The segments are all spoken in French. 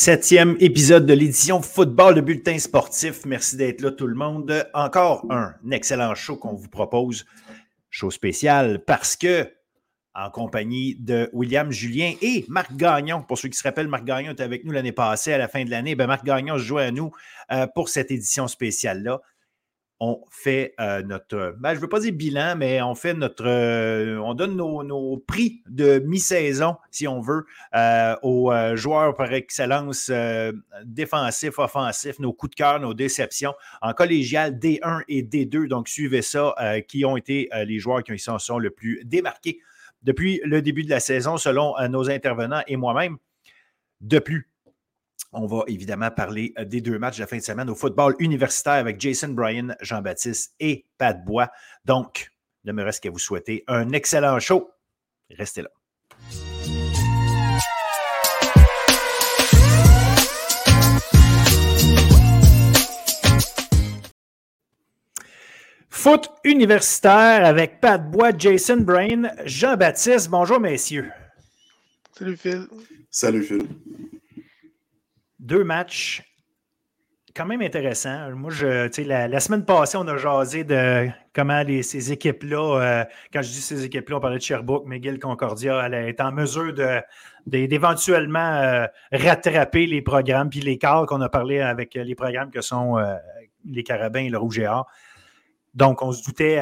Septième épisode de l'édition Football de Bulletin Sportif. Merci d'être là tout le monde. Encore un excellent show qu'on vous propose. Show spécial parce que en compagnie de William Julien et Marc Gagnon. Pour ceux qui se rappellent, Marc Gagnon était avec nous l'année passée à la fin de l'année. Ben, Marc Gagnon se joint à nous euh, pour cette édition spéciale-là on fait euh, notre, ben, je ne veux pas dire bilan, mais on fait notre, euh, on donne nos, prix de mi-saison, si on veut, euh, aux joueurs par excellence défensifs, offensifs, nos coups de cœur, nos déceptions en collégial D1 et D2. Donc, suivez ça, qui ont été les joueurs qui sont, sont le plus démarqués depuis le début de la saison, selon nos intervenants et moi-même. De plus, on va évidemment parler euh, des deux matchs de la fin de semaine au football universitaire avec Jason Bryan, Jean-Baptiste et Pat Bois. Donc, ne me reste qu'à vous souhaiter un excellent show. Restez là. Foot universitaire avec Pat Bois, Jason Brain, Jean-Baptiste. Bonjour, messieurs. Salut, Phil. Salut, Phil deux matchs quand même intéressants. Moi, je, la, la, semaine passée, on a jasé de comment ces équipes-là, euh, quand je dis ces équipes-là, on parlait de Sherbrooke, McGill, Concordia, elle est en mesure de, d'éventuellement euh, rattraper les programmes, puis les quarts qu'on a parlé avec les programmes que sont euh, les Carabins et le Rouge et Or. Donc, on se doutait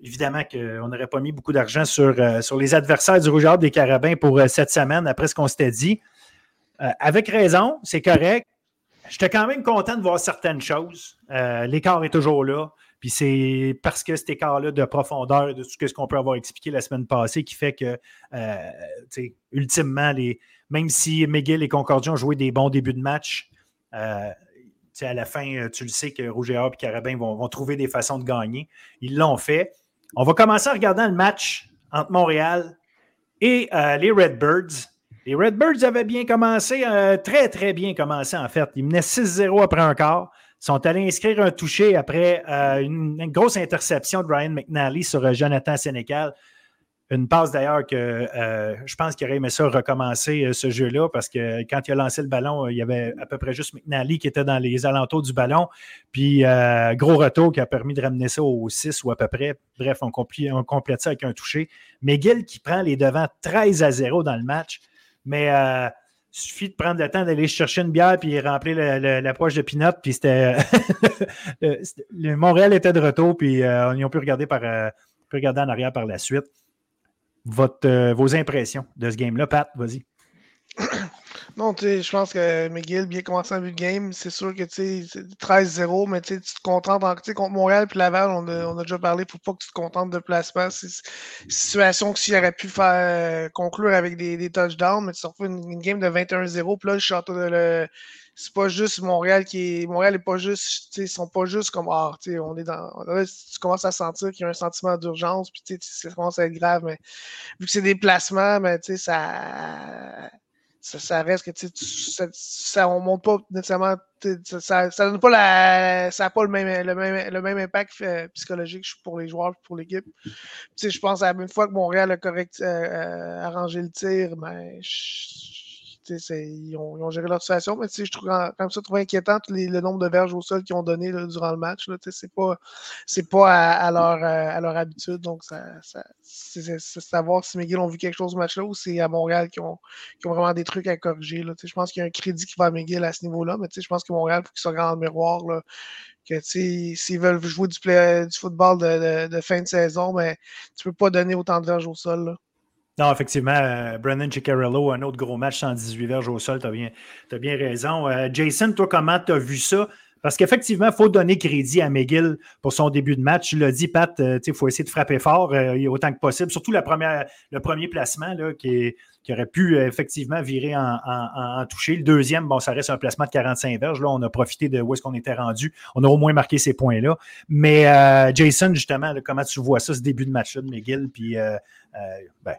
évidemment qu'on n'aurait pas mis beaucoup d'argent sur, sur les adversaires du Rouge et Or des Carabins pour cette semaine, après ce qu'on s'était dit. Euh, avec raison, c'est correct. J'étais quand même content de voir certaines choses. Euh, l'écart est toujours là. Puis c'est parce que cet écart-là de profondeur de tout ce qu'on peut avoir expliqué la semaine passée qui fait que, euh, ultimement, les, même si McGill et Concordia ont joué des bons débuts de match, à la fin, tu le sais que Rouge et Carabin vont, vont, trouver des façons de gagner. Ils l'ont fait. On va commencer en regardant le match entre Montréal et les Redbirds. Les Redbirds avaient bien commencé, euh, très, très bien commencé en fait. Ils menaient 6-0 après un quart. Ils sont allés inscrire un touché après euh, une, grosse interception de Ryan McNally sur euh, Jonathan Sénécal. Une passe d'ailleurs que je pense qu'il aurait aimé ça recommencer ce jeu-là parce que quand il a lancé le ballon, il y avait à peu près juste McNally qui était dans les alentours du ballon. Puis gros retour qui a permis de ramener ça au 6 ou à peu près. Bref, on, complète ça avec un touché. McGill qui prend les devants 13 à 0 dans le match. Mais euh, il suffit de prendre le temps d'aller chercher une bière puis remplir la poche de pinot. Puis c'était. Montréal était de retour, puis euh, on y a pu regarder, par, euh, regarder en arrière par la suite. Vos impressions de ce game-là, Pat, vas-y. Non, tu sais, je pense que McGill, bien commencé en vue de game, c'est sûr que tu sais, 13-0, mais tu te contentes contre Montréal puis Laval, on a, on a déjà parlé, faut pas que tu te contentes de placement. C'est une situation que s'il aurait pu faire conclure avec des, des touchdowns, mais tu refais une, game de 21-0, puis là, le château de le c'est pas juste Montréal qui est. Montréal est pas juste. Ils sont pas juste comme Ah, on est dans. tu commences à sentir qu'il y a un sentiment d'urgence, puis ça commence à être grave, mais vu que c'est des placements, mais ça ça, reste que ça, ça, on monte pas nécessairement. Ça, ça donne pas la. Ça n'a pas le même, le même, le même impact euh, psychologique pour les joueurs pour l'équipe. Je pense à une fois que Montréal a correct euh, euh, arrangé le tir, ben, ils ont, géré leur situation, mais je trouve même ça trouve inquiétant le nombre de verges au sol qu'ils ont donné durant le match. C'est pas, pas à, leur, à leur habitude. Donc, ça, c'est savoir si McGill ont vu quelque chose au match-là ou c'est à Montréal qui ont, ont, vraiment des trucs à corriger. Je pense qu'il y a un crédit qui va à McGill à ce niveau-là, mais je pense que Montréal, il faut qu'ils se regardent dans le miroir. Que s'ils veulent jouer du, football de, fin de saison, mais ben, tu ne peux pas donner autant de verges au sol. Non, effectivement, euh, Brendan Ciccarello, un autre gros match 118 verges au sol, tu as bien, raison. Euh, Jason, toi, comment tu as vu ça? Parce qu'effectivement, il faut donner crédit à McGill pour son début de match. Tu l'as dit, Pat, euh, il faut essayer de frapper fort autant que possible, surtout le premier placement qui, aurait pu effectivement virer en, toucher. Le deuxième, bon, ça reste un placement de 45 verges. Là, on a profité de où est-ce qu'on était rendu. On a au moins marqué ces points-là. Mais Jason, justement, comment tu vois ça, ce début de match-là de McGill? Ben,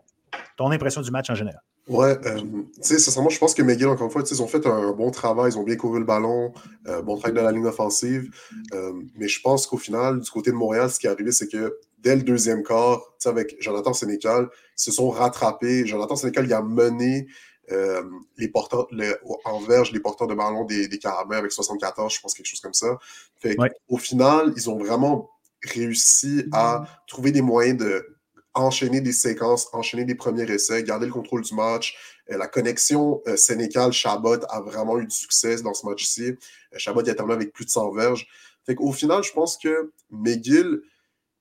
ton impression du match en général? Ouais, euh, tu sais, sincèrement, je pense que McGill, encore une fois, ils ont fait un bon travail, ils ont bien couru le ballon, euh, bon travail de la ligne offensive. Euh, mais je pense qu'au final, du côté de Montréal, ce qui est arrivé, c'est que dès le deuxième quart, avec Jonathan Sénécal, ils se sont rattrapés. Jonathan Sénécal, il a mené Euh, les porteurs, en verge, les porteurs de ballon des, des Carabins avec 74, je pense quelque chose comme ça. Fait Au final, ils ont vraiment réussi à trouver des moyens de enchaîner des séquences, enchaîner des premiers essais, garder le contrôle du match. Euh, la connexion euh, Sénégal-Chabot a vraiment eu du succès dans ce match-ci. Euh, Chabot a terminé avec plus de 100 verges. Fait qu'au final, je pense que McGill,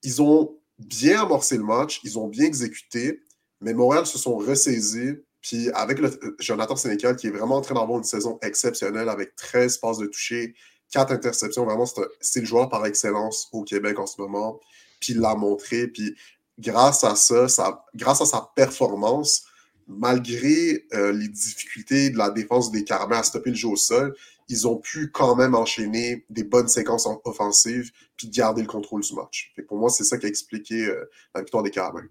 ils ont bien amorcé le match, ils ont bien exécuté, mais Montréal se sont ressaisis. Puis avec le, Jonathan Sénécal, qui est vraiment en train d'avoir une saison exceptionnelle avec 13 passes de toucher, 4 interceptions, vraiment, c'est le joueur par excellence au Québec en ce moment. Puis il l'a montré. Puis grâce à sa performance, malgré euh, les difficultés de la défense des Carabins à stopper le jeu au sol, ils ont pu quand même enchaîner des bonnes séquences offensives puis garder le contrôle du match. pour moi, c'est ça qui a expliqué euh, la victoire des Carabins.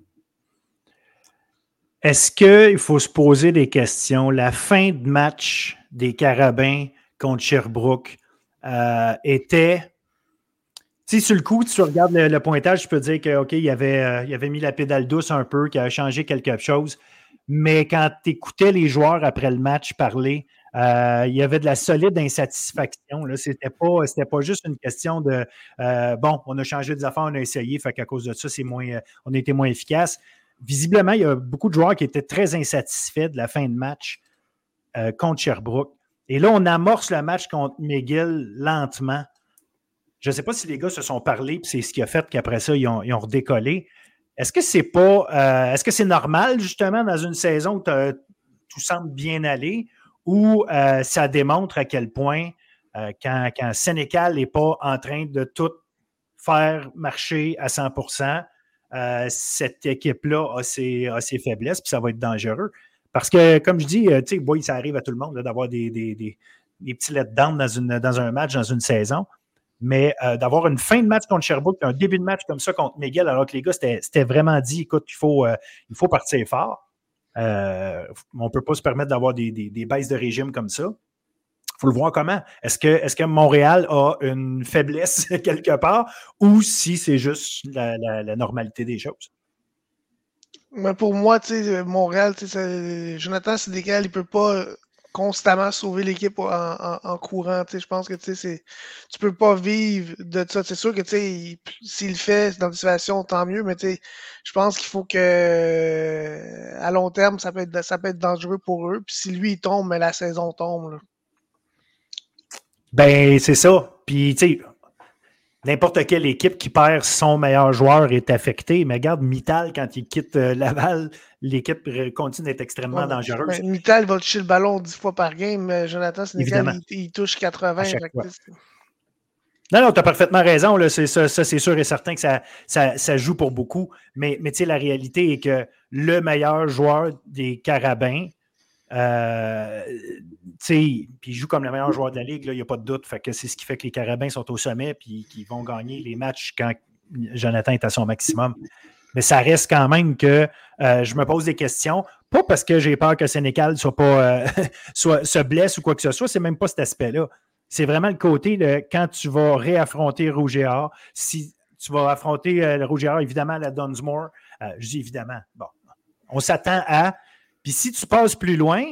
Est-ce qu'il faut se poser des questions? La fin de match des Carabins contre Sherbrooke euh, était si sur le coup, tu regardes le, pointage, tu peux dire que OK, il avait, euh, il avait mis la pédale douce un peu, qu'il a changé quelque chose. Mais quand tu écoutais les joueurs après le match parler, euh, il y avait de la solide insatisfaction. Ce n'était pas, juste une question de euh, bon, on a changé des affaires, on a essayé, fait qu'à cause de ça, on a été moins efficace. Visiblement, il y a beaucoup de joueurs qui étaient très insatisfaits de la fin de match contre Sherbrooke. Et là, on amorce le match contre McGill lentement. Je ne sais pas si les gars se sont parlé, c'est ce qui a fait qu'après ça, ils ont, redécollé. Est-ce que c'est pas. Euh, est-ce que c'est normal, justement, dans une saison où tout semble bien aller, ou euh, ça démontre à quel point, euh, quand, Sénécal n'est pas en train de tout faire marcher à 100% cette équipe-là a ses, faiblesses, puis ça va être dangereux. Parce que, comme je dis, tu ça arrive à tout le monde d'avoir des, petits let-down dans, dans un match, dans une saison. Mais euh, d'avoir une fin de match contre Sherbrooke, un début de match comme ça contre Miguel, alors que les gars, c'était vraiment dit, écoute, il faut, euh, il faut partir fort. Euh, on ne peut pas se permettre d'avoir des, baisses de régime comme ça. Il faut le voir comment. Est-ce que, est que Montréal a une faiblesse quelque part ou si c'est juste la, normalité des choses? Mais pour moi, Montréal, Jonathan Sénégal, il ne peut pas constamment sauver l'équipe en, courant. Je pense que tu ne peux pas vivre de ça. C'est sûr que s'il le fait dans des situations, tant mieux, mais je pense qu'il faut que à long terme, ça peut être, ça peut être dangereux pour eux. Puis si lui il tombe, mais la saison tombe. Ben, c'est ça. Puis, tu sais, n'importe quelle équipe qui perd son meilleur joueur est affectée. Mais regarde, Mittal, quand il quitte euh, Laval, l'équipe continue d'être extrêmement dangereuse. Ben, Mittal va toucher le ballon 10 fois par game. Jonathan Sénégal, il, touche 80. Non, non, tu as parfaitement raison. Là. Ça, c'est sûr et certain que ça, ça, joue pour beaucoup. Mais, mais la réalité est que le meilleur joueur des Carabins, euh, puis il joue comme le meilleur joueur de la ligue, il n'y a pas de doute. Fait que c'est ce qui fait que les Carabins sont au sommet et qu'ils vont gagner les matchs quand Jonathan est à son maximum. Mais ça reste quand même que euh, je me pose des questions. Pas parce que j'ai peur que Sénécal soit pas, euh, soit, se blesse ou quoi que ce soit, c'est même pas cet aspect-là. C'est vraiment le côté de quand tu vas réaffronter Rouge si tu vas affronter euh, le Rouge évidemment, à la Dunsmore, je dis évidemment, bon, on s'attend à puis si tu passes plus loin,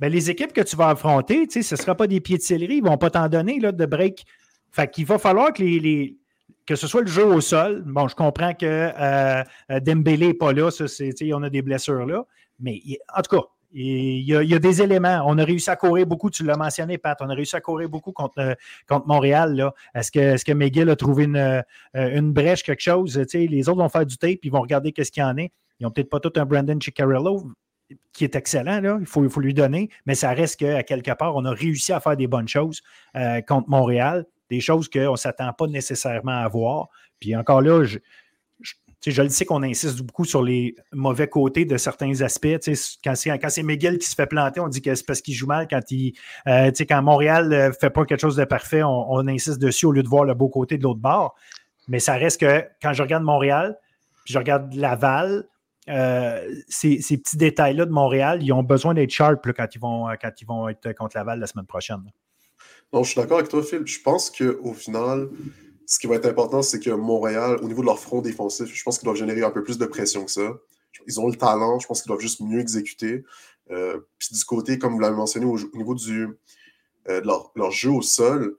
ben les équipes que tu vas affronter, ce ne sera pas des pieds de céleri, ils ne vont pas t'en donner là, de break. Fait qu'il va falloir que les, que ce soit le jeu au sol. Bon, je comprends que euh, Dembélé n'est pas là, ça, on a des blessures là. Mais en tout cas, il y, a, des éléments. On a réussi à courir beaucoup, tu l'as mentionné, Pat. On a réussi à courir beaucoup contre, euh, contre Montréal. Est-ce que, est que a trouvé une, euh, une brèche, quelque chose? les autres vont faire du tape, ils vont regarder qu'est-ce qu'il y en est. Ils n'ont peut-être pas tout un Brandon Ciccarello qui est excellent, il, faut, lui donner, mais ça reste qu'à quelque part, on a réussi à faire des bonnes choses euh, contre Montréal, des choses qu'on ne s'attend pas nécessairement à voir. Puis encore là, je, je, le sais qu'on insiste beaucoup sur les mauvais côtés de certains aspects. Quand c'est, quand c'est Miguel qui se fait planter, on dit que c'est parce qu'il joue mal. Quand, il, euh, quand Montréal ne euh, fait pas quelque chose de parfait, on, on, insiste dessus au lieu de voir le beau côté de l'autre bord. Mais ça reste que quand je regarde Montréal, puis je regarde Laval, euh, ces, petits détails-là de Montréal, ils ont besoin d'être sharp quand, ils vont, quand ils vont être contre Laval la semaine prochaine. Non, je suis d'accord avec toi, Phil. Je pense qu'au final, ce qui va être important, c'est que Montréal, au niveau de leur front défensif, je pense qu'ils doivent générer un peu plus de pression que ça. Ils ont le talent, je pense qu'ils doivent juste mieux exécuter. puis du côté, comme vous l'avez mentionné, au, niveau du, de leur, jeu au sol,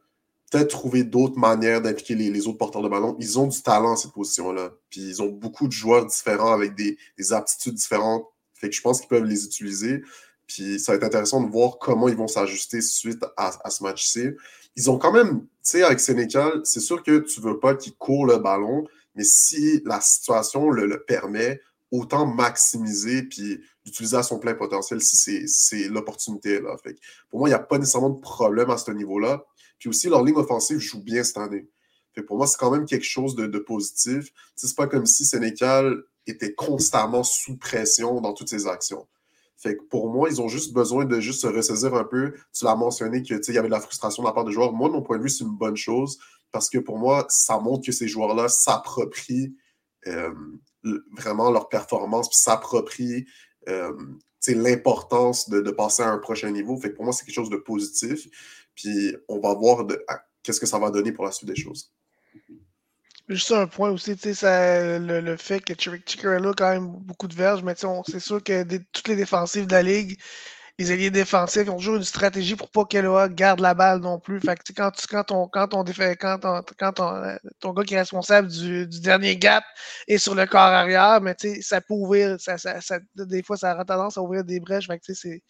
peut-être trouver d'autres manières d'impliquer les, autres porteurs de ballon. Ils ont du talent à cette position-là. Puis ils ont beaucoup de joueurs différents avec des, aptitudes différentes. Fait que je pense qu'ils peuvent les utiliser. Puis ça va être intéressant de voir comment ils vont s'ajuster suite à, ce match-ci. Ils ont quand même, tu sais, avec Sénécal, c'est sûr que tu veux pas qu'ils courent le ballon, mais si la situation le, permet, autant maximiser puis l'utiliser à son plein potentiel si c'est l'opportunité. pour moi, il n'y a pas nécessairement de problème à ce niveau-là. Puis aussi, leur ligne offensive joue bien cette année. Fait pour moi, c'est quand même quelque chose de, positif. C'est pas comme si Sénécal était constamment sous pression dans toutes ses actions. Fait que pour moi, ils ont juste besoin de juste se ressaisir un peu. Tu l'as mentionné qu'il y avait de la frustration de la part des joueurs. Moi, de mon point de vue, c'est une bonne chose parce que pour moi, ça montre que ces joueurs-là s'approprient euh, vraiment leur performance, puis s'approprient euh, l'importance de, de, passer à un prochain niveau. Fait que pour moi, c'est quelque chose de positif. Puis on va voir qu'est-ce que ça va donner pour la suite des choses. Juste un point aussi, le, fait que Chicarella a quand même beaucoup de verges, mais c'est sûr que toutes les défensives de la ligue, les alliés défensifs ont toujours une stratégie pour pas qu'Eloa garde la balle non plus. Quand, tu, quand, quand, défait, quand, quand ton gars qui est responsable du, dernier gap est sur le corps arrière, mais ça peut ouvrir, ça, ça, des fois, ça a tendance à ouvrir des brèches. C'est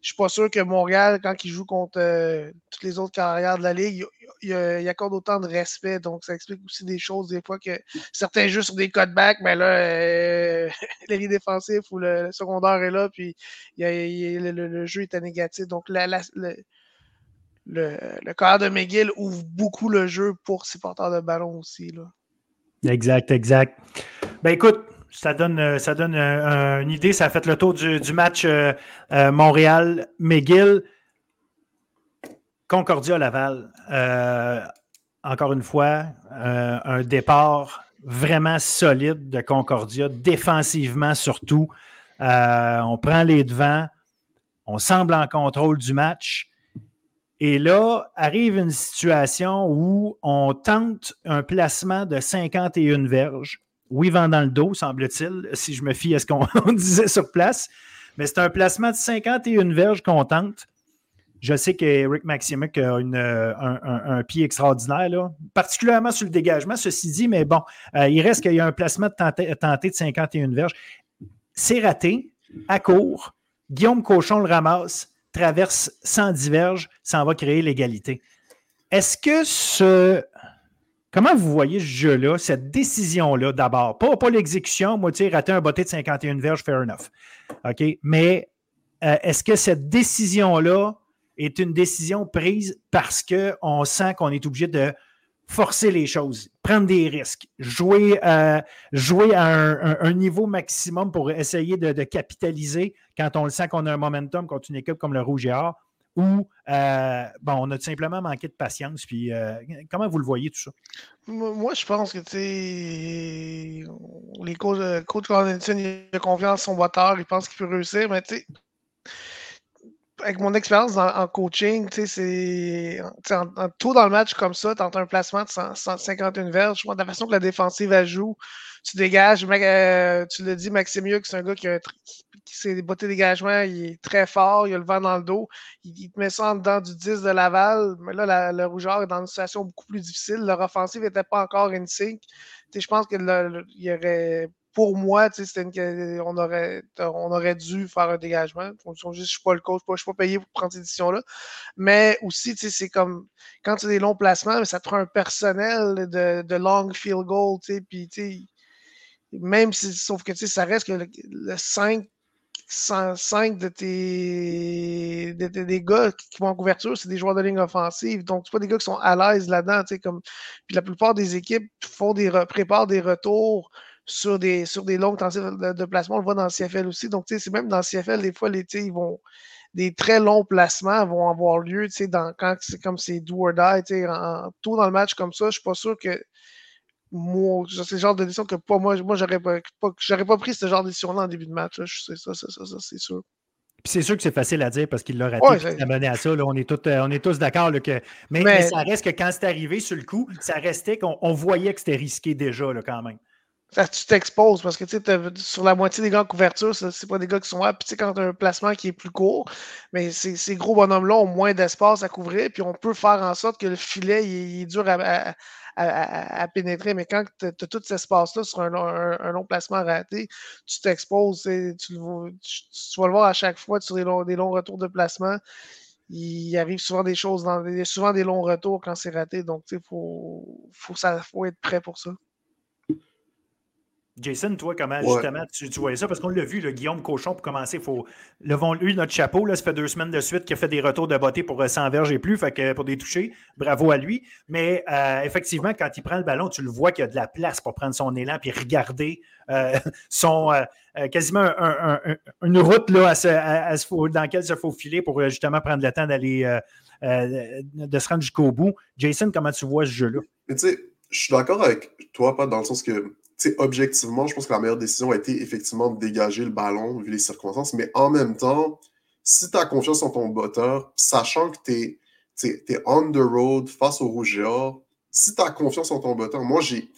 je suis pas sûr que Montréal, quand il joue contre euh, toutes les autres carrières de la Ligue, il, il, accorde autant de respect. Donc, ça explique aussi des choses, des fois, que certains jouent sur des cutbacks, mais là, euh, les défensifs ou le, secondaire est là, puis le, jeu est négatif. Donc, la, le, le, carrière de McGill ouvre beaucoup le jeu pour ses porteurs de ballon aussi. Là. Exact, exact. Ben écoute, ça donne, euh, ça euh, une idée. Ça a fait le tour du, match euh, Montréal-McGill. Concordia-Laval. encore une fois, un départ vraiment solide de Concordia, défensivement surtout. on prend les devants, on semble en contrôle du match. Et là, arrive une situation où on tente un placement de 51 verges oui, vent dans le dos, semble-t-il, si je me fie à ce qu'on disait sur place. Mais c'est un placement de 51 verges qu'on tente. Je sais qu'Eric Maximic a un, pied extraordinaire, particulièrement sur le dégagement, ceci dit, mais bon, euh, il reste qu'il y a un placement de tenté, de 51 verges. C'est raté, à court. Guillaume Cochon le ramasse, traverse 110 verges, ça va créer l'égalité. Est-ce que ce Comment vous voyez ce jeu-là, cette décision-là d'abord? Pas, pas l'exécution, moi, tu sais, rater un botté de 51 verges, fair enough. OK? Mais euh, est-ce que cette décision-là est une décision prise parce qu'on sent qu'on est obligé de forcer les choses, prendre des risques, jouer, euh, à un, niveau maximum pour essayer de, de, capitaliser quand on le sent qu'on a un momentum contre une équipe comme le Rouge et Or? Ou euh, bon, on a tout simplement manqué de patience. Puis, euh, comment vous le voyez tout ça? Moi, je pense que les coachs, euh, coach Connaughton, il a confiance en son moteur, il pense qu'il peut réussir, mais tu sais, avec mon expérience en, coaching, tu c'est tout dans le match comme ça, tu un placement de 151 verges. De la façon que la défensive joue, tu dégages. tu le dis, Maxime que c'est un gars qui a un, s'est botté dégagement, il est très fort, il a le vent dans le dos, il, te met ça en dedans du 10 de Laval, mais là, le Rougeur est dans une situation beaucoup plus difficile. Leur offensive n'était pas encore in sync. Je pense qu'il y aurait pour moi, une, on, aurait, on aurait dû faire un dégagement. je ne suis pas le coach, je ne suis pas payé pour prendre cette décision-là. Mais aussi, c'est comme quand tu as des longs placements, ça te prend un personnel de, long field goal. Puis, même si, sauf que ça reste que le 5 5 de tes, des gars qui vont en couverture, c'est des joueurs de ligne offensive. Donc, c'est pas des gars qui sont à l'aise là-dedans. Comme... Puis la plupart des équipes font des préparent des retours sur des, sur des longues tentatives de, placement. On le voit dans le CFL aussi. Donc, c'est même dans le CFL, des fois, ils vont. Des très longs placements vont avoir lieu dans, quand c'est comme c'est do or die. Tôt dans le match comme ça, je suis pas sûr que moi, c'est le genre de décision que pas moi, moi j'aurais pas, j'aurais pas pris ce genre de décision-là en début de match. C'est ça, ça, ça, c'est sûr. Puis c'est sûr que c'est facile à dire parce qu'il l'a raté, ouais, ça a mené à ça. Là, on, est tous, euh, on est tous d'accord. Que... Mais, mais, ça reste que quand c'est arrivé sur le coup, ça restait qu'on voyait que c'était risqué déjà là, quand même. ça, tu t'exposes parce que tu sur la moitié des gars en couverture, c'est pas des gars qui sont là. Puis tu sais, quand tu as un placement qui est plus court, mais ces, gros bonhommes-là ont moins d'espace à couvrir, puis on peut faire en sorte que le filet il, est dur à, pénétrer. Mais quand tu as, tout cet espace-là sur un, long placement raté, tu t'exposes. Tu, tu, vas le voir à chaque fois sur des longs, des longs retours de placement. Il arrive souvent des choses, dans souvent des longs retours quand c'est raté. Donc, il faut être prêt pour ça. Jason, toi, comment justement tu, voyais ça? Parce qu'on l'a vu, le Guillaume Cochon, pour commencer, il faut. Levons-lui notre chapeau. Là, ça fait deux semaines de suite qu'il a fait des retours de beauté pour 100 euh, verges et plus, fait que pour des touchés. Bravo à lui. Mais euh, effectivement, quand il prend le ballon, tu le vois qu'il y a de la place pour prendre son élan puis regarder euh, son. quasiment une route là, dans laquelle il se faut filer pour justement prendre le temps d'aller de se rendre jusqu'au bout. Jason, comment tu vois ce jeu-là? Tu sais, je suis d'accord avec toi, pas dans le sens que objectivement, je pense que la meilleure décision a été effectivement de dégager le ballon vu les circonstances. Mais en même temps, si tu as confiance en ton botteur, sachant que tu es, on the road face au rouge si tu as confiance en ton botteur, moi, j'ai.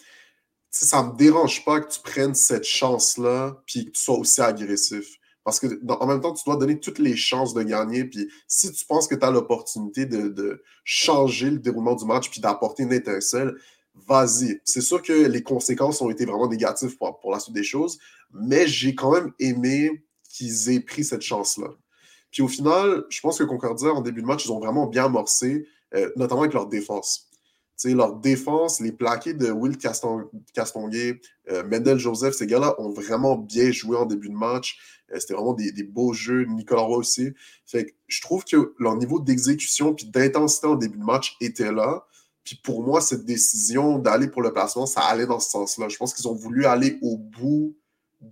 Ça me dérange pas que tu prennes cette chance-là puis que tu sois aussi agressif. Parce que en même temps, tu dois donner toutes les chances de gagner. Puis si tu penses que tu as l'opportunité de, de, changer le déroulement du match puis d'apporter une étincelle, vas-y. C'est sûr que les conséquences ont été vraiment négatives pour, la suite des choses, mais j'ai quand même aimé qu'ils aient pris cette chance-là. Puis au final, je pense que Concordia, en début de match, ils ont vraiment bien amorcé, euh, notamment avec leur défense. leur défense, les plaqués de Will Castonguay, euh, Mendel Joseph, ces gars-là ont vraiment bien joué en début de match. Euh, c'était vraiment des, beaux jeux. Nicolas Roy aussi. Fait que je trouve que leur niveau d'exécution puis d'intensité en début de match était là. Puis pour moi, cette décision d'aller pour le placement, ça allait dans ce sens-là. Je pense qu'ils ont voulu aller au bout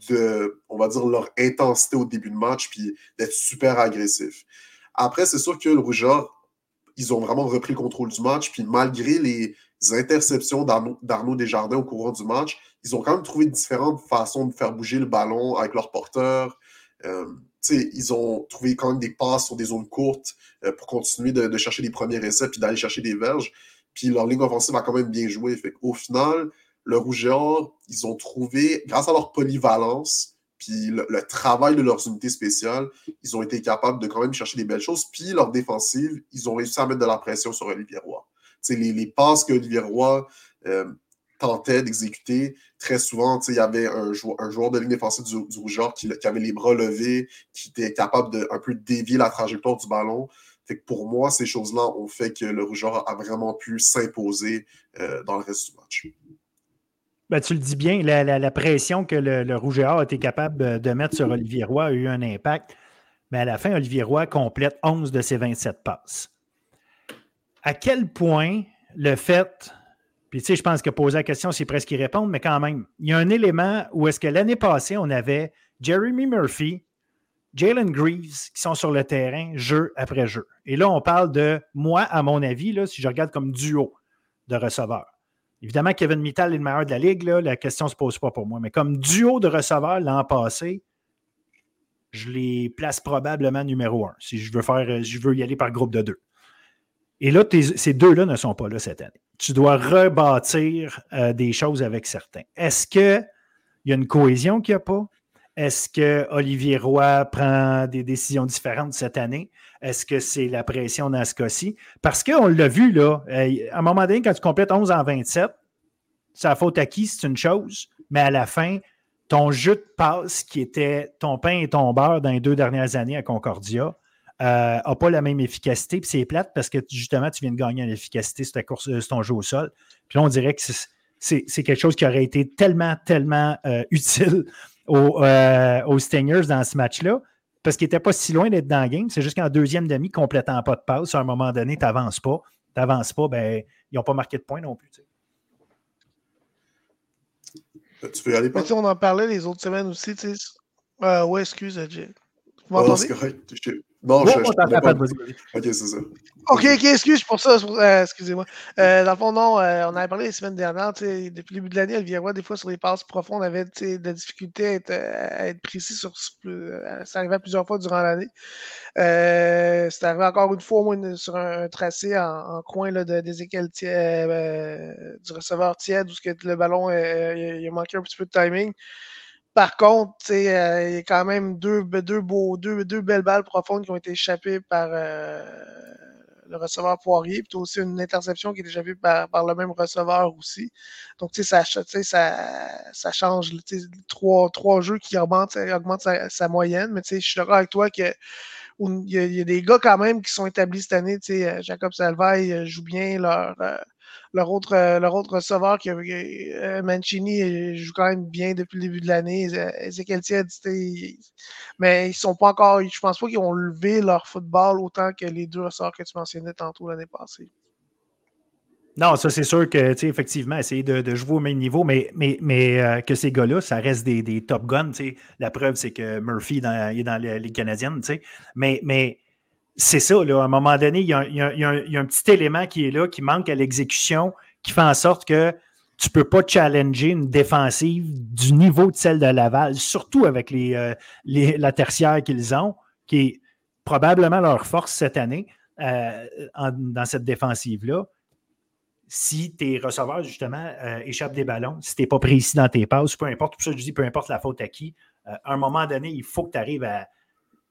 de, on va dire, leur intensité au début de match, puis d'être super agressif. Après, c'est sûr que le Rougeur, ils ont vraiment repris le contrôle du match, puis malgré les interceptions d'Arnaud Desjardins au courant du match, ils ont quand même trouvé différentes façons de faire bouger le ballon avec leur porteur. Euh, ils ont trouvé quand même des passes sur des zones courtes euh, pour continuer de, de, chercher les premiers essais puis d'aller chercher des verges. Puis leur ligne offensive a quand même bien joué. Au final, le Rouge ils ont trouvé, grâce à leur polyvalence, puis le, travail de leurs unités spéciales, ils ont été capables de quand même chercher des belles choses. Puis leur défensive, ils ont réussi à mettre de la pression sur Olivier Roy. Les, les passes que Olivier Roy euh, tentait d'exécuter, très souvent, il y avait un, joueur, de ligne défensive du, du qui, qui, avait les bras levés, qui était capable de un peu dévier la trajectoire du ballon pour moi, ces choses-là ont fait que le Rougeur a vraiment pu s'imposer euh, dans le reste du match. Ben, tu le dis bien, la, pression que le, le a été capable de mettre sur Olivier Roy a eu un impact. Mais à la fin, Olivier Roy complète 11 de ses 27 passes. À quel point le fait, puis tu sais, je pense que poser la question, c'est presque y répondre, mais quand même, il y a un élément où est-ce que l'année passée, on avait Jeremy Murphy, Jalen Greaves qui sont sur le terrain jeu après jeu. Et là, on parle de moi, à mon avis, là, si je regarde comme duo de receveurs. Évidemment, Kevin Mittal est le meilleur de la ligue, là, la question ne se pose pas pour moi. Mais comme duo de receveurs l'an passé, je les place probablement numéro un, si je veux, faire, je veux y aller par groupe de deux. Et là, ces deux-là ne sont pas là cette année. Tu dois rebâtir euh, des choses avec certains. Est-ce qu'il y a une cohésion qu'il n'y a pas? Est-ce que Olivier Roy prend des décisions différentes cette année? Est-ce que c'est la pression dans ce cas-ci? Parce qu'on l'a vu, là, euh, à un moment donné, quand tu complètes 11 en 27, ça faute à c'est une chose, mais à la fin, ton jeu de passe qui était ton pain et ton beurre dans les deux dernières années à Concordia n'a euh, pas la même efficacité. Puis c'est plate parce que justement, tu viens de gagner en efficacité sur, ta course, euh, sur ton jeu au sol. Puis là, on dirait que c'est quelque chose qui aurait été tellement, tellement utile euh, aux, Stingers dans ce match-là, parce qu'il n'était pas si loin d'être dans le game. C'est juste qu'en deuxième demi, complétant pas de passe, à un moment donné, tu n'avances pas. Tu n'avances pas, ben, ils n'ont pas marqué de points non plus. Tu, peux y aller, pas? on en parlait les autres semaines aussi. Euh, ouais, excuse, Jay. Vous m'entendez? Non, je, pas. Ok, c'est ça. Ok, ok, excuse pour ça. Euh, excusez-moi. Euh, dans le fond, non, euh, on avait parlé les semaines dernières. Depuis le début de l'année, Elvira, des fois, sur les passes profondes, avait de la difficulté à être, à être précis sur. ça arrivait plusieurs fois durant l'année. c'est arrivé encore une fois, au moins, sur un, tracé en, coin là, de, des du receveur tiède où que le ballon il a manqué un petit peu de timing. Par contre, euh, il y a quand même deux, deux, beaux, deux, deux belles balles profondes qui ont été échappées par euh, le receveur Poirier. Puis aussi une interception qui est échappée par, par le même receveur aussi. Donc, ça, ça, ça change trois, trois jeux qui augmentent, augmentent sa, moyenne. Mais je suis d'accord avec toi que il y, a, des gars quand même qui sont établis cette année. Jacob Salvaille joue bien leur, leur autre, euh, leur autre receveur, qui, euh, Mancini, joue quand même bien depuis le début de l'année. Ezekiel mais ils sont pas encore, je pense pas qu'ils ont levé leur football autant que les deux receveurs que tu mentionnais tantôt l'année passée. Non, ça c'est sûr que, tu effectivement, essayer de, jouer au même niveau, mais, mais, mais euh, que ces gars-là, ça reste des, des top guns. La preuve, c'est que Murphy est dans les, les Canadiennes. Mais, mais c'est ça, à un moment donné, il y, a, un, petit élément qui est là, qui manque à l'exécution, qui fait en sorte que tu ne peux pas challenger une défensive du niveau de celle de Laval, surtout avec euh, la tertiaire qu'ils ont, qui est probablement leur force cette année euh, dans cette défensive-là. Si tes receveurs, justement, euh, échappent des ballons, si tu n'es pas précis dans tes passes, peu importe, tout ça, je dis, peu importe la faute à qui, à un moment donné, il faut que tu arrives à,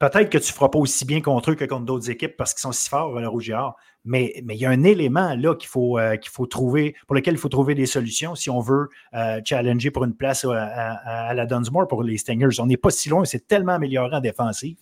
Peut-être que tu ne feras pas aussi bien contre eux que contre d'autres équipes parce qu'ils sont si forts, et Or. Mais, mais il y a un élément là qu'il faut, euh, qu'il faut trouver, pour lequel il faut trouver des solutions si on veut euh, challenger pour une place euh, à, la Dunsmore pour les Stingers. On n'est pas si loin, c'est tellement amélioré en défensive.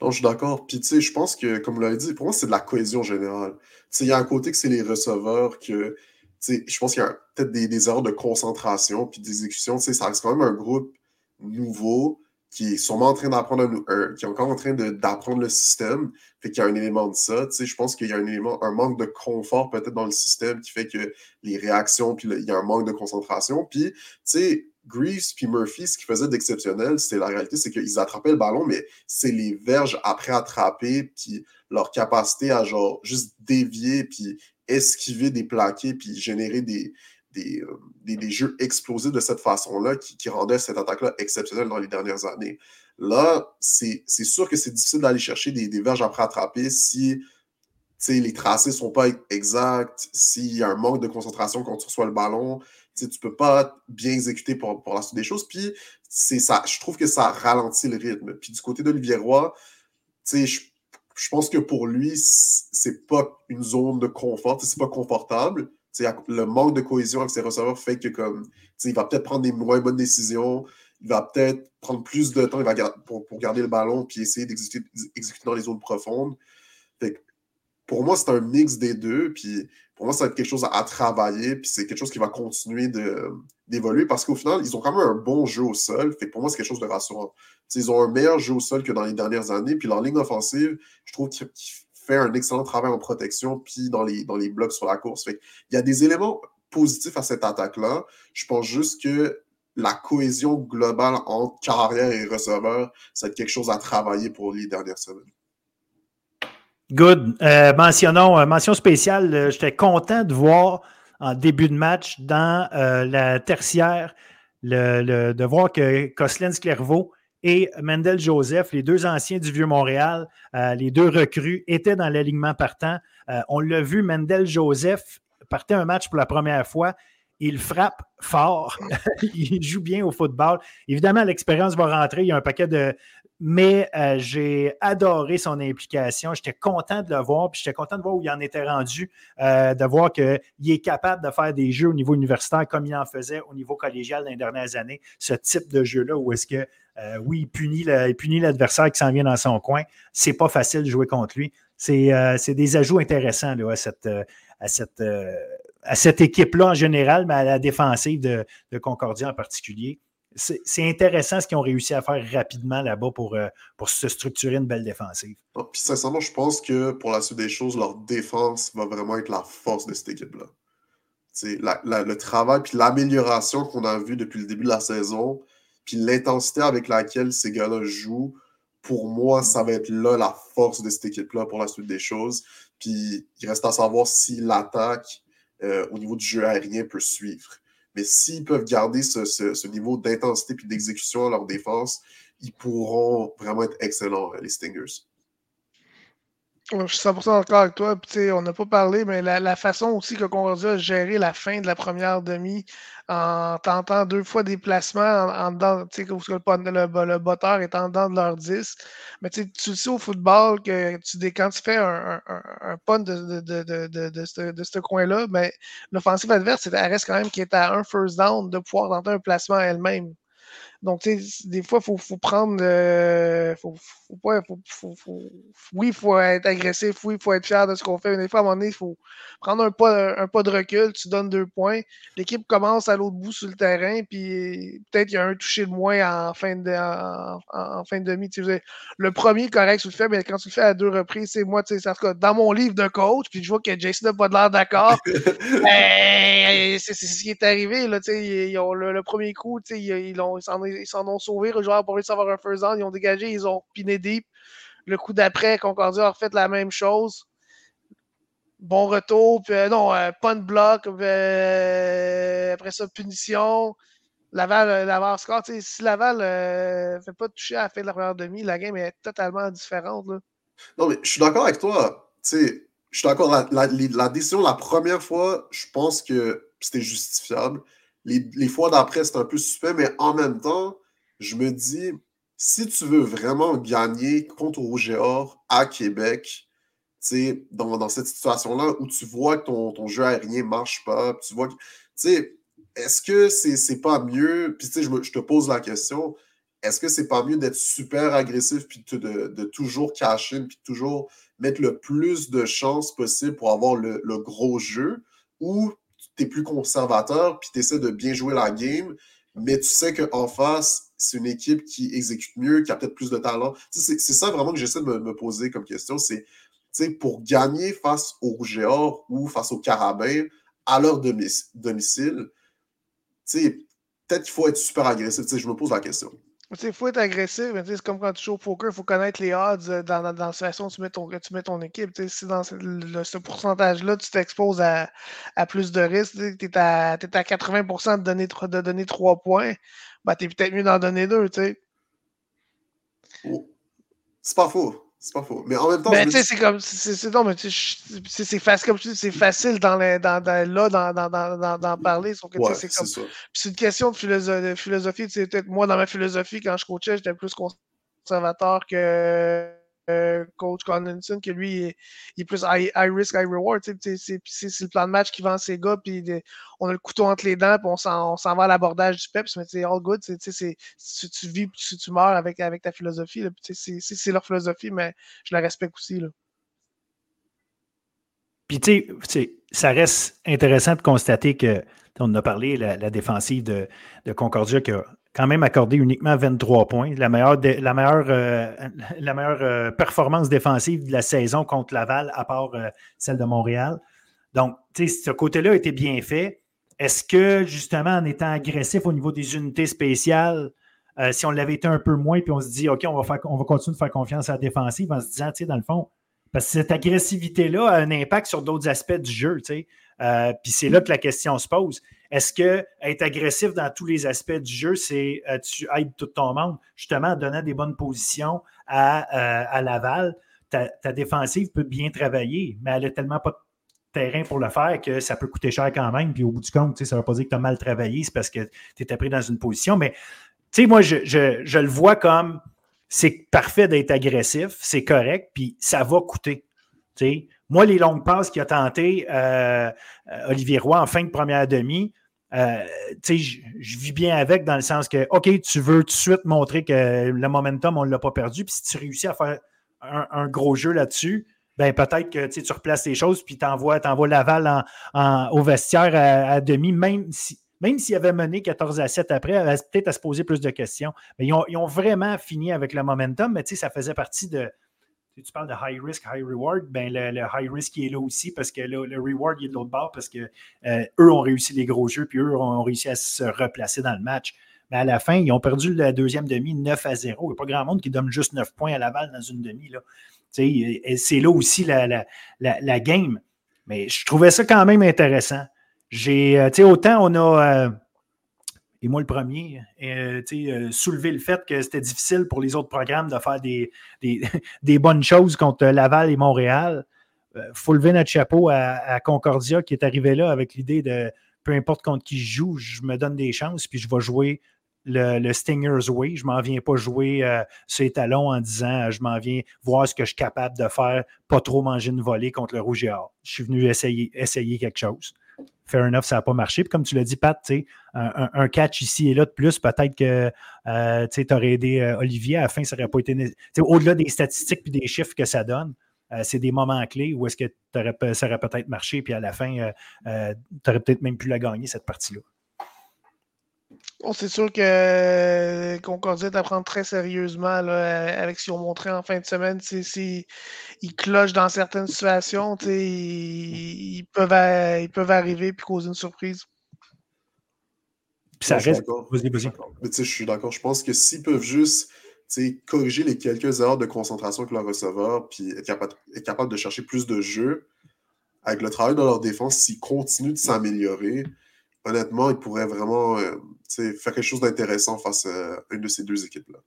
Non, je suis d'accord. Puis, tu sais, je pense que, comme vous l'avez dit, pour moi, c'est de la cohésion générale. Tu sais, il y a un côté que c'est les receveurs que, je pense qu'il y a peut-être des, des, erreurs de concentration puis d'exécution. Tu sais, ça reste quand même un groupe nouveau qui est sûrement en train d'apprendre qui est encore en train d'apprendre le système, fait qu'il y a un élément de ça. Tu sais, je pense qu'il y a un élément, un manque de confort peut-être dans le système qui fait que les réactions, puis il y a un manque de concentration. Puis, tu sais, Greaves puis Murphy, ce qu'ils faisaient d'exceptionnel, c'était la réalité, c'est qu'ils attrapaient le ballon, mais c'est les verges après attraper, puis leur capacité à genre juste dévier, puis esquiver des plaqués, puis générer des, euh, des, jeux explosifs de cette façon-là qui, rendaient cette attaque-là exceptionnelle dans les dernières années. Là, c'est sûr que c'est difficile d'aller chercher des, verges après attraper si les tracés ne sont pas exacts, s'il y a un manque de concentration quand tu reçois le ballon. Tu ne peux pas bien exécuter pour, la suite des choses. Puis, ça, je trouve que ça ralentit le rythme. Puis, du côté d'Olivier Roy, je, je pense que pour lui, c'est pas une zone de confort, c'est pas confortable le manque de cohésion avec ses receveurs fait que comme il va peut-être prendre des moins bonnes décisions, il va peut-être prendre plus de temps il va pour, garder le ballon puis essayer d'exécuter dans les zones profondes. pour moi, c'est un mix des deux. Puis pour moi, ça va être quelque chose à, travailler. Puis c'est quelque chose qui va continuer d'évoluer parce qu'au final, ils ont quand même un bon jeu au sol. Fait pour moi, c'est quelque chose de rassurant. ils ont un meilleur jeu au sol que dans les dernières années. Puis leur ligne offensive, je trouve qu'ils fait un excellent travail en protection, puis dans les, dans les blocs sur la course. il y a des éléments positifs à cette attaque-là. Je pense juste que la cohésion globale entre carrière et receveur, c'est quelque chose à travailler pour les dernières semaines. Good. Euh, mentionnons, euh, mention spéciale, euh, j'étais content de voir en début de match dans la tertiaire le, de voir que Coslens Clervaux et Mendel Joseph, les deux anciens du Vieux-Montréal, euh, les deux recrues, étaient dans l'alignement partant. Euh, on l'a vu, Mendel Joseph partait un match pour la première fois. Il frappe fort. il joue bien au football. Évidemment, l'expérience va rentrer. Il y a un paquet de, mais euh, j'ai adoré son implication. J'étais content de le voir, puis j'étais content de voir où il en était rendu, de voir qu'il est capable de faire des jeux au niveau universitaire comme il en faisait au niveau collégial dans les dernières années. Ce type de jeu-là où est-ce que, euh, oui, il punit l'adversaire qui s'en vient dans son coin. C'est pas facile de jouer contre lui. C'est des ajouts intéressants là, à cette, équipe-là en général, mais à la défensive de, Concordia en particulier c'est intéressant ce qu'ils ont réussi à faire rapidement là-bas pour, euh, pour se structurer une belle défensive. Ah, puis sincèrement, je pense que pour la suite des choses, leur défense va vraiment être la force de cette équipe-là. le travail puis l'amélioration qu'on a vu depuis le début de la saison, puis l'intensité avec laquelle ces gars-là jouent pour moi, ça va être là la force de cette équipe-là pour la suite des choses. Puis il reste à savoir si l'attaque euh, au niveau du jeu aérien peut suivre. Mais s'ils peuvent garder ce, niveau d'intensité et d'exécution à leur défense, ils pourront vraiment être excellents, les Stingers. Je suis 100% d'accord avec toi. on n'a pas parlé, mais la, façon aussi que Concordia a géré la fin de la première demi en tentant deux fois des placements en, dedans, tu sais, que le, le, botteur est en dedans de leur 10. Mais tu le sais au football que tu, quand tu fais un, un, de, de, de, de, ce, de ce coin-là, ben, l'offensive adverse, elle reste quand même qui est à un first down de pouvoir tenter un placement elle-même. Donc, tu sais, des fois, il faut, faut, prendre. Euh, faut, faut, pas, faut, oui, il faut être agressif. Oui, il faut être fier de ce qu'on fait. Mais des fois, à un moment donné, il faut prendre un pas, un pas de recul. Tu donnes deux points. L'équipe commence à l'autre bout sur le terrain. Puis peut-être qu'il y a un touché de moins en fin de, en, fin de demi. Tu sais, le premier, correct, tu le fais. Mais quand tu le fais à deux reprises, c'est moi, tu sais, dans mon livre de coach, puis je vois que Jason n'a pas de l'air d'accord. Ben, c'est ce qui est arrivé. Là, tu sais, ils ont, le, premier coup, tu sais, ils, ils, ils s'en ont sauvé. Le joueur pour réussir à avoir un first down. Ils ont dégagé, ils ont piné deep. Le coup d'après, Concordia a refait la même chose. Bon retour, puis euh, non, euh, pas de bloc, euh, après ça, punition. Laval, Laval score. Si Laval ne fait pas toucher à la fin de la première demi, la game est totalement différente. Non, mais je suis d'accord avec toi. je suis d'accord. La, la, décision, la première fois, je pense que c'était justifiable les, fois d'après, c'est un peu suspect, mais en même temps, je me dis, si tu veux vraiment gagner contre Or à Québec, dans, dans cette situation-là où tu vois que ton, jeu aérien ne marche pas, tu vois que, est-ce que c'est pas mieux, puis je, te pose la question, est-ce que c'est pas mieux d'être super agressif puis de, de, toujours cacher puis toujours mettre le plus de chances possible pour avoir le, le gros jeu ou tu es plus conservateur, puis tu essaies de bien jouer la game, mais tu sais qu'en face, c'est une équipe qui exécute mieux, qui a peut-être plus de talent. C'est ça vraiment que j'essaie de me, poser comme question. C'est pour gagner face au Rouge ou face au Carabin à leur domicile, peut-être qu'il faut être super agressif. Je me pose la question. Il faut être agressif, mais c'est comme quand tu joues au poker, il faut connaître les odds euh, dans, dans, dans la situation où tu mets ton, tu mets ton équipe. Si dans ce, pourcentage-là, tu t'exposes à, à, plus de risques, tu es, à, 80% de donner, de donner 3 points, ben, tu es peut-être mieux d'en donner 2. Oh. C'est pas faux. C'est pas faux. Mais en même temps. Ben, c'est comme. C'est non, mais c'est facile, comme c'est facile dans, les, dans, dans là d'en parler. Sauf que c'est comme. C'est une question de, philosophie. philosophie peut-être moi, dans ma philosophie, quand je coachais, j'étais plus conservateur que euh, coach Condinson, que lui, il est, plus high, risk, high reward. C'est le plan de match qui vend ses gars, puis on a le couteau entre les dents, puis on s'en va à l'abordage du PEPS, mais c'est all good. Tu, tu vis, tu, tu meurs avec, ta philosophie. C'est leur philosophie, mais je la respecte aussi. Puis, tu sais, ça reste intéressant de constater que, on a parlé, la, la défensive de, de Concordia qui quand même accordé uniquement 23 points. La meilleure, la meilleure, euh, la meilleure euh, performance défensive de la saison contre Laval, à part euh, celle de Montréal. Donc, ce côté-là a été bien fait. Est-ce que, justement, en étant agressif au niveau des unités spéciales, si on l'avait été un peu moins, puis on se dit, OK, on va, faire, on va continuer de faire confiance à la défensive en se disant, tu sais, dans le fond, parce que cette agressivité-là a un impact sur d'autres aspects du jeu, tu sais. puis c'est là que la question se pose. Est-ce que être agressif dans tous les aspects du jeu, c'est euh, tu aides tout ton monde, justement en donnant des bonnes positions à, euh, Laval? Ta, défensive peut bien travailler, mais elle n'a tellement pas de terrain pour le faire que ça peut coûter cher quand même. Puis au bout du compte, ça ne veut pas dire que tu as mal travaillé, c'est parce que tu étais pris dans une position. Mais tu sais, moi, je, je, le vois comme c'est parfait d'être agressif, c'est correct, puis ça va coûter. Moi, les longues passes qu'il a tenté euh, Olivier Roy en fin de première demi, euh, je, vis bien avec dans le sens que, OK, tu veux tout de suite montrer que le momentum, on ne l'a pas perdu. Puis si tu réussis à faire un, gros jeu là-dessus, ben peut-être que tu replaces les choses puis tu envoies, Laval au vestiaire à, demi, même si. Même s'il avait mené 14 à 7 après, peut-être à se poser plus de questions. Mais ils ont, ils ont vraiment fini avec le momentum, mais ça faisait partie de, tu parles de high risk, high reward, ben le, high risk est là aussi parce que le, reward est de l'autre bord parce que euh, eux ont réussi les gros jeux puis eux ont réussi à se replacer dans le match. Mais à la fin, ils ont perdu la deuxième demi 9 à 0. Il n'y a pas grand monde qui donne juste 9 points à Laval dans une demi. C'est là aussi la, la, game. Mais je trouvais ça quand même intéressant. J'ai, euh, autant on a, euh, et moi le premier, euh, soulevé le fait que c'était difficile pour les autres programmes de faire des, des, bonnes choses contre Laval et Montréal. Il faut lever notre chapeau à, Concordia qui est arrivé là avec l'idée de peu importe contre qui je joue, je me donne des chances, puis je vais jouer le, Stingers Way. Je ne m'en viens pas jouer euh, sur les talons en disant euh, je m'en viens voir ce que je suis capable de faire, pas trop manger une volée contre le Rouge et. Je suis venu essayer, essayer quelque chose. Fair enough, ça n'a pas marché. Puis comme tu l'as dit, Pat, un, un, catch ici et là de plus, peut-être que euh, tu aurais aidé Olivier. À la fin, ça n'aurait pas été. Au-delà des statistiques et des chiffres que ça donne, c'est des moments clés où est-ce que ça aurait peut-être marché, puis à la fin, tu aurais peut-être même pu la gagner, cette partie-là c'est sûr que Concordia est à prendre très sérieusement avec ce qu'ils ont montré en fin de semaine. ils clochent dans certaines situations, ils, peuvent, ils peuvent arriver et causer une surprise. ça reste. je suis d'accord. Je pense que s'ils peuvent juste corriger les quelques erreurs de concentration que leur receveur, puis être capable, être capable de chercher plus de jeux, avec le travail de leur défense, s'ils continuent de s'améliorer, honnêtement, ils pourraient vraiment euh, faire quelque chose d'intéressant face à une de ces deux équipes-là.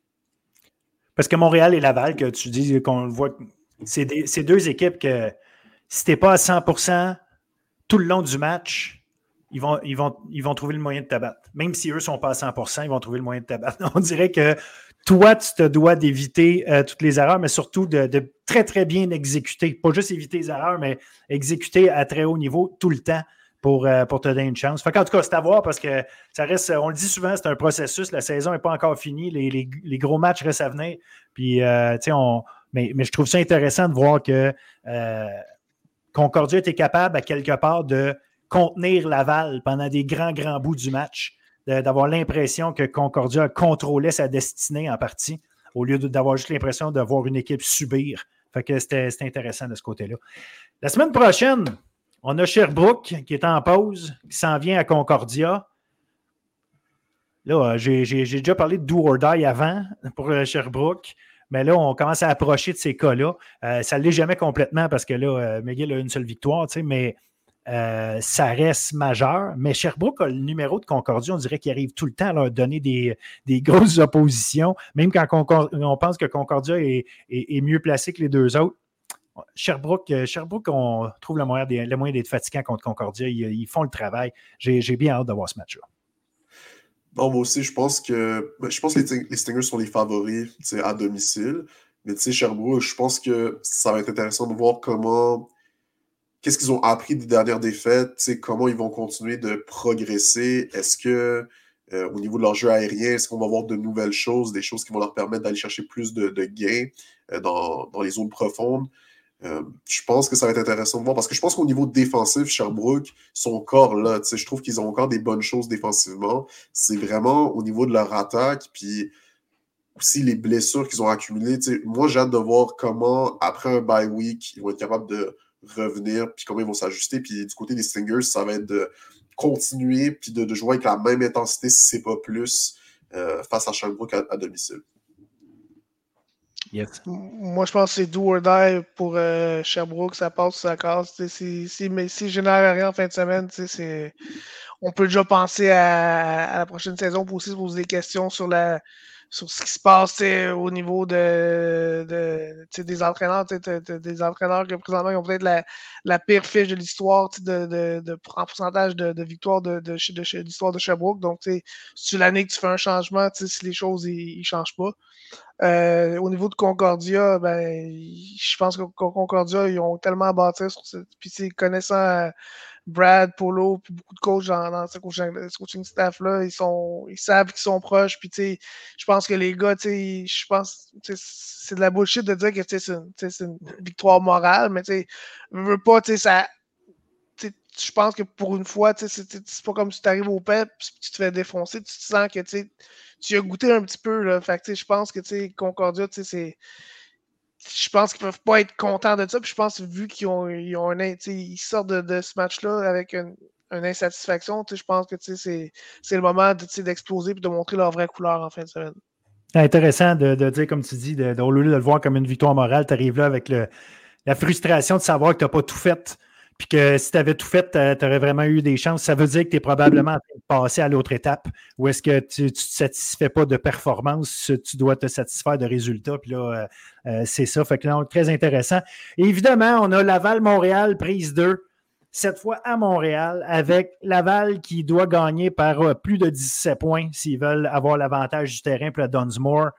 Parce que Montréal et Laval, que tu dis qu'on voit, c'est deux équipes que si tu n'es pas à 100% tout le long du match, ils vont, trouver le moyen de t'abattre. Même si eux sont pas à 100%, ils vont trouver le moyen de t'abattre. On dirait que toi, tu te dois d'éviter euh, toutes les erreurs, mais surtout de, très, très bien exécuter. Pas juste éviter les erreurs, mais exécuter à très haut niveau tout le temps pour, euh, pour te donner une chance. en tout cas, c'est à voir parce que ça reste, on le dit souvent, c'est un processus. La saison n'est pas encore finie. Les, gros matchs restent à venir. Euh, mais, je trouve ça intéressant de voir que euh, Concordia était capable, à quelque part, de contenir Laval pendant des grands, grands bouts du match, d'avoir l'impression que Concordia contrôlait sa destinée en partie, au lieu d'avoir juste l'impression de voir une équipe subir. Fait que c'était intéressant de ce côté-là. La semaine prochaine, on a Sherbrooke qui est en pause, qui s'en vient à Concordia. Là, j'ai déjà parlé de Do or Die avant pour euh, Sherbrooke, mais là, on commence à approcher de ces cas-là. Euh, ça ne l'est jamais complètement parce que là, euh, McGill a une seule victoire, mais ça reste majeur. Mais Sherbrooke a le numéro de Concordia, on dirait qu'il arrive tout le temps à leur donner des, grosses oppositions, même quand on pense que Concordia est mieux placé que les deux autres. Sherbrooke, euh, Sherbrooke, on trouve le moyen, d'être fatiguant contre Concordia. Ils, font le travail. J'ai bien hâte de voir ce match-là. moi aussi, je pense que ben, je pense les, Stingers sont les favoris à domicile. Mais tu sais, Sherbrooke, je pense que ça va être intéressant de voir comment. Qu'est-ce qu'ils ont appris des dernières défaites? Comment ils vont continuer de progresser? Est-ce que euh, au niveau de leur jeu aérien, est-ce qu'on va voir de nouvelles choses, des choses qui vont leur permettre d'aller chercher plus de, gains euh, dans, les zones profondes? Euh, je pense que ça va être intéressant de voir parce que je pense qu'au niveau défensif, Sherbrooke sont encore là. Je trouve qu'ils ont encore des bonnes choses défensivement. C'est vraiment au niveau de leur attaque, puis aussi les blessures qu'ils ont accumulées. Moi, j'ai hâte de voir comment, après un bye week, ils vont être capables de revenir, puis comment ils vont s'ajuster. Puis du côté des Stingers, ça va être de continuer, puis de, jouer avec la même intensité, si c'est pas plus, euh, face à Sherbrooke à domicile. Moi, je pense que c'est do or die pour euh, Sherbrooke, ça passe, ça casse. Si, si, mais si je génère rien en fin de semaine, on peut déjà penser à, la prochaine saison pour aussi se poser des questions sur la sur ce qui se passe au niveau de, de des entraîneurs, des entraîneurs qui présentement ont peut-être la, la, pire fiche de l'histoire de, de, de, en pourcentage de, de victoire de, de, l'histoire de Sherbrooke. Donc, c'est l'année que tu fais un changement, si les choses ne changent pas. Euh, au niveau de Concordia, ben, je pense que Concordia, ils ont tellement bâti sur ce. Connaissant Brad, Polo, puis beaucoup de coachs dans, ce, coaching, staff-là, ils, sont, ils savent qu'ils sont proches. Puis, je pense que les gars, je pense c'est de la bullshit de dire que c'est une, une, victoire morale, mais tu veux pas, ça. Je pense que pour une fois, c'est pas comme si tu arrives au PEP tu te fais défoncer, tu te sens que tu as goûté un petit peu. Là. Fait je pense que Concordia, c'est je pense qu'ils peuvent pas être contents de ça. Je pense vu qu'ils ont, ils ont un, ils sortent de, ce match-là avec une insatisfaction, je pense que c'est le moment d'exploser et de montrer leur vraie couleur en fin de semaine. Intéressant de, dire, comme tu dis, de, au lieu de le voir comme une victoire morale, tu arrives là avec la frustration de savoir que tu n'as pas tout fait puis que si tu avais tout fait, tu aurais vraiment eu des chances. Ça veut dire que tu es probablement en à l'autre étape ou est-ce que tu ne te satisfais pas de performance, tu dois te satisfaire de résultats. Puis là, euh, euh, c'est ça. Fait que là, très intéressant. évidemment, on a Laval-Montréal, prise 2, cette fois à Montréal, avec Laval qui doit gagner par euh, plus de 17 points s'ils veulent avoir l'avantage du terrain pour la Dunsmore.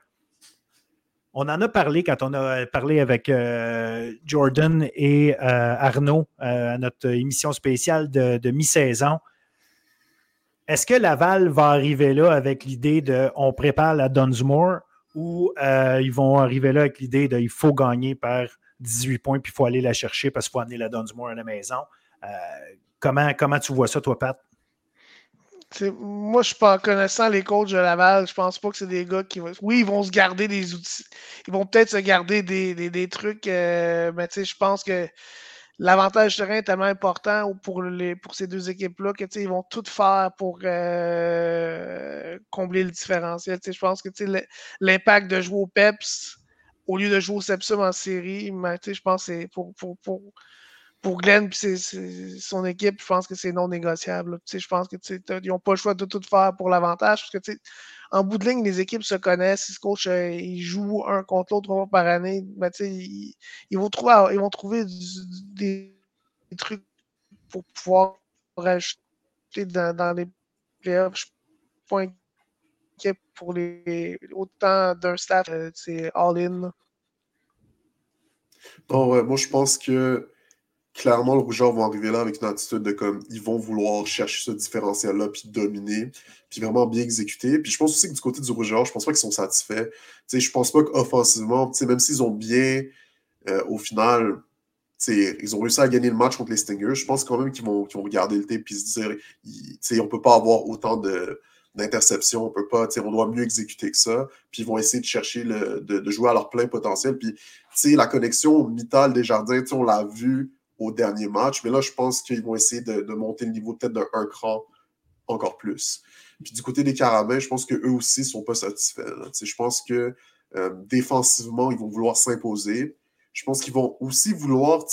On en a parlé quand on a parlé avec euh, Jordan et euh, Arnaud euh, à notre émission spéciale de, mi-saison. Est-ce que Laval va arriver là avec l'idée de on prépare la Dunsmore ou ils vont arriver là avec l'idée de il faut gagner par 18 points puis il faut aller la chercher parce qu'il faut amener la Dunsmore à la maison? comment, comment tu vois ça, toi, Pat? Moi, je pas connaissant les coachs de Laval, je pense pas que c'est des gars qui vont. Oui, ils vont se garder des outils. Ils vont peut-être se garder des, trucs, euh, mais je pense que l'avantage terrain est tellement important pour, les, pour ces deux équipes-là que ils vont tout faire pour euh, combler le différentiel. Je pense que l'impact de jouer au PEPS au lieu de jouer au Sepsum en série, je pense que c'est pour, pour pour Glenn et son équipe, je pense que c'est non négociable. Je pense qu'ils n'ont pas le choix de tout faire pour l'avantage. Parce que en bout de ligne, les équipes se connaissent. Si ce coach euh, il joue un contre l'autre trois fois par année, ben, ils, ils, vont trouver, ils vont trouver des, trucs pour pouvoir rajouter dans, les playoffs. Je suis pas inquiet pour les autant d'un staff, euh, c'est all-in. Bon, moi je pense que clairement, le Rougeur vont arriver là avec une attitude de comme ils vont vouloir chercher ce différentiel-là, puis dominer, puis vraiment bien exécuter. Puis je pense aussi que du côté du Rougeur, je pense pas qu'ils sont satisfaits. sais, je pense pas qu'offensivement, même s'ils ont bien, euh, au final, ils ont réussi à gagner le match contre les Stingers, je pense quand même qu'ils vont, vont regarder le tape et se dire on peut pas avoir autant de d'interceptions, on peut pas, on doit mieux exécuter que ça, puis ils vont essayer de chercher le, de, jouer à leur plein potentiel. Puis, la connexion Mittal des Jardins, on l'a vu au dernier match. Mais là, je pense qu'ils vont essayer de, monter le niveau peut-être d'un cran encore plus. Puis du côté des Carabins, je pense qu'eux aussi ne sont pas satisfaits. Je pense que euh, défensivement, ils vont vouloir s'imposer. Je pense qu'ils vont aussi vouloir,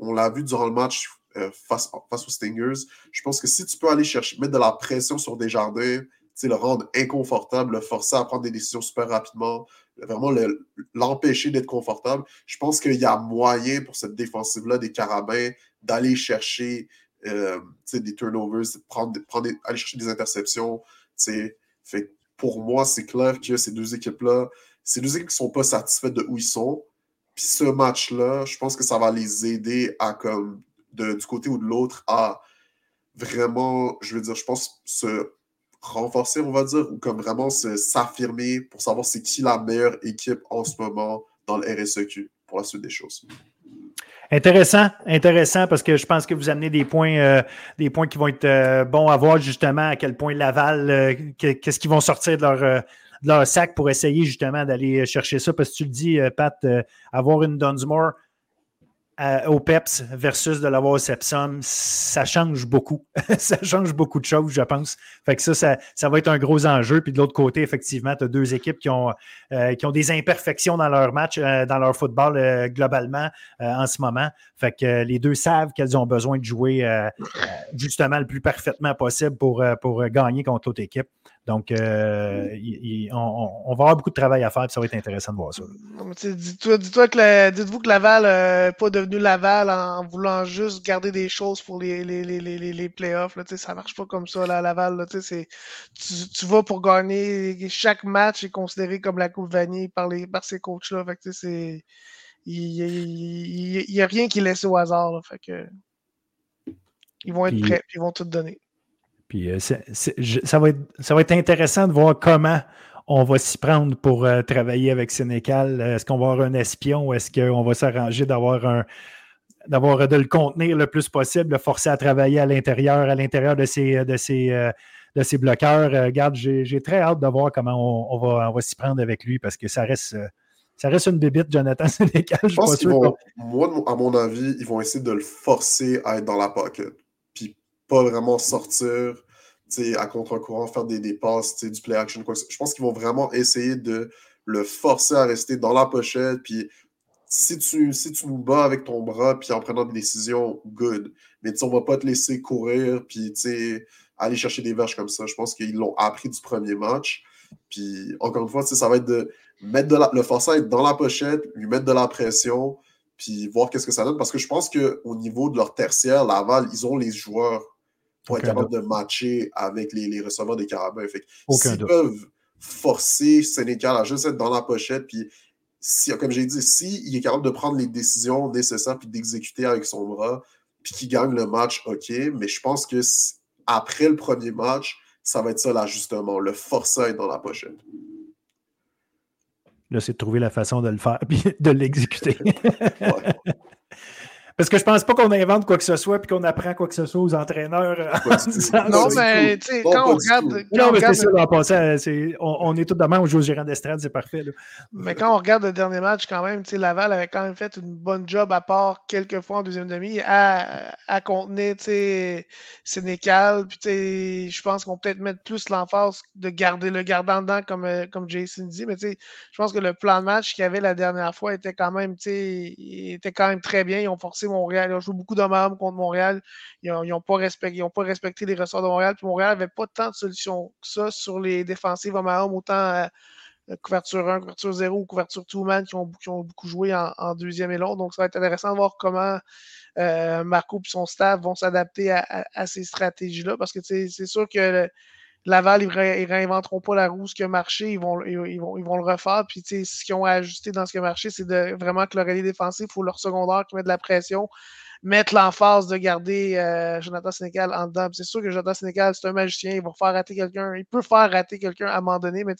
on l'a vu durant le match euh, face, face aux Stingers, je pense que si tu peux aller chercher, mettre de la pression sur des jardins, le rendre inconfortable, le forcer à prendre des décisions super rapidement, vraiment l'empêcher d'être confortable. Je pense qu'il y a moyen pour cette défensive-là des Carabins d'aller chercher euh, des turnovers, prendre, prendre aller chercher des interceptions. Pour moi, c'est clair que ces deux équipes-là, ces deux équipes qui ne sont pas satisfaites de où ils sont. Puis ce match-là, je pense que ça va les aider à, comme, du côté ou de l'autre, à vraiment, je veux dire, je pense, se renforcer, on va dire, ou comme vraiment s'affirmer pour savoir c'est qui la meilleure équipe en ce moment dans le RSEQ pour la suite des choses. Intéressant, intéressant, parce que je pense que vous amenez des points, euh, des points qui vont être euh, bons à voir justement à quel point Laval, euh, qu'est-ce qu'ils vont sortir de leur, de leur sac pour essayer justement d'aller chercher ça. Parce que tu le dis, Pat, avoir une Dunsmore au PEPS versus de l'avoir au Sepsum, ça change beaucoup. ça change beaucoup de choses, je pense. Fait que ça, ça, va être un gros enjeu. Puis de l'autre côté, effectivement, tu as deux équipes qui ont, euh, qui ont des imperfections dans leur match, euh, dans leur football euh, globalement en ce moment. Fait que les deux savent qu'elles ont besoin de jouer justement le plus parfaitement possible pour, pour gagner contre l'autre équipe. Donc, euh, on, va avoir beaucoup de travail à faire, et ça va être intéressant de voir ça. Dis-toi que dites-vous que Laval n'est pas devenu Laval en voulant juste garder des choses pour les, les, les, les, playoffs. Là, ça marche pas comme ça, là, Laval. tu, tu, vas pour gagner. Chaque match est considéré comme la Coupe Vanille par, les, par ces coachs-là. il n'y a, rien qui est laissé au hasard. fait que, ils vont être prêts, ils vont tout donner. Puis euh, ça, va être, ça va être intéressant de voir comment on va s'y prendre pour euh, travailler avec Sénécal. Est-ce qu'on va avoir un espion ou est-ce qu'on va s'arranger d'avoir un d'avoir de le contenir le plus possible, le forcer à travailler à l'intérieur, à l'intérieur de ces, de ces, euh, de ces bloqueurs? regarde, j'ai très hâte de voir comment on, va, on va s'y prendre avec lui parce que ça reste, ça reste une bébite, Jonathan Sénécal. Je, pense qu'ils vont, moi, à mon avis, ils vont essayer de le forcer à être dans la pocket pas vraiment sortir à contre-courant, faire des, des passes, du play action. Quoi. Je pense qu'ils vont vraiment essayer de le forcer à rester dans la pochette. Puis si tu, si tu nous bats avec ton bras, puis en prenant des décisions, good. Mais on va pas te laisser courir, puis aller chercher des verges comme ça. Je pense qu'ils l'ont appris du premier match. Puis encore une fois, ça va être de mettre le forcer à être dans la pochette, lui mettre de la pression, puis voir qu'est-ce que ça donne. Parce que je pense qu'au niveau de leur tertiaire, Laval, ils ont les joueurs pour être capables de matcher avec les, les receveurs des Carabins. S'ils peuvent forcer Sénécal à juste être dans la pochette, puis si, comme j'ai dit, s'il est capable de prendre les décisions nécessaires puis d'exécuter avec son bras, puis qu'il gagne le match, OK. Mais je pense que après le premier match, ça va être ça l'ajustement, le forcer à être dans la pochette. Là, c'est de trouver la façon de le faire puis de l'exécuter. Parce que je pense pas qu'on invente quoi que ce soit puis qu'on apprend quoi que ce soit aux entraîneurs. Euh, non, mais tu sais, quand on regarde. non, mais c'est ça, en passant, on, est tout de même au jeu gérant d'estrade, c'est parfait. Mais quand on regarde le dernier match, quand même, tu sais, Laval avait quand même fait une bonne job, à part quelques fois en deuxième demi, à, à contenir, tu sais, Sénécal. Puis, tu sais, je pense qu'on peut peut-être mettre plus l'emphase de garder le gardant dedans, comme, euh, comme Jason dit. Mais, tu sais, je pense que le plan de match qu'il y avait la dernière fois était quand même, tu sais, était quand même très bien. Ils ont forcé Montréal. Ils ont joué beaucoup d'hommes contre Montréal. Ils n'ont pas, respecté, pas respecté les ressorts de Montréal. Puis Montréal n'avait pas tant de solutions que ça sur les défensives hommes à autant euh, couverture 1, couverture 0 ou couverture 2-man qui ont, beaucoup joué en, deuxième et l'autre. Donc, ça va être intéressant de voir comment euh, Marco et son staff vont s'adapter à, ces stratégies-là parce que c'est sûr que. Laval, ils ne réinventeront pas la roue, ce qui a marché, ils vont, ils, vont, ils vont le refaire. Puis, ce qu'ils ont ajusté dans ce qui a marché, c'est de vraiment que le relais défensif ou leur secondaire qui met de la pression mettre l'emphase de garder euh, Jonathan Sénécal en dedans. C'est sûr que Jonathan Sénécal, c'est un magicien, il va faire rater quelqu'un, il peut faire rater quelqu'un à un moment donné, mais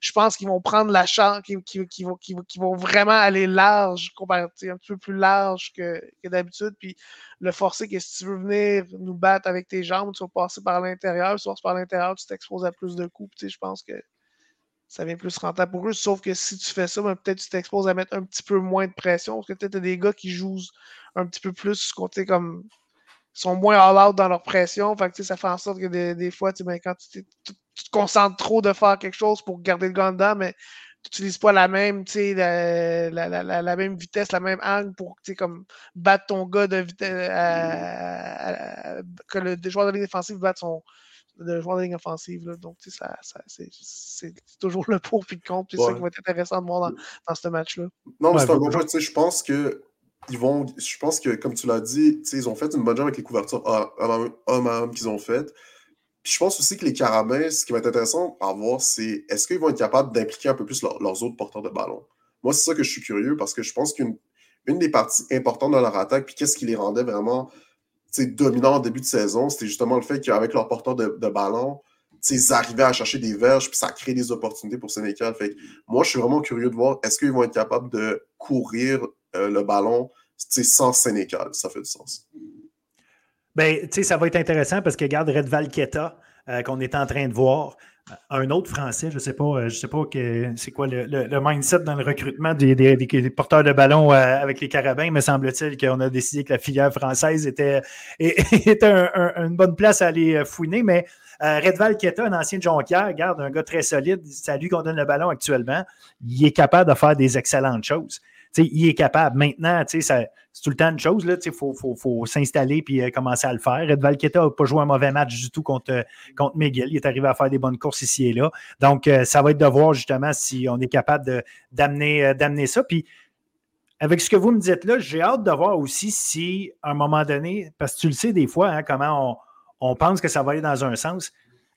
je pense qu'ils vont prendre la chance, qu'ils vont, vraiment aller large, un petit peu plus large que, d'habitude, puis le forcer que si tu veux venir nous battre avec tes jambes, tu vas passer par l'intérieur, si tu par l'intérieur, tu t'exposes à plus de coups. Je pense que ça vient plus rentable pour eux. Sauf que si tu fais ça, ben, peut-être tu t'exposes à mettre un petit peu moins de pression. Parce que peut-être tu as des gars qui jouent un petit peu plus, comme. sont moins all-out dans leur pression. Fait que, ça fait en sorte que des, fois, ben, quand tu, te concentres trop de faire quelque chose pour garder le gars dedans, mais tu n'utilises pas la même, la, la, la, même vitesse, la même angle pour comme battre ton gars de vitesse. que le joueur de ligne défensive batte son, de joueur de ligne offensive. Là. Donc, ça, ça c'est toujours le pour puis le contre. C'est ça qui va être intéressant de voir dans, dans ce match-là. Non, mais c'est un bon point. Je pense que ils vont. Je pense que, comme tu l'as dit, ils ont fait une bonne job avec les couvertures homme à homme qu'ils ont faites. Puis je pense aussi que les Carabins, ce qui va être intéressant à voir, c'est est-ce qu'ils vont être capables d'impliquer un peu plus leurs autres porteurs de ballon? Moi, c'est ça que je suis curieux parce que je pense qu'une une des parties importantes de leur attaque, puis qu'est-ce qui les rendait vraiment dominant en début de saison, c'était justement le fait qu'avec leur porteur de, ballon, ils arrivaient à chercher des verges, puis ça crée des opportunités pour Sénécal. Fait moi, je suis vraiment curieux de voir est-ce qu'ils vont être capables de courir euh, le ballon sans Sénécal. Ça fait du sens. Ben, ça va être intéressant parce que regarde Red Valqueta, euh, qu'on est en train de voir un autre Français, je ne sais pas, euh, sais pas que, c'est quoi le, mindset dans le recrutement des, porteurs de ballon euh, avec les carabins. Me semble-t-il qu'on a décidé que la filière française était, une bonne place à aller euh, fouiner, mais Redval Keta, un ancien Jonquière, garde un gars très solide, c'est à lui qu'on donne le ballon actuellement. Il est capable de faire des excellentes choses il est capable. Maintenant, c'est tout le temps une chose. Il faut, s'installer et euh, commencer à le faire. Ed Valqueta n'a pas joué un mauvais match du tout contre, contre Miguel. Il est arrivé à faire des bonnes courses ici et là. Donc, euh, ça va être de voir justement si on est capable euh, d'amener ça. Puis, avec ce que vous me dites là, j'ai hâte de voir aussi si, à un moment donné, parce que tu le sais des fois, hein, comment on pense que ça va aller dans un sens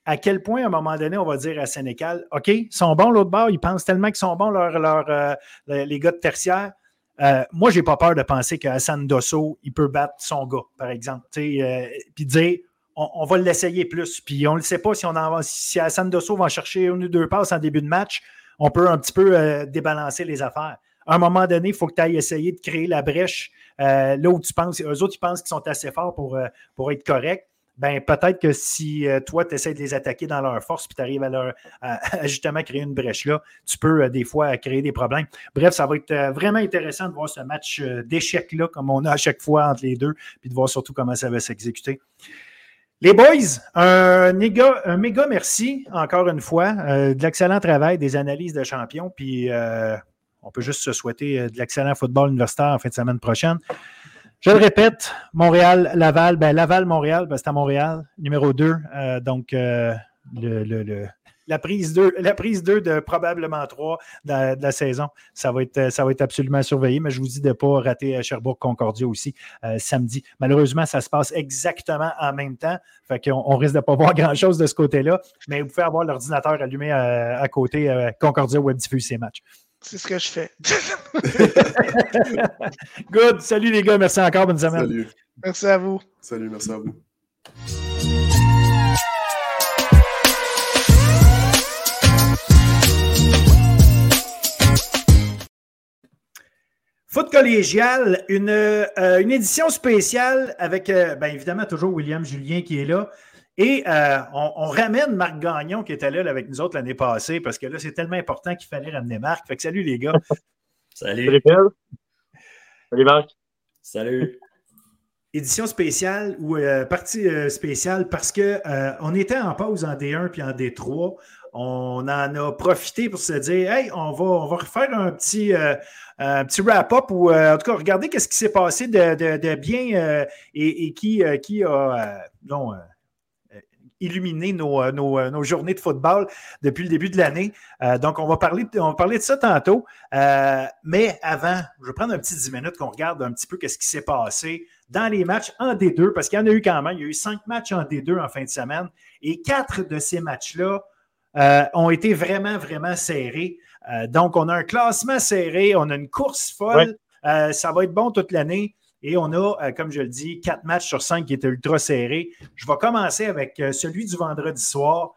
à quel point, à un moment donné, on va dire à Sénécal, OK, ils sont bons l'autre bord, ils pensent tellement qu'ils sont bons, euh, les gars de tertiaire. Euh, moi, je n'ai pas peur de penser qu'Hassan Dosso, il peut battre son gars, par exemple. Euh, puis dire, on, va l'essayer plus. Puis on ne sait pas si, on Dosso va chercher une ou deux passes en début de match, on peut un petit peu débalancer les affaires. À un moment donné, il faut que tu ailles essayer de créer la brèche là où tu penses. Eux autres, ils pensent qu'ils sont assez forts pour, pour être corrects ben peut-être que si euh, toi, tu essaies de les attaquer dans leur force, puis tu arrives à, leur, justement créer une brèche là, tu peux euh, des fois créer des problèmes. Bref, ça va être euh, vraiment intéressant de voir ce match d'échecs-là, comme on a à chaque fois entre les deux, puis de voir surtout comment ça va s'exécuter. Les boys, un méga, un méga merci encore une fois. de l'excellent travail, des analyses de champions. Puis on peut juste se souhaiter de l'excellent football universitaire en fin de semaine prochaine. Je le répète, Montréal-Laval, ben Laval-Montréal, ben c'est à Montréal, numéro 2. donc, le, la prise 2, la prise 2 de probablement 3 de la, saison. Ça va, être, ça va être absolument surveillé, mais je vous dis de ne pas rater euh, Sherbrooke-Concordia aussi euh, samedi. Malheureusement, ça se passe exactement en même temps. On risque de ne pas voir grand-chose de ce côté-là, mais vous pouvez avoir l'ordinateur allumé euh, à, côté Concordia Web diffuse ces matchs. C'est ce que je fais. Good. Salut les gars. Merci encore. Bonne semaine. Salut. Merci à vous. Salut. Merci à vous. Foot collégial, une, euh, une édition spéciale avec, euh, bien évidemment, toujours William Julien qui est là. Et euh, on, ramène Marc Gagnon qui était là, avec nous autres l'année passée parce que là, c'est tellement important qu'il fallait ramener Marc. Fait que salut les gars. salut. Salut Phil. Salut Marc. Salut. Édition spéciale ou partie spéciale parce qu'on était en pause en D1 puis en D3 on en a profité pour se dire Hey, on va, on va refaire un petit, euh, petit wrap-up ou euh, en tout cas, regardez ce qui s'est passé de, bien euh, et, qui, qui a illuminé nos, journées de football depuis le début de l'année. donc, on va, parler, on va parler de ça tantôt. mais avant, je vais prendre un petit 10 minutes qu'on regarde un petit peu ce qui s'est passé dans les matchs en D2, parce qu'il y en a eu quand même. Il y a eu cinq matchs en D2 en fin de semaine. Et quatre de ces matchs-là euh, ont été vraiment, vraiment serrés. Euh, donc, on a un classement serré, on a une course folle. Euh, ça va être bon toute l'année. Et on a, comme je le dis, quatre matchs sur cinq qui étaient ultra serrés. Je vais commencer avec celui du vendredi soir.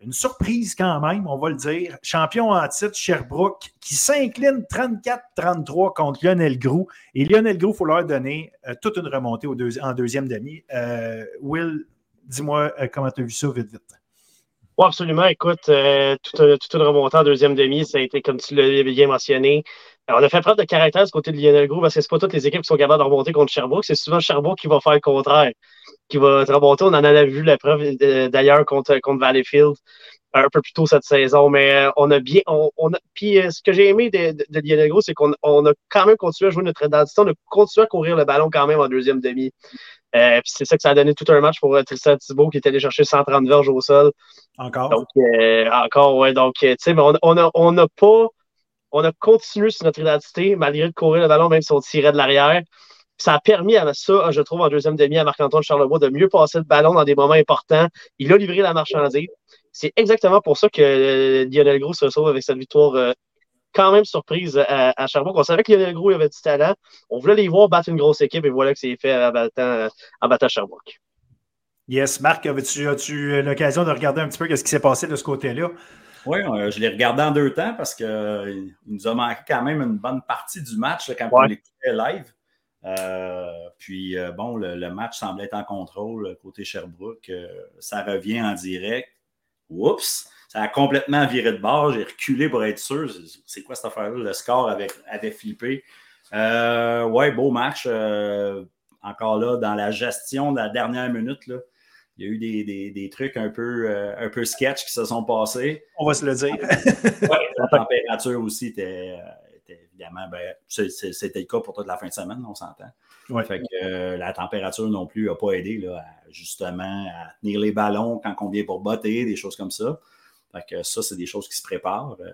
Une surprise quand même, on va le dire. Champion en titre, Sherbrooke, qui s'incline 34-33 contre Lionel Grou. Et Lionel Grou, il faut leur donner toute une remontée en deuxième demi. Will, dis-moi comment tu as vu ça vite, vite? Oui, absolument. Écoute, euh, toute, une remontée en deuxième demi, ça a été, comme tu l'as bien mentionné, on a fait preuve de caractère ce côté de Lionel Gros parce que c'est pas toutes les équipes qui sont capables de remonter contre Sherbrooke. C'est souvent Sherbrooke qui va faire le contraire, qui va remonter. On en a vu la preuve euh, d'ailleurs contre, contre Valleyfield un peu plus tôt cette saison. Mais euh, on a bien. On, a, puis ce que j'ai aimé de, de, Lionel Gros, c'est qu'on a quand même continué à jouer notre identité. On a continué à courir le ballon quand même en deuxième demi. Euh, puis c'est ça que ça a donné tout un match pour euh, Tristan Thibault qui est allé chercher 130 verges au sol. Encore. Donc, euh, encore, ouais. Donc, tu sais, mais on n'a on a, pas. On a continué sur notre identité malgré de courir le ballon, même si on tirait de l'arrière. Ça a permis à ça, je trouve, en deuxième demi, à Marc-Antoine Charlebois de mieux passer le ballon dans des moments importants. Il a livré la marchandise. C'est exactement pour ça que Lionel Gros se retrouve avec cette victoire quand même surprise à, à Sherbrooke. On savait que Lionel Gros avait du talent. On voulait les voir battre une grosse équipe et voilà que c'est fait en battant, en Sherbrooke. Yes, Marc, as-tu l'occasion de regarder un petit peu ce qui s'est passé de ce côté-là? Oui, euh, je l'ai regardé en deux temps parce qu'il euh, nous a manqué quand même une bonne partie du match quand on l'écoutait live. Euh, puis, bon, le, le, match semblait être en contrôle côté Sherbrooke. ça revient en direct. Oups! Ça a complètement viré de bord. J'ai reculé pour être sûr. C'est quoi cette affaire-là? Le score avait, avait flippé. Euh, ouais, beau match. Encore là, dans la gestion de la dernière minute, là, il y a eu des, des, trucs un peu, euh, un peu sketch qui se sont passés. On va se le dire. la température aussi était, évidemment, ben, c'était le cas pour toute la fin de semaine, on s'entend. Fait que la température non plus n'a pas aidé là, justement à tenir les ballons quand on vient pour botter, des choses comme ça ça, c'est des choses qui se préparent. Euh,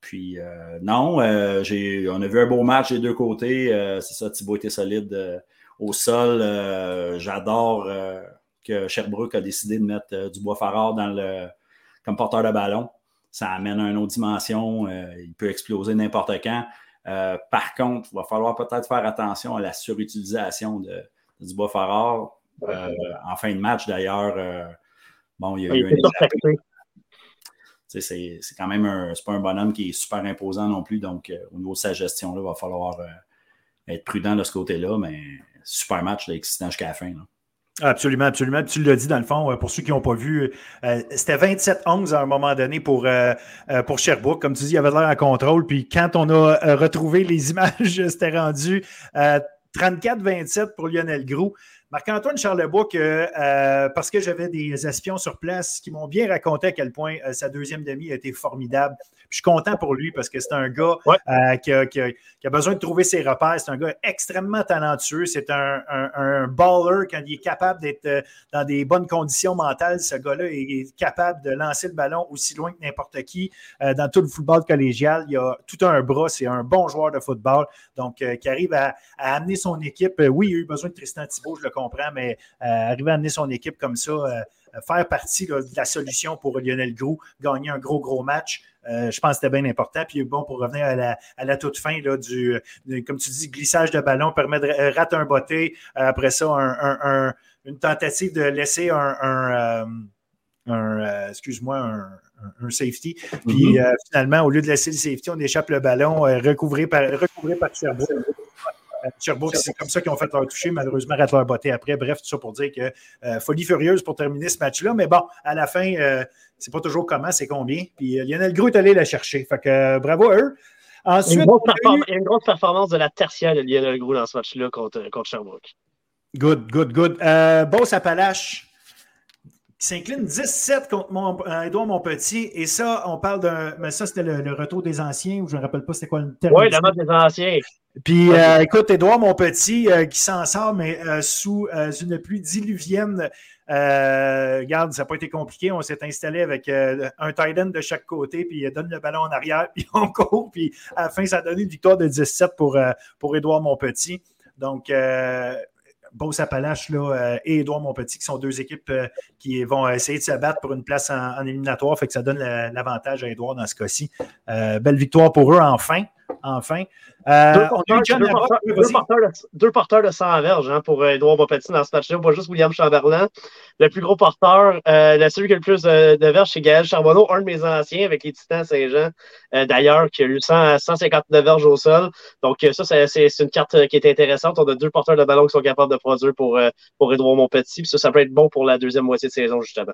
puis euh, non, euh, on a vu un beau match des deux côtés. c'est ça, Thibaut était solide au sol. J'adore que Sherbrooke a décidé de mettre du bois farard dans le, comme porteur de ballon. Ça amène à une autre dimension. il peut exploser n'importe quand. par contre, il va falloir peut-être faire attention à la surutilisation de, du bois farard. en fin de match, d'ailleurs, bon, il y a eu un c'est quand même un, pas un bonhomme qui est super imposant non plus. Donc, euh, au niveau de sa gestion, il va falloir euh, être prudent de ce côté-là. Mais super match, là, excitant jusqu'à la fin. Absolument, absolument. Tu l'as dit dans le fond, euh, pour ceux qui n'ont pas vu, c'était 27-11 à un moment donné pour, pour Sherbrooke. Comme tu dis, il avait l'air en contrôle. Puis quand on a retrouvé les images, c'était rendu 34-27 pour Lionel Gros. Marc-Antoine Charlebois, que, euh, parce que j'avais des espions sur place qui m'ont bien raconté à quel point euh, sa deuxième demi a été formidable. je suis content pour lui parce que c'est un gars euh, qui, a, besoin de trouver ses repères. C'est un gars extrêmement talentueux. C'est un, un, baller quand il est capable d'être dans des bonnes conditions mentales. Ce gars-là est, capable de lancer le ballon aussi loin que n'importe qui dans tout le football collégial. Il a tout un bras. C'est un bon joueur de football. Donc, qui arrive à, à, amener son équipe. oui, il a eu besoin de Tristan Thibault, je le comprend, mais euh, arriver à amener son équipe comme ça, euh, faire partie de la solution pour Lionel Gros, gagner un gros, gros match. Euh, je pense que c'était bien important. Puis bon, pour revenir à la, toute fin, là, du, comme tu dis, glissage de ballon, permet de rater un botté. après ça, une tentative de laisser un, excuse-moi, un, safety. Puis mm-hmm. finalement, au lieu de laisser le safety, on échappe le ballon recouvré par, recouvré par Sherbrooke. Sherbrooke, c'est comme ça qu'ils ont fait leur toucher. Malheureusement, ratent leur beauté après. Bref, tout ça pour dire que euh, folie furieuse pour terminer ce match-là. Mais bon, à la fin, euh, c'est pas toujours comment, c'est combien. Puis euh, Lionel Gros est allé la chercher. Fait que bravo à eux. Ensuite, une, grosse une grosse performance de la tertiaire de Lionel Gros dans ce match-là contre, contre Sherbrooke. Good, good, good. Boss Appalache qui s'incline 17 contre mon, Edouard Monpetit. Et ça, on parle d'un. Mais ça, c'était le, retour des anciens, ou je ne me rappelle pas c'était quoi le terme. Oui, le match des anciens. Puis, euh, écoute, Édouard, mon petit, euh, qui s'en sort, mais euh, sous une pluie diluvienne. regarde, ça n'a pas été compliqué. On s'est installé avec un tight end de chaque côté, puis il donne le ballon en arrière, puis on court. Puis à la fin, ça a donné une victoire de 17 pour, pour Édouard Monpetit. Donc, Beauce Appalache là, et Édouard Monpetit, qui sont deux équipes qui vont essayer de se battre pour une place en, en éliminatoire. Fait que ça donne l'avantage à Édouard dans ce cas-ci. belle victoire pour eux, enfin. Enfin. Euh, deux, porteurs, de, 100 verges hein, pour Edouard euh, Bopetit dans ce match-là, pas juste William Chamberlain. Le plus gros porteur, euh, celui qui a le plus de verges, c'est Gaël Charbonneau, un de mes anciens avec les Titans Saint-Jean, d'ailleurs, qui a eu 100, 159 verges au sol. Donc, ça, c'est une carte qui est intéressante. On a deux porteurs de ballon qui sont capables de produire pour, pour Edouard Montpetit. Puis ça, ça peut être bon pour la deuxième moitié de saison, justement.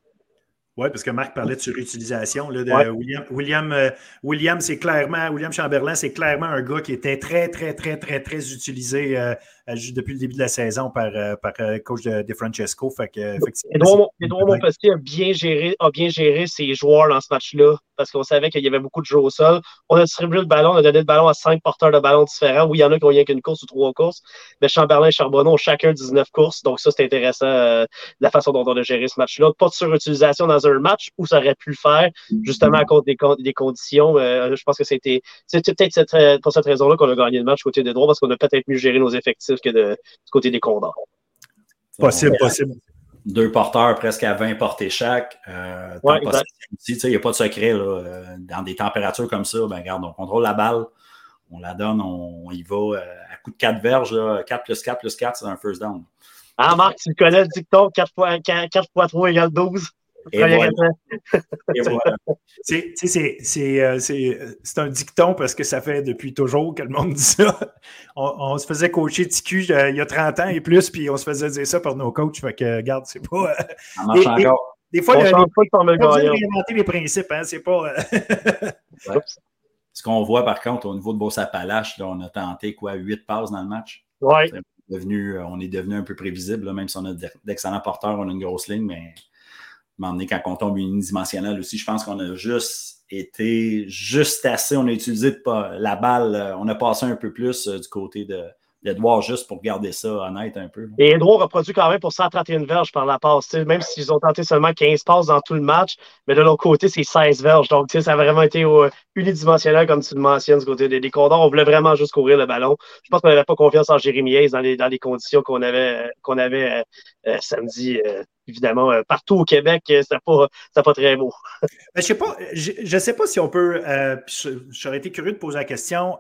Oui, parce que Marc parlait de surutilisation. Là, de William, William, euh, William c'est clairement, William Chamberlain, c'est clairement un gars qui était très, très, très, très, très utilisé euh, depuis le début de la saison par, par coach de, de, Francesco. Fait que, Edouard, a bien géré, a bien géré ses joueurs dans ce match-là parce qu'on savait qu'il y avait beaucoup de jeux au sol. On a distribué le ballon, on a donné le ballon à cinq porteurs de ballon différents. Oui, il y en a qui ont rien qu'une course ou trois courses, mais Chamberlain et Charbonneau ont chacun 19 courses. Donc, ça, c'est intéressant, la façon dont on a géré ce match-là. Pas de surutilisation dans un match où ça aurait pu le faire, justement à cause des, des conditions. Euh, je pense que c'était peut-être pour cette raison-là qu'on a gagné le match côté des droits, parce qu'on a peut-être mieux géré nos effectifs que de, du côté des Condors. Possible, possible. Deux porteurs presque à 20 portées chaque. Euh, il n'y a pas de secret. Là, euh, dans des températures comme ça, ben, regarde, on contrôle la balle, on la donne, on, y va euh, à coup de 4 verges. Là, 4 plus 4 plus 4, c'est un first down. Ah, Marc, tu connais le dicton 4 fois, 4, 4 fois 3 égale 12. Et voilà. Euh, c'est un dicton parce que ça fait depuis toujours que le monde dit ça. On, se faisait coacher TQ euh, il y a 30 ans et plus, puis on se faisait dire ça par nos coachs. Fait que, regarde, c'est pas. Euh, des fois, on pas de réinventer les principes, hein, c'est pas. Ce qu'on voit par contre au niveau de Bossapalache, on a tenté quoi, 8 passes dans le match. Ouais. Devenu, on est devenu un peu prévisible, même si on a d'excellents porteurs, on a une grosse ligne, mais donné, quand on tombe unidimensionnel aussi, je pense qu'on a juste été juste assez. On a utilisé la balle, euh, on a passé un peu plus euh, du côté de, d'Edouard juste pour garder ça honnête un peu. Et Edouard a quand même pour 131 verges par la passe. Même s'ils ont tenté seulement 15 passes dans tout le match, mais de l'autre côté, c'est 16 verges. Donc, ça a vraiment été euh, unidimensionnel, comme tu le mentionnes, du côté des, Condors. On voulait vraiment juste courir le ballon. Je pense qu'on n'avait pas confiance en Jérémy Hayes dans les, dans les conditions qu'on avait, qu'on avait samedi évidemment, euh, partout au Québec, euh, c'est pas, pas très beau. Ben, je sais pas, je, sais pas si on peut. Euh, j'aurais été curieux de poser la question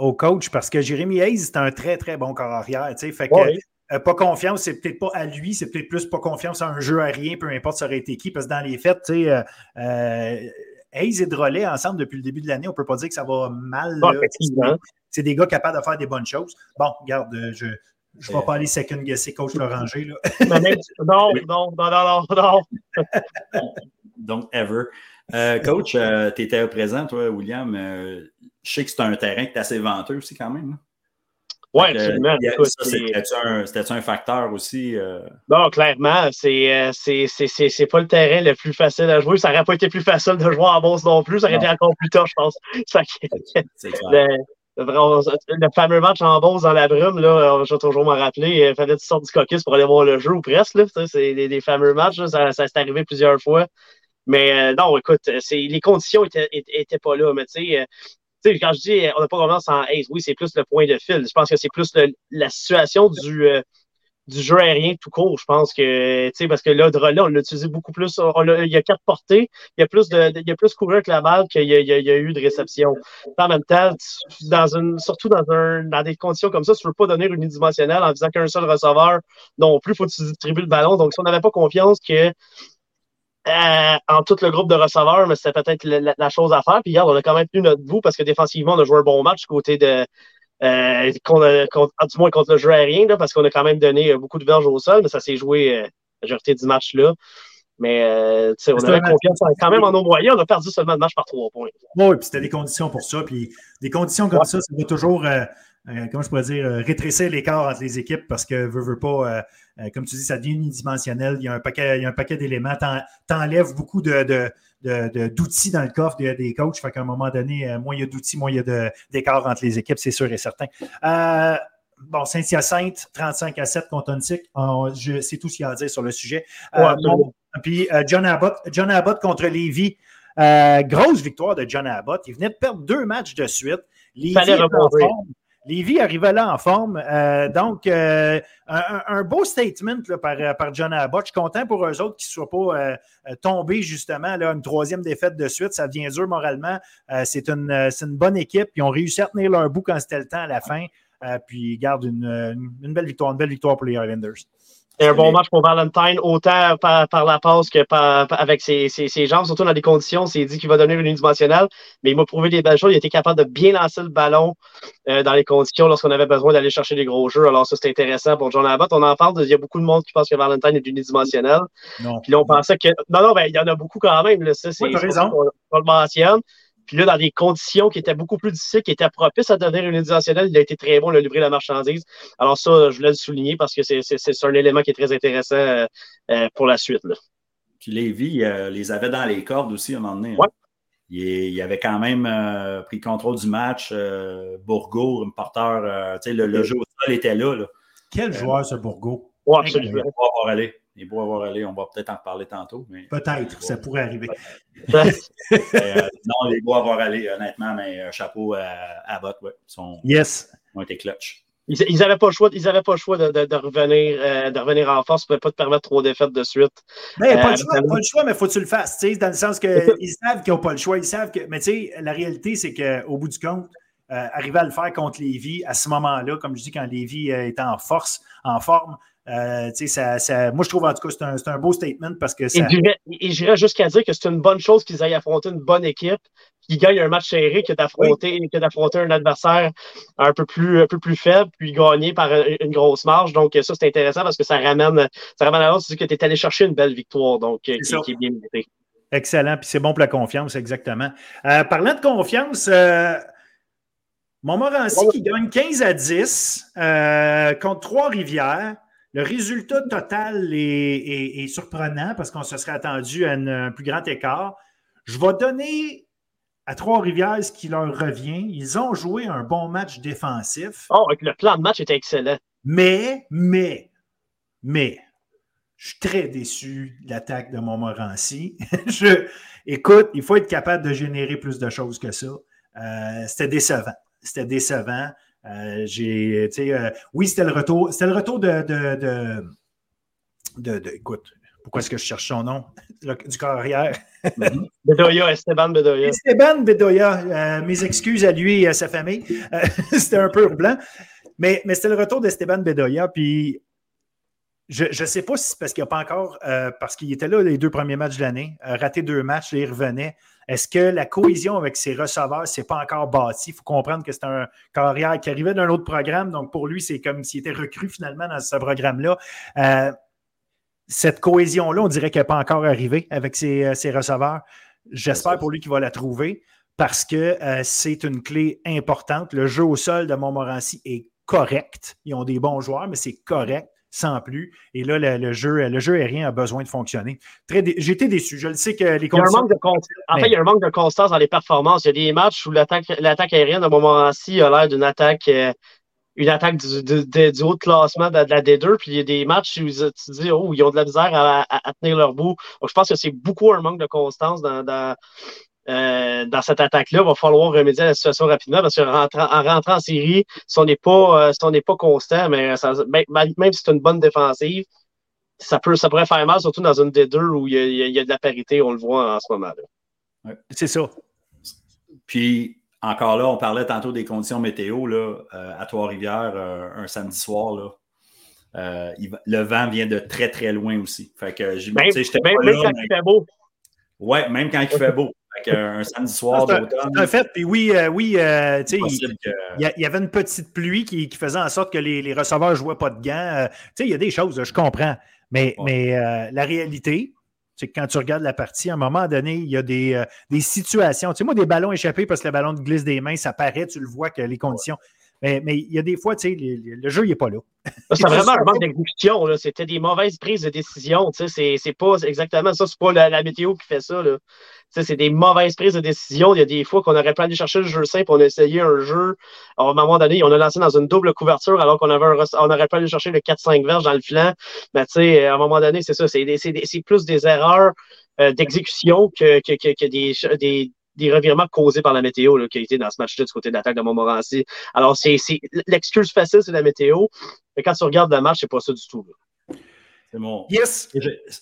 au coach parce que Jérémy Hayes, c'est un très, très bon corps arrière. Fait que, pas confiance, c'est peut-être pas à lui, c'est peut-être plus pas confiance en un jeu à rien, peu importe ça aurait été qui, parce que dans les tu sais, Hayes et Drolet ensemble depuis le début de l'année, on peut pas dire que ça va mal. c'est des gars capables de faire des bonnes choses. Bon, regarde, je, je ne vais pas aller second guesser coach Loranger. Là. non, non, non, non, non, Donc, ever. Euh, coach, euh, tu étais présent, toi, William. Euh, je sais que c'est un terrain qui est assez venteux aussi, quand même. Oui, absolument. C'était-tu un, facteur aussi? Euh? Non, clairement, c'est c'est pas le terrain le plus facile à jouer. Ça n'aurait pas été plus facile de jouer en bourse non plus. Ça aurait été encore plus tard, je pense. Le, fameux match en bourse dans la brume, là, je vais toujours m'en rappeler. Il fallait que tu sortes du caucus pour aller voir le jeu ou presque. C'est des, fameux matchs. ça, ça s'est arrivé plusieurs fois. Mais euh, non, écoute, les conditions étaient, pas là. Mais tu sais, euh, quand je dis on n'a pas vraiment sans ace, oui, c'est plus le point de fil. Je pense que c'est plus la situation du, euh, du jeu aérien tout court. Je pense que, tu sais, parce que là, là, on l'a utilisé beaucoup plus. il y a quatre portées. Il y a plus de, il y a plus couru que la balle qu'il y, a eu de réception. En même temps, dans une, surtout dans, un, dans des conditions comme ça, tu ne veux pas donner unidimensionnelle en disant qu'un seul receveur non plus, il faut que tu distribues le ballon. Donc, si on n'avait pas confiance que euh, en tout le groupe de receveurs, mais c'était peut-être la, chose à faire. Puis regarde, on a quand même tenu notre bout parce que défensivement, on a joué un bon match côté de. Euh, contre, du moins contre le jeu aérien, là, parce qu'on a quand même donné euh, beaucoup de verges au sol, mais ça s'est joué euh, la majorité du match là. Mais euh, on avait confiance quand même en nos moyens. On a perdu seulement le match par trois points. Oui, puis c'était des conditions pour ça. Puis des conditions comme ça, ça va toujours, comment je pourrais dire, rétrécir l'écart entre les équipes parce que veut, veut pas euh, comme tu dis, ça devient unidimensionnel. Il y a un paquet, il y a un paquet d'éléments. T'enlèves beaucoup de, d'outils dans le coffre des, coachs. Fait qu'à un moment donné, euh, moins il y a d'outils, moins il y a d'écart entre les équipes, c'est sûr et certain. Euh, bon, Saint-Hyacinthe, 35 à 7 contre Ontic. C'est tout ce qu'il y a à dire sur le sujet. puis John Abbott, John Abbott contre Lévis. grosse victoire de John Abbott. Il venait de perdre deux matchs de suite. Lévis Fallait Lévi arrivait là en forme. Euh, donc, euh, un, beau statement par, par John Abbott. Je suis content pour eux autres qu'ils ne soient pas euh, tombés justement là, une troisième défaite de suite. Ça devient dur moralement. c'est une, bonne équipe. Ils ont réussi à tenir leur bout quand c'était le temps à la fin. puis ils gardent une, une, belle victoire, une belle victoire pour les Islanders. C'est un bon match pour Valentine, autant par, par la passe que par, avec ses, ses, ses, jambes, surtout dans des conditions. C'est dit qu'il va donner une unidimensionnelle, mais il m'a prouvé des belles choses. Il était capable de bien lancer le ballon euh, dans les conditions lorsqu'on avait besoin d'aller chercher des gros jeux. Alors, ça, c'est intéressant pour John Abbott. On en parle, il y a beaucoup de monde qui pense que Valentine est unidimensionnel. Non. Puis là, on pensait que. Non, non, ben, il y en a beaucoup quand même. Là, ça, c'est. Oui, raison. On, le mentionne. Puis là, dans des conditions qui étaient beaucoup plus difficiles, qui étaient propices à devenir unidimensionnel, il a été très bon, il a livré la marchandise. Alors ça, je voulais le souligner parce que c'est un élément qui est très intéressant euh, euh, pour la suite. Là. Puis Lévi euh, les avait dans les cordes aussi à un moment donné. Hein. Il, avait quand même pris le contrôle du match. Bourgo, un porteur, le, le jeu au sol était là. Quel joueur ce Bourgo? Ouais, absolument. Il il est beau avoir allé, on va peut-être en reparler tantôt. Peut-être, ça pourrait arriver. Euh, non, il est beau avoir allé, honnêtement, mais euh, chapeau à, à Bot, ouais. Yes. Ils ont été clutch. Ils n'avaient pas le choix, ils pas le choix de, de, revenir, euh, de revenir en force. Ils ne pouvaient pas te permettre trop défaites de suite. Mais pas, le choix, pas le choix, mais il faut que tu le fasses. Dans le sens qu'ils savent qu'ils n'ont pas le choix. Ils savent que. Mais tu sais, la réalité, c'est qu'au bout du compte, arriver à le faire contre Lévis à ce moment-là, comme je dis, quand Lévis est en force, en forme, euh, ça, ça, moi, je trouve en tout cas c'est un, un, beau statement parce que ça. Et j'irais jusqu'à dire que c'est une bonne chose qu'ils aillent affronter une bonne équipe qui gagne un match serré que d'affronter d'affronter un adversaire un peu plus un peu plus faible puis gagner par une grosse marge. Donc ça c'est intéressant parce que ça ramène ça ramène à l'autre que tu es allé chercher une belle victoire donc qui, qui, est bien méritée. Excellent puis c'est bon pour la confiance exactement. Euh, parlant de confiance. Euh, Montmorency qui gagne 15 à 10 euh, contre Trois-Rivières. Le résultat total est, surprenant parce qu'on se serait attendu à un plus grand écart. Je vais donner à Trois-Rivières ce qui leur revient. Ils ont joué un bon match défensif. Oh, le plan de match était excellent. Mais, mais, mais, je suis très déçu de l'attaque de Montmorency. je, écoute, il faut être capable de générer plus de choses que ça. Euh, c'était décevant. C'était décevant. Euh, j'ai, euh, oui, c'était le retour. C'était le retour de, de, de, écoute, pourquoi est-ce que je cherche son nom? du carrière. Mhm. Bedoya, Esteban Bedoya. Esteban Bedoya. Euh, mes excuses à lui et à sa famille. c'était un peu blanc. Mais, mais c'était le retour d'Esteban Bedoya. Puis je ne sais pas si parce qu'il n'y a pas encore, parce qu'il était là les deux premiers matchs de l'année, raté deux matchs, et il revenait. Est-ce que la cohésion avec ses receveurs, c'est pas encore bâti? Il faut comprendre que c'est un carrière qui arrivait d'un autre programme. Donc, pour lui, c'est comme s'il était recru finalement dans ce programme-là. Euh, cette cohésion-là, on dirait qu'elle n'est pas encore arrivée avec ses, euh, receveurs. J'espère pour lui qu'il va la trouver parce que euh, c'est une clé importante. Le jeu au sol de Montmorency est correct. Ils ont des bons joueurs, mais c'est correct sans plus. Et là, le, jeu, le jeu aérien a besoin de fonctionner. J'ai été déçu. Je le sais que les conditions... Il en fait, il y a un manque de constance dans les performances. Il y a des matchs où l'attaque aérienne, à un moment-ci, a l'air d'une attaque, euh, une attaque du, du, haut classement de, la D2. Puis il y a des matchs où tu te dis, oh, ils ont de la misère à, tenir leur bout. Donc, je pense que c'est beaucoup un manque de constance dans euh, dans cette attaque-là, il va falloir remédier à la situation rapidement parce qu'en rentrant, en rentrant en série, si on n'est pas, euh, pas constant, mais ben, même si c'est une bonne défensive, ça, peut, ça pourrait faire mal, surtout dans une des deux où il y, a, de la parité, on le voit en ce moment-là. C'est ça. Puis, encore là, on parlait tantôt des conditions météo là, euh, à Trois-Rivières un samedi soir. Là. le vent vient de très, très loin aussi. Fait que, même, même, même quand il fait beau. Oui, même quand il fait beau un samedi soir d'automne. En fait, puis oui, euh, oui euh, il, y avait une petite pluie qui, faisait en sorte que les, receveurs ne jouaient pas de gants. Euh, il y a des choses, je comprends. Mais, mais la réalité, c'est que quand tu regardes la partie, à un moment donné, il y a des, situations. Tu sais, moi, des ballons échappés parce que le ballon glisse des mains, ça paraît, tu le vois que les conditions. Mais, il y a des fois, tu sais, le, jeu, il n'est pas là. C'est vraiment un manque d'exécution. C'était des mauvaises prises de décision. C'est pas exactement ça. C'est pas la, météo qui fait ça. C'est des mauvaises prises de décision. Il y a des fois qu'on aurait pu aller chercher le jeu simple, on a essayé un jeu. à un moment donné, on a lancé dans une double couverture alors qu'on avait on aurait pu aller chercher le 4-5 verges dans le flanc. Mais tu sais, à un moment donné, c'est ça. C'est plus des erreurs euh, d'exécution que, que, que, des revirements causés par la météo là, qui a été dans ce match-là du côté de l'attaque de Montmorency. Alors, c'est l'excuse facile, c'est la météo. Mais quand tu regardes le match, c'est pas ça du tout. C'est bon. Yes!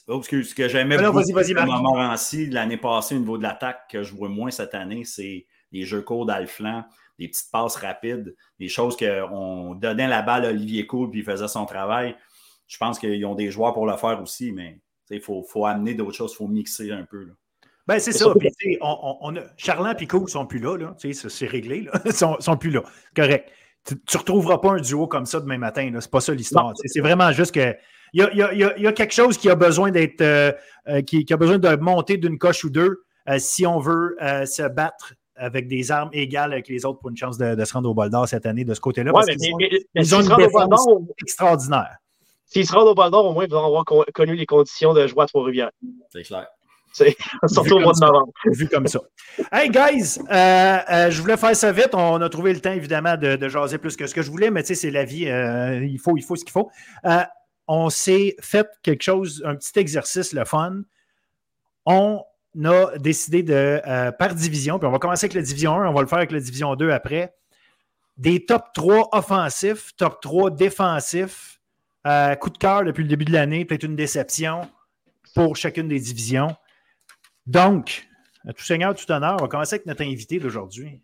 Oh, ce que j'aimais beaucoup de Montmorency l'année passée au niveau de l'attaque que je vois moins cette année, c'est les jeux courts d'Alflan, des petites passes rapides, des choses qu'on donnait la balle à Olivier Cool puis il faisait son travail. Je pense qu'ils ont des joueurs pour le faire aussi, mais il faut, faut, amener d'autres choses, il faut mixer un peu. Là. Ben, c'est ça. on, Charland et Cool ne sont plus là. là. C'est réglé. Ils sont, sont plus là. Correct. Tu ne retrouveras pas un duo comme ça demain matin. Ce n'est pas ça l'histoire. C'est vraiment juste que. Il y a, quelque chose qui a besoin d'être. Euh, euh, qui, a besoin de monter d'une coche ou deux euh, si on veut se battre avec des armes égales avec les autres pour une chance de, se rendre au bol d'or cette année de ce côté-là. Ouais, ils ont, une défense extraordinaire. S'ils se rendent au bol d'or, au moins, ils vont avoir connu les conditions de jouer à Trois-Rivières. C'est clair. Surtout au mois de novembre. Vu comme ça. Hey, guys, euh, euh, je voulais faire ça vite. On a trouvé le temps, évidemment, de, jaser plus que ce que je voulais, mais tu sais, c'est la vie. Euh, il, faut, il faut ce qu'il faut. on s'est fait quelque chose, un petit exercice, le fun. On a décidé de, par division, puis on va commencer avec la division 1, on va le faire avec la division 2 après, des top 3 offensifs, top 3 défensifs, coup de cœur depuis le début de l'année, peut-être une déception pour chacune des divisions. Donc, à tout seigneur, tout honneur, on va commencer avec notre invité d'aujourd'hui.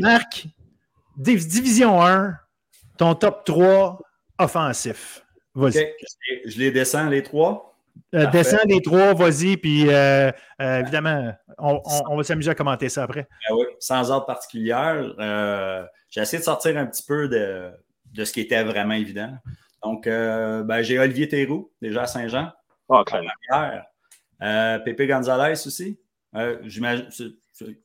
Marc, Division 1, ton top 3 offensif. Vas-y. Je les descends, les trois. Euh, descends les trois, vas-y, puis euh, euh, évidemment, on, va s'amuser à commenter ça après. Ben oui, sans ordre particulière. j'ai essayé de sortir un petit peu de, ce qui était vraiment évident. Donc, ben, j'ai Olivier Théroux, déjà à Saint-Jean. Ah, clair. Euh, Pépé Gonzalez aussi. Euh, j'imagine,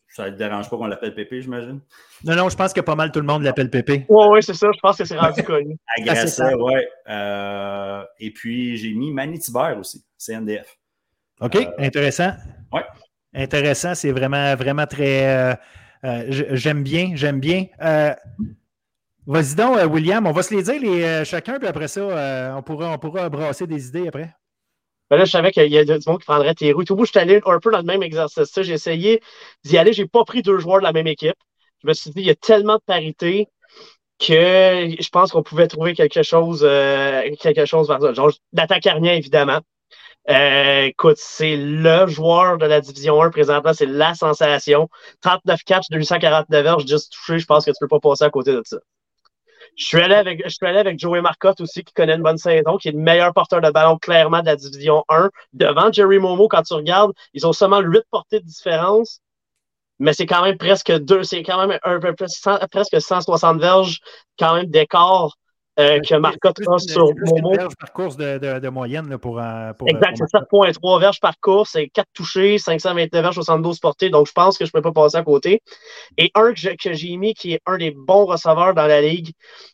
ça ne te dérange pas qu'on l'appelle Pépé, j'imagine? Non, non, je pense que pas mal tout le monde l'appelle Pépé. Oui, oui, c'est ça. Je pense que c'est rendu connu. Agressé, oui. Euh, et puis, j'ai mis Manny Tiber aussi, CNDF. OK, intéressant. Oui. Intéressant, c'est vraiment, vraiment très. j'aime bien, j'aime bien. Vas-y donc, William, on va se les dire les, chacun, puis après ça, on, pourra, on pourra brasser des idées après. Ben là, je savais qu'il y a du monde qui prendrait tes roues. Tout bout, je suis allé un peu dans le même exercice. J'ai essayé d'y aller. Je n'ai pas pris deux joueurs de la même équipe. Je me suis dit, il y a tellement de parité que je pense qu'on pouvait trouver quelque chose, euh, quelque chose vers ça. Genre, l'attaque évidemment. Euh, écoute, c'est le joueur de la Division 1 présentement, c'est la sensation. 39 catchs, 249 verges, juste touché. Je pense que tu peux pas passer à côté de ça. Je suis allé avec, je suis allé avec Joey Marcotte aussi, qui connaît une bonne saison, qui est le meilleur porteur de ballon clairement de la division 1. Devant Jerry Momo, quand tu regardes, ils ont seulement 8 portées de différence, mais c'est quand même presque deux, c'est quand même un peu presque 160 verges quand même d'écart euh, que Marcotte a sur Momo. par course de, de, moyenne pour, pour, Exact, c'est 7,3 verges par course, c'est 4 touchés, 529 verges, 72 portées. Donc, je pense que je ne peux pas passer à côté. Et un que j'ai mis qui est un des bons receveurs dans la ligue,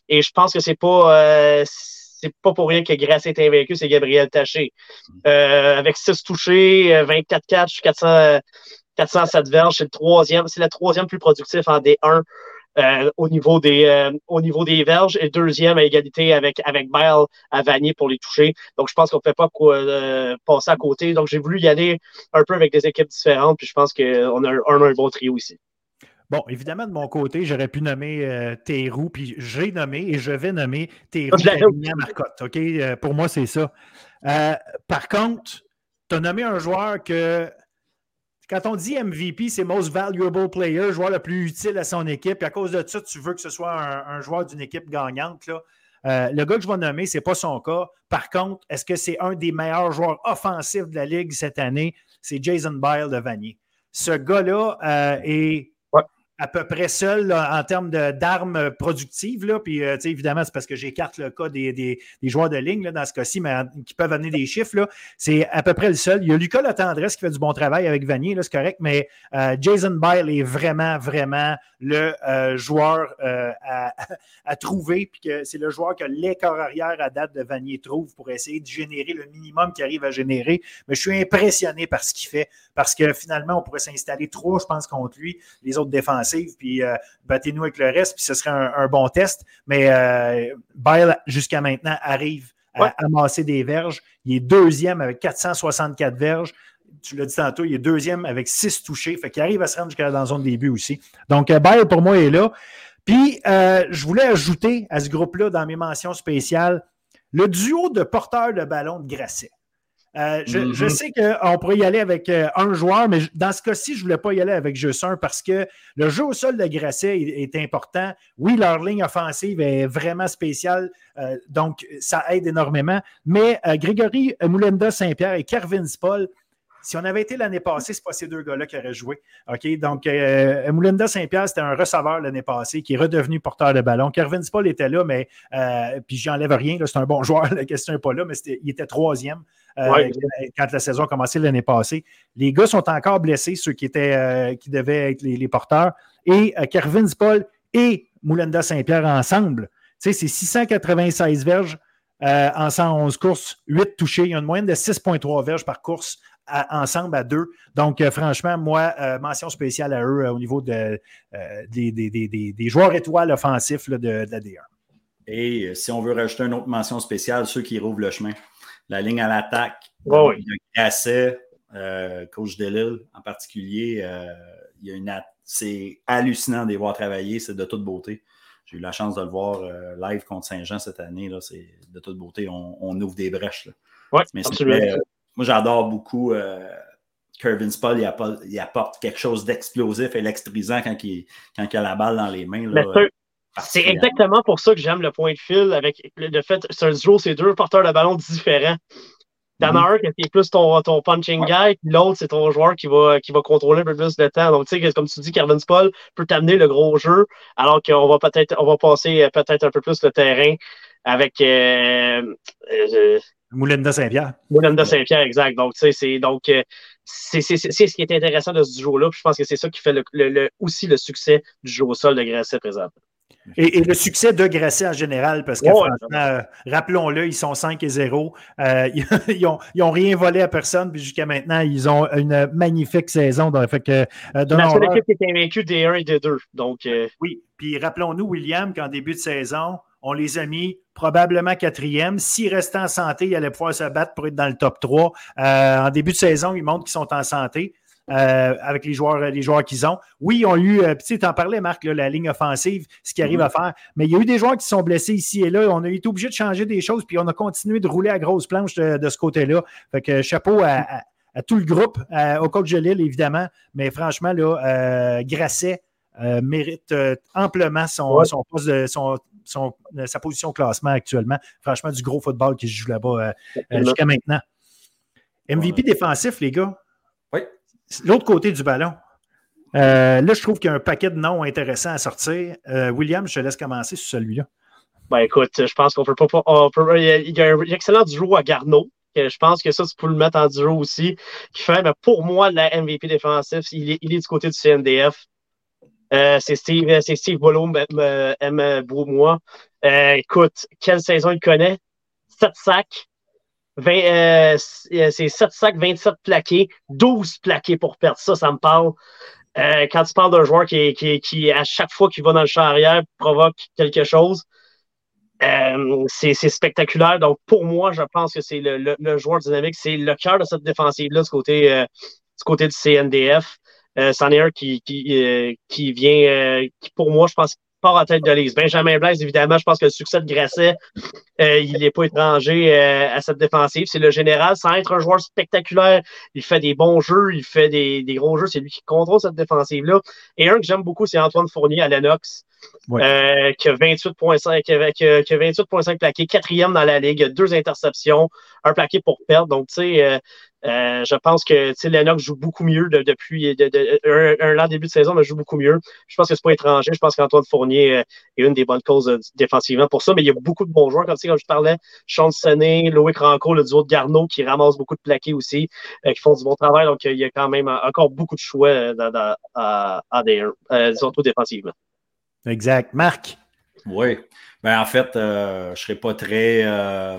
et je pense que c'est pas. Euh, c'est pas pour rien que Grasset est invaincu, c'est Gabriel Taché. Euh, avec 6 touchés, 24 catchs, 400, 407 verges, c'est le troisième, c'est la troisième plus productif en D1 euh, au, niveau des, euh, au niveau des verges et deuxième à égalité avec, avec à Vanier pour les toucher. Donc, je pense qu'on ne peut pas euh, passer à côté. Donc, j'ai voulu y aller un peu avec des équipes différentes, puis je pense qu'on a un, un, bon trio ici. Bon, évidemment, de mon côté, j'aurais pu nommer euh, puis j'ai nommé et je vais nommer Théroux Marcotte. OK? pour moi, c'est ça. par contre, tu as nommé un joueur que quand on dit MVP, c'est Most Valuable Player, joueur le plus utile à son équipe. Et à cause de ça, tu veux que ce soit un, joueur d'une équipe gagnante. Là. Euh, le gars que je vais nommer, ce n'est pas son cas. Par contre, est-ce que c'est un des meilleurs joueurs offensifs de la Ligue cette année? C'est Jason Byle de Vanier. Ce gars-là euh, est à peu près seul en termes d'armes productives. Là. Puis, euh, évidemment, c'est parce que j'écarte le cas des, joueurs de ligne dans ce cas-ci, mais qui peuvent amener des chiffres. C'est à peu près le seul. Il y a Lucas Latendresse qui fait du bon travail avec Vanier, c'est correct, mais euh, Jason Byle est vraiment, vraiment le euh, joueur à, trouver. Puis que c'est le joueur que corps arrière à date de Vanier trouve pour essayer de générer le minimum qu'il arrive à générer. Mais je suis impressionné par ce qu'il fait parce que finalement, on pourrait s'installer trois, je pense, contre lui, les autres défenseurs puis euh, battez-nous avec le reste, puis ce serait un, bon test. Mais euh, Byle, jusqu'à maintenant, arrive à amasser des verges. Il est deuxième avec 464 verges. Tu l'as dit tantôt, il est deuxième avec six touchés. Fait qu'il arrive à se rendre jusqu'à dans la zone début aussi. Donc, euh, Byle, pour moi, est là. Puis, je voulais ajouter à ce groupe-là, dans mes mentions spéciales, le duo de porteurs de ballon de Grasset. Euh, je, mm-hmm. sais qu'on pourrait y aller avec euh, un joueur, mais dans ce cas-ci, je ne voulais pas y aller avec juste un parce que le jeu au sol de Grasset est, important. Oui, leur ligne offensive est vraiment spéciale, euh, donc ça aide énormément. Mais Grégory Moulenda Saint-Pierre et Kervin Spall, si on avait été l'année passée, ce n'est pas ces deux gars-là qui auraient joué. OK? Donc, Moulenda Saint-Pierre, c'était un receveur l'année passée qui est redevenu porteur de ballon. Kervin Spall était là, mais puis j'enlève rien. C'est un bon joueur, la question n'est pas là, mais il était troisième. Euh, quand la saison a commencé l'année passée. Les gars sont encore blessés, ceux qui, étaient, euh, qui devaient être les, porteurs. Et euh, Kervin Paul et Moulenda Saint-Pierre ensemble, c'est 696 verges en 111 courses, 8 touchés. Il y a une moyenne de 6,3 verges par course ensemble à deux. Donc, franchement, moi, mention spéciale à eux au niveau de, des, joueurs étoiles offensifs de, de, la D1. Et si on veut rajouter une autre mention spéciale, ceux qui rouvrent le chemin la ligne à l'attaque. Oh, oui. euh, coach Delille en particulier, euh, il y a une c'est hallucinant de les voir travailler, c'est de toute beauté. J'ai eu la chance de le voir euh, live contre Saint-Jean cette année. Là, c'est de toute beauté. On, ouvre des brèches. Oui, absolument. Moi, j'adore beaucoup Kervin Spall. Il apporte, quelque chose d'explosif et électrisant quand il, quand il a la balle dans les mains. Là, c'est exactement pour ça que j'aime le point de fil avec le fait c'est un duo, c'est deux porteurs de ballon différents. T'en as un qui est plus ton, ton punching guy, puis l'autre, c'est ton joueur qui va, qui va contrôler un peu plus de temps. Donc, tu sais, comme tu dis, Kevin Spall peut t'amener le gros jeu, alors qu'on va peut-être on va passer peut-être un peu plus le terrain avec euh, euh, Moulin Saint-Pierre. Moulin Saint-Pierre, exact. Donc, tu sais, c'est donc euh, c'est ce qui est intéressant de ce duo-là. Je pense que c'est ça qui fait le, aussi le succès du jeu au sol de Grasset présent. Et, le succès de Grasset en général, parce que franchement, rappelons-le, ils sont 5 et 0. Euh, ils n'ont rien volé à personne, puis jusqu'à maintenant, ils ont une magnifique saison. Donc, fait que, euh, équipe qui est invaincue des 1 et des 2. Donc, euh, Oui, puis rappelons-nous, William, qu'en début de saison, on les a mis probablement quatrième. S'ils restaient en santé, ils allaient pouvoir se battre pour être dans le top 3. en début de saison, ils montrent qu'ils sont en santé. Euh, avec les joueurs, les joueurs qu'ils ont. Oui, ils ont eu, euh, tu en parlais, Marc, la ligne offensive, ce qu'ils arrivent mm-hmm. à faire, mais il y a eu des joueurs qui sont blessés ici et là. On a été obligé de changer des choses, puis on a continué de rouler à grosse planche de, ce côté-là. Fait que chapeau à, tout le groupe, au coach de Lille, évidemment, mais franchement, là, Grasset euh, mérite amplement son, son poste de, son, sa position au classement actuellement. Franchement, du gros football qui se joue là-bas jusqu'à maintenant. MVP défensif, les gars. L'autre côté du ballon. Euh, là, je trouve qu'il y a un paquet de noms intéressants à sortir. Euh, William, je te laisse commencer sur celui-là. Ben écoute, je pense qu'on peut pas. il, y a un excellent duo à Garneau. Je pense que ça, tu peux le mettre en duo aussi. Qui fait, mais pour moi, la MVP défensif, il est, il est du côté du CNDF. Euh, c'est Steve, euh, c'est Steve Bolo, M. Broumois. Euh, écoute, quelle saison il connaît? 7 sacs. 20, euh, c'est 7 sacs, 27 plaqués, 12 plaqués pour perdre. Ça, ça me parle. Euh, quand tu parles d'un joueur qui, qui, qui, à chaque fois qu'il va dans le champ arrière, provoque quelque chose, euh, c'est spectaculaire. Donc, pour moi, je pense que c'est le, le, joueur dynamique, c'est le cœur de cette défensive-là du côté, euh, du côté du CNDF. Euh, c'en est un qui, qui, qui vient, qui pour moi, je pense, part en tête de liste. Benjamin Blaise, évidemment, je pense que le succès de Grasset, euh, il n'est pas étranger euh, à cette défensive. C'est le général, sans être un joueur spectaculaire. Il fait des bons jeux, il fait des, des gros jeux. C'est lui qui contrôle cette défensive-là. Et un que j'aime beaucoup, c'est Antoine Fournier à Lennox. Euh, qui a 28,5 qui 28 plaqués, quatrième dans la ligue, deux interceptions, un plaqué pour perdre. Donc, tu sais, euh, euh, je pense que Lennox joue beaucoup mieux depuis de, un, an début de saison, mais joue beaucoup mieux. Je pense que c'est pas étranger. Je pense qu'Antoine Fournier est une des bonnes causes défensivement pour ça. Mais il y a beaucoup de bons joueurs, comme, comme je parlais, Sean Sonné, Loïc Ranco, le duo de Garneau, qui ramasse beaucoup de plaqués aussi, qui font du bon travail. Donc, il y a quand même encore beaucoup de choix dans, dans, à, à des, surtout défensivement. Exact. Marc? Oui. Ben, en fait, euh, je ne serais pas très. Euh,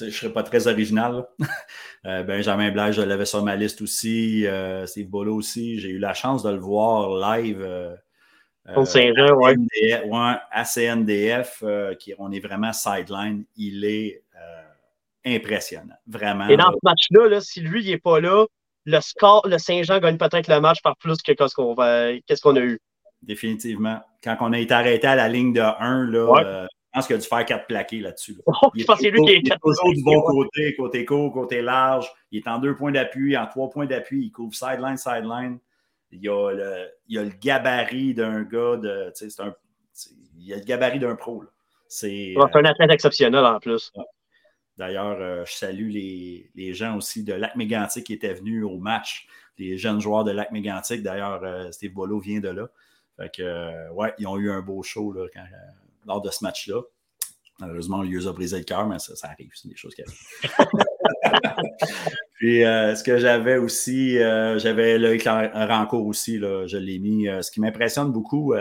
je serais pas très original. euh, Benjamin Blaise, je l'avais sur ma liste aussi. Euh, Steve Bolo aussi. J'ai eu la chance de le voir live. Au Saint-Jean, oui. à CNDF, qui, on est vraiment sideline. Il est impressionnant. Vraiment. Et dans ce match-là, là, si lui, il n'est pas là, le score, le Saint-Jean gagne peut-être le match par plus que ce qu'on qu'est-ce qu'on a eu définitivement. Quand on a été arrêté à la ligne de 1, là, euh, je pense qu'il a dû faire quatre plaqués là-dessus. Oh, je pense que c'est lui qui est, toujours du bon côté, côté court, côté large. Il est en deux points d'appui, en trois points d'appui. Il couvre sideline, sideline. Il y a le, il a le gabarit d'un gars de. Un, il a le gabarit d'un pro. C'est un athlète exceptionnel en plus. D'ailleurs, euh, je salue les, les, gens aussi de Lac Mégantic qui étaient venus au match. Les jeunes joueurs de Lac Mégantic. D'ailleurs, euh, Steve Bolo vient de là. Fait que, euh, ouais, ils ont eu un beau show là, quand, euh, lors de ce match-là. Malheureusement, le lieu a brisé le cœur, mais ça, arrive, c'est des choses qui arrivent. Puis, euh, ce que j'avais aussi, j'avais Loïc Rancourt aussi, là, je l'ai mis. ce qui m'impressionne beaucoup,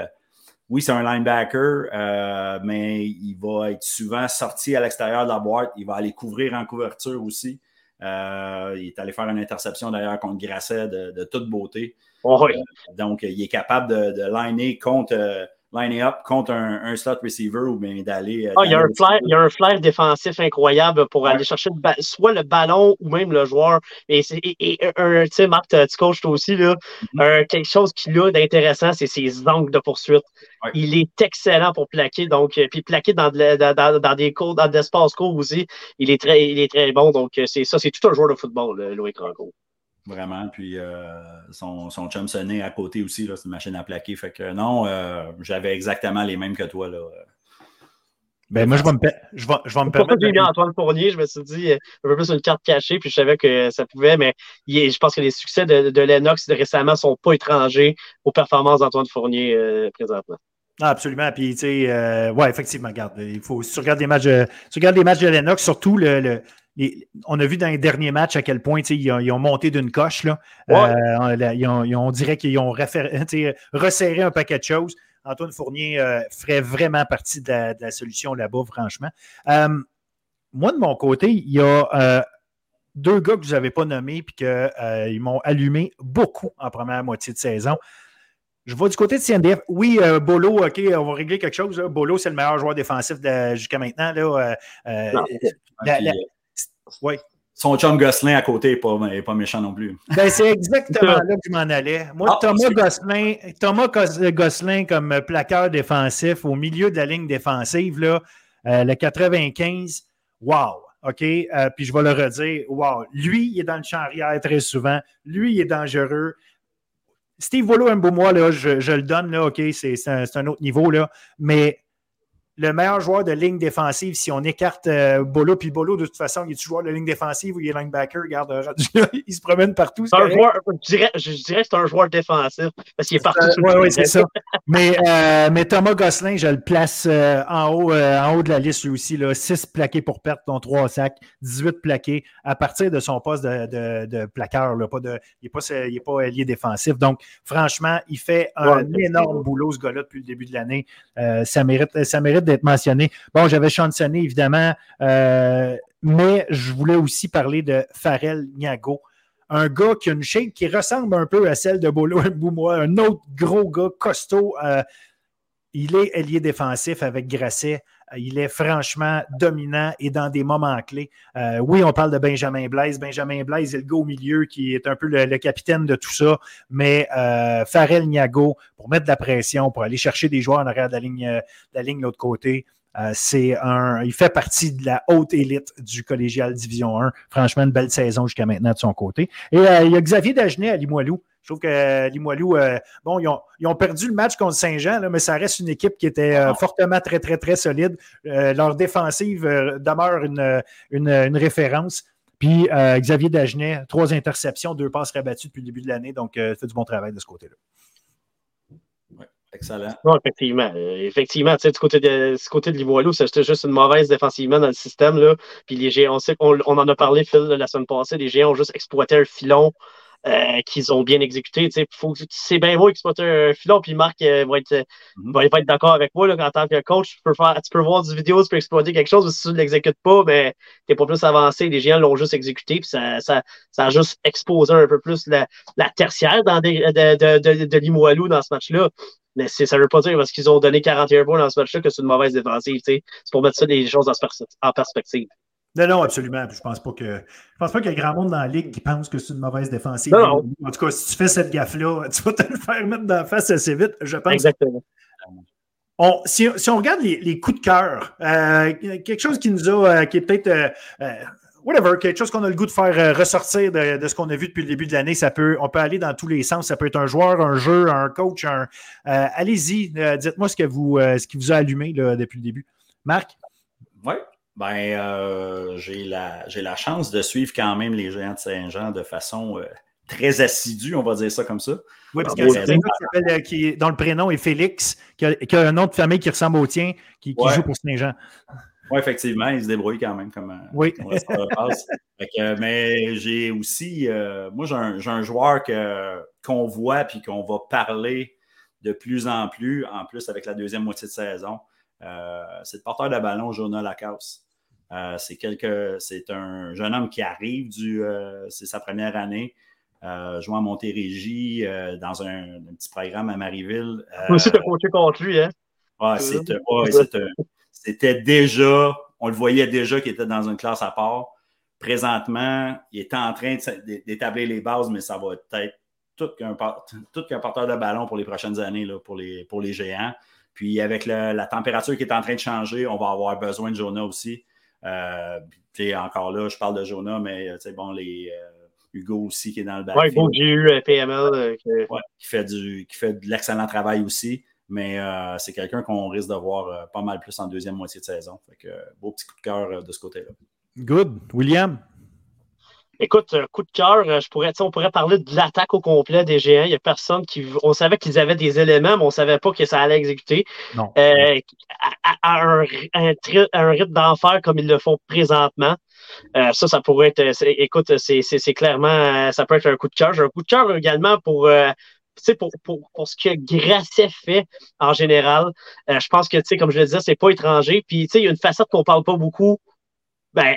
oui, c'est un linebacker, mais il va être souvent sorti à l'extérieur de la boîte. Il va aller couvrir en couverture aussi. Il est allé faire une interception d'ailleurs contre Grasset de toute beauté. Euh, donc, il est capable de, de liner contre euh, liner up contre un, slot receiver ou bien d'aller. Euh, ah, il, y a un flair, il y a un flair défensif incroyable pour aller chercher soit le ballon ou même le joueur. Et, et, tu sais, Marc, tu coaches toi aussi, là, mm-hmm. quelque chose qu'il a d'intéressant, c'est ses angles de poursuite. Il est excellent pour plaquer, donc, puis plaquer dans, dans, dans, des cours, dans l'espace court aussi, il est très, il est très bon. Donc, c'est ça, c'est tout un joueur de football, Loïc Ranco. Vraiment. Puis euh, son, son chum sonné à côté aussi, c'est une machine à plaquer. Fait que non, euh, j'avais exactement les mêmes que toi. Là. Ben, moi, je vais me, je vais, je vais me permettre. j'ai mis Antoine Fournier, je me suis dit un peu plus une carte cachée, puis je savais que ça pouvait, mais je pense que les succès de, de Lennox de récemment ne sont pas étrangers aux performances d'Antoine Fournier euh, présentement. Ah, absolument. Puis, tu sais, ouais, effectivement, regarde, il faut, si tu regardes les matchs, de, tu regardes les matchs de Lennox, surtout le on a vu dans les derniers matchs à quel point ils ont, ils ont monté d'une coche. Là. Euh, on dirait qu'ils ont resserré un paquet de choses. Antoine Fournier euh, ferait vraiment partie de la, solution là-bas, franchement. Euh, moi, de mon côté, il y a deux gars que vous n'avez pas nommés et qu'ils m'ont allumé beaucoup en première moitié de saison. Je vais du côté de CNDF. Oui, Bolo, OK, on va régler quelque chose. Bolo, c'est le meilleur joueur défensif jusqu'à maintenant. Là, oui. Son chum Gosselin à côté n'est pas, pas, méchant non plus. Ben, c'est exactement là que je m'en allais. Moi, ah, Thomas, Gosselin, Thomas Gosselin comme plaqueur défensif au milieu de la ligne défensive, là, euh, le 95, wow! OK? Euh, puis je vais le redire, wow! Lui, il est dans le champ arrière très souvent. Lui, il est dangereux. Steve Volo, un beau moi, là, je, je, le donne, là, OK? C'est un, un, autre niveau, là. Mais le meilleur joueur de ligne défensive, si on écarte euh, Bolo, puis Bolo, de toute façon, il est joueur de ligne défensive ou il est linebacker, regarde, il se promène partout. Un joueur, je dirais, je dirais que c'est un joueur défensif, parce qu'il est partout. oui, oui, c'est ça. mais, euh, mais Thomas Gosselin, je le place euh, en, haut, en haut de la liste lui aussi, là, 6 plaqués pour perte, dont 3 sacs, 18 plaqués à partir de son poste de, de, de plaqueur. Là, pas de, il n'est pas, pas lié défensif. Donc, franchement, il fait un énorme boulot, ce gars-là, depuis le début de l'année. ça mérite, ça mérite d'être mentionné. Bon, j'avais chansonné, évidemment, euh, mais je voulais aussi parler de Farrell Niago. Un gars qui a une shape qui ressemble un peu à celle de Bolo Mboumois, un autre gros gars costaud. Euh, il est ailier défensif avec Grasset. Il est franchement dominant et dans des moments clés. Euh, oui, on parle de Benjamin Blaise. Benjamin Blaise est le au milieu qui est un peu le, capitaine de tout ça. Mais euh, Farrell Niago, pour mettre de la pression, pour aller chercher des joueurs en arrière de la ligne, de la ligne l'autre côté, euh, c'est un, il fait partie de la haute élite du collégial Division 1. Franchement, une belle saison jusqu'à maintenant de son côté. Et euh, il y a Xavier Dagenet à Limoilou. Je trouve que euh, Limoilou, bon, ils ont, perdu le match contre Saint-Jean, mais ça reste une équipe qui était ah. fortement très, très, très solide. leur défensive demeure une, une, référence. Puis Xavier Dagenet, trois interceptions, deux passes rabattues depuis le début de l'année. Donc, fait du bon travail de ce côté-là. Excellent. Non, effectivement. Euh, effectivement, tu sais, du côté de, du côté de Limoilou, c'était juste une mauvaise défensivement dans le système. Là. Puis les géants, on, sait, on, on en a parlé, Phil, la semaine passée, les géants ont juste exploité un filon euh, qu'ils ont bien exécuté. C'est bien beau exploiter un filon, puis Marc euh, va être, mm-hmm. va être d'accord avec moi là, en tant que coach. Tu peux, faire, tu peux voir du vidéo, tu peux exploiter quelque chose, mais si tu ne l'exécutes pas, ben, tu n'es pas plus avancé. Les géants l'ont juste exécuté, puis ça, ça, ça, a juste exposé un peu plus la, la tertiaire dans des, de, de, de, de Limoilou dans ce match-là. Mais ça ne veut pas dire parce qu'ils ont donné 41 points dans ce match-là que c'est une mauvaise défensive. C'est pour mettre ça des choses en perspective. Non, non, absolument. Je pense pas que je pense pas qu'il y a grand monde dans la ligue qui pense que c'est une mauvaise défensive. En tout cas, si tu fais cette gaffe-là, tu vas te le faire mettre dans la face assez vite, je pense. Exactement. si, on regarde les, coups de cœur, euh, quelque chose qui nous a, euh, qui est peut-être euh, whatever, quelque chose qu'on a le goût de faire euh, ressortir de, ce qu'on a vu depuis le début de l'année. Ça peut, on peut aller dans tous les sens. Ça peut être un joueur, un jeu, un coach. Un, euh, allez-y, euh, dites-moi ce, que vous, ce qui vous a allumé depuis le début. Marc? Oui. Ben, j'ai la, la chance de suivre quand même les Géants de Saint-Jean de façon très assidue, on va dire ça comme ça. Oui, parce qu'il y a qui, dont le prénom est Félix, qui a, un nom de famille qui ressemble au tien, qui, joue pour Saint-Jean. Oui, effectivement, il se débrouille quand même comme oui. mais j'ai aussi, euh, moi, j'ai un, joueur qu'on voit puis qu'on va parler de plus en plus, en plus avec la deuxième moitié de saison. Euh, c'est le porteur de ballon, Jonah Lacasse. Euh, c'est, c'est un jeune homme qui arrive, du, c'est sa première année. jouant à Montérégie dans un, petit programme à Marieville. Moi aussi, coaché contre lui, hein? C'était déjà, on le voyait déjà qu'il était dans une classe à part. Présentement, il est en train d'établir les bases, mais ça va être tout qu'un porteur de ballon pour les prochaines années, là, pour, les, pour les géants. Puis avec la température qui est en train de changer, on va avoir besoin de Jonah aussi. Euh, encore là, je parle de Jonah, mais bon, les euh, Hugo aussi qui est dans le backfield. Oui, Hugo PML. Euh, qui, fait du, qui fait de l'excellent travail aussi. Mais euh, c'est quelqu'un qu'on risque de voir euh, pas mal plus en deuxième moitié de saison. Fait que, beau petit coup de cœur euh, de ce côté-là. Good. William? Écoute, coup de cœur, je pourrais, on pourrait parler de l'attaque au complet des géants. Il n'y a personne qui. On savait qu'ils avaient des éléments, mais on ne savait pas que ça allait exécuter. Non. à, un, rythme d'enfer comme ils le font présentement. ça, ça pourrait être. Écoute, c'est clairement. Ça peut être un coup de cœur. J'ai un coup de cœur également pour pour, pour, pour, ce que Grasset fait en général, euh, je pense que, tu sais, comme je le disais, c'est pas étranger. Puis, tu sais, il y a une facette qu'on parle pas beaucoup, ben,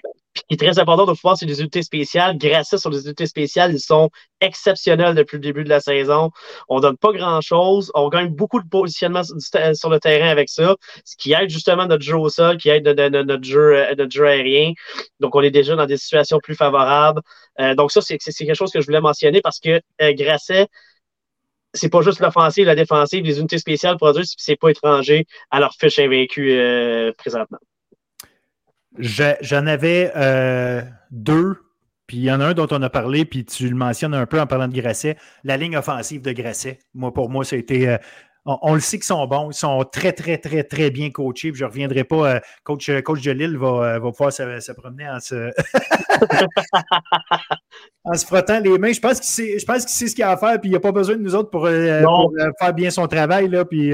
qui est très important de pouvoir, c'est les unités spéciales. Grasset sur les unités spéciales, ils sont exceptionnels depuis le début de la saison. On donne pas grand-chose. On gagne beaucoup de positionnement sur le terrain avec ça, ce qui aide justement notre jeu au sol, qui aide notre, jeu, euh, notre jeu aérien. Donc, on est déjà dans des situations plus favorables. Euh, donc, ça, c'est quelque chose que je voulais mentionner parce que Grasset, c'est pas juste l'offensive, la défensive, les unités spéciales produisent, c'est pas étranger à leur fiche invaincue euh, présentement. J'en avais euh, deux, puis il y en a un dont on a parlé, puis tu le mentionnes un peu en parlant de Grasset, la ligne offensive de Grasset. Moi, pour moi, ça a été. Euh, on, le sait qu'ils sont bons. Ils sont très, très, très, très bien coachés. je ne reviendrai pas. Euh, coach, euh, coach de Lille va, va pouvoir se, promener en se... en se frottant les mains. Je pense qu'il sait, je pense qu'il sait ce qu'il a à faire. Puis il n'y a pas besoin de nous autres pour, faire bien son travail. Là, puis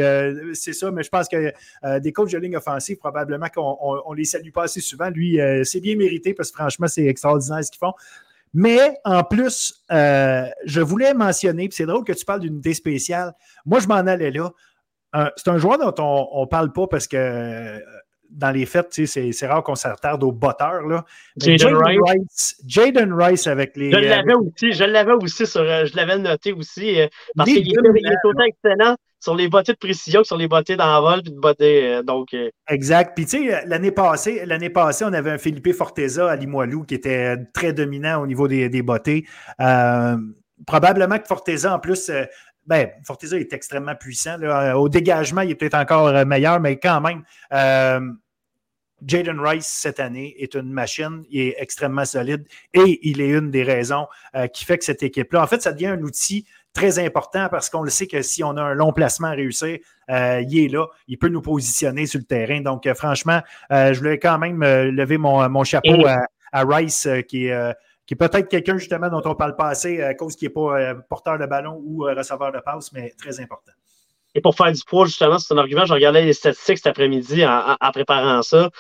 c'est ça. Mais je pense que des coachs de ligne offensive, probablement qu'on ne les salue pas assez souvent. Lui, c'est bien mérité parce que franchement, c'est extraordinaire ce qu'ils font. Mais en plus, euh, je voulais mentionner, puis c'est drôle que tu parles d'une idée spéciale. Moi, je m'en allais là. c'est un joueur dont on ne parle pas parce que euh, dans les faits, c'est rare qu'on s'attarde aux botteurs. Là. Jaden Rice. Jaden Rice avec les. Je l'avais aussi, je l'avais aussi sur, euh, je l'avais noté aussi parce qu'il est autant excellent sur les bottées de précision que sur les bottées d'envol puis de bottées. Euh, euh. Exact. Puis, tu sais, l'année passée, on avait un Philippe Forteza à Limoilou qui était très dominant au niveau des, des. Euh, probablement que Forteza, en plus, ben, Forteza est extrêmement puissant. Au dégagement, il est peut-être encore meilleur, mais quand même. Jaden Rice, cette année, est une machine, il est extrêmement solide et il est une des raisons qui fait que cette équipe-là, en fait, ça devient un outil très important parce qu'on le sait que si on a un long placement à réussir, euh, il est là, il peut nous positionner sur le terrain. Donc, euh, franchement, euh, je voulais quand même lever mon, chapeau à, Rice, qui est, qui est peut-être quelqu'un justement dont on parle pas assez à cause qu'il n'est pas porteur de ballon ou receveur de passe, mais très important. Et pour faire du poids, justement, c'est un argument. Je regardais les statistiques cet après-midi en, préparant ça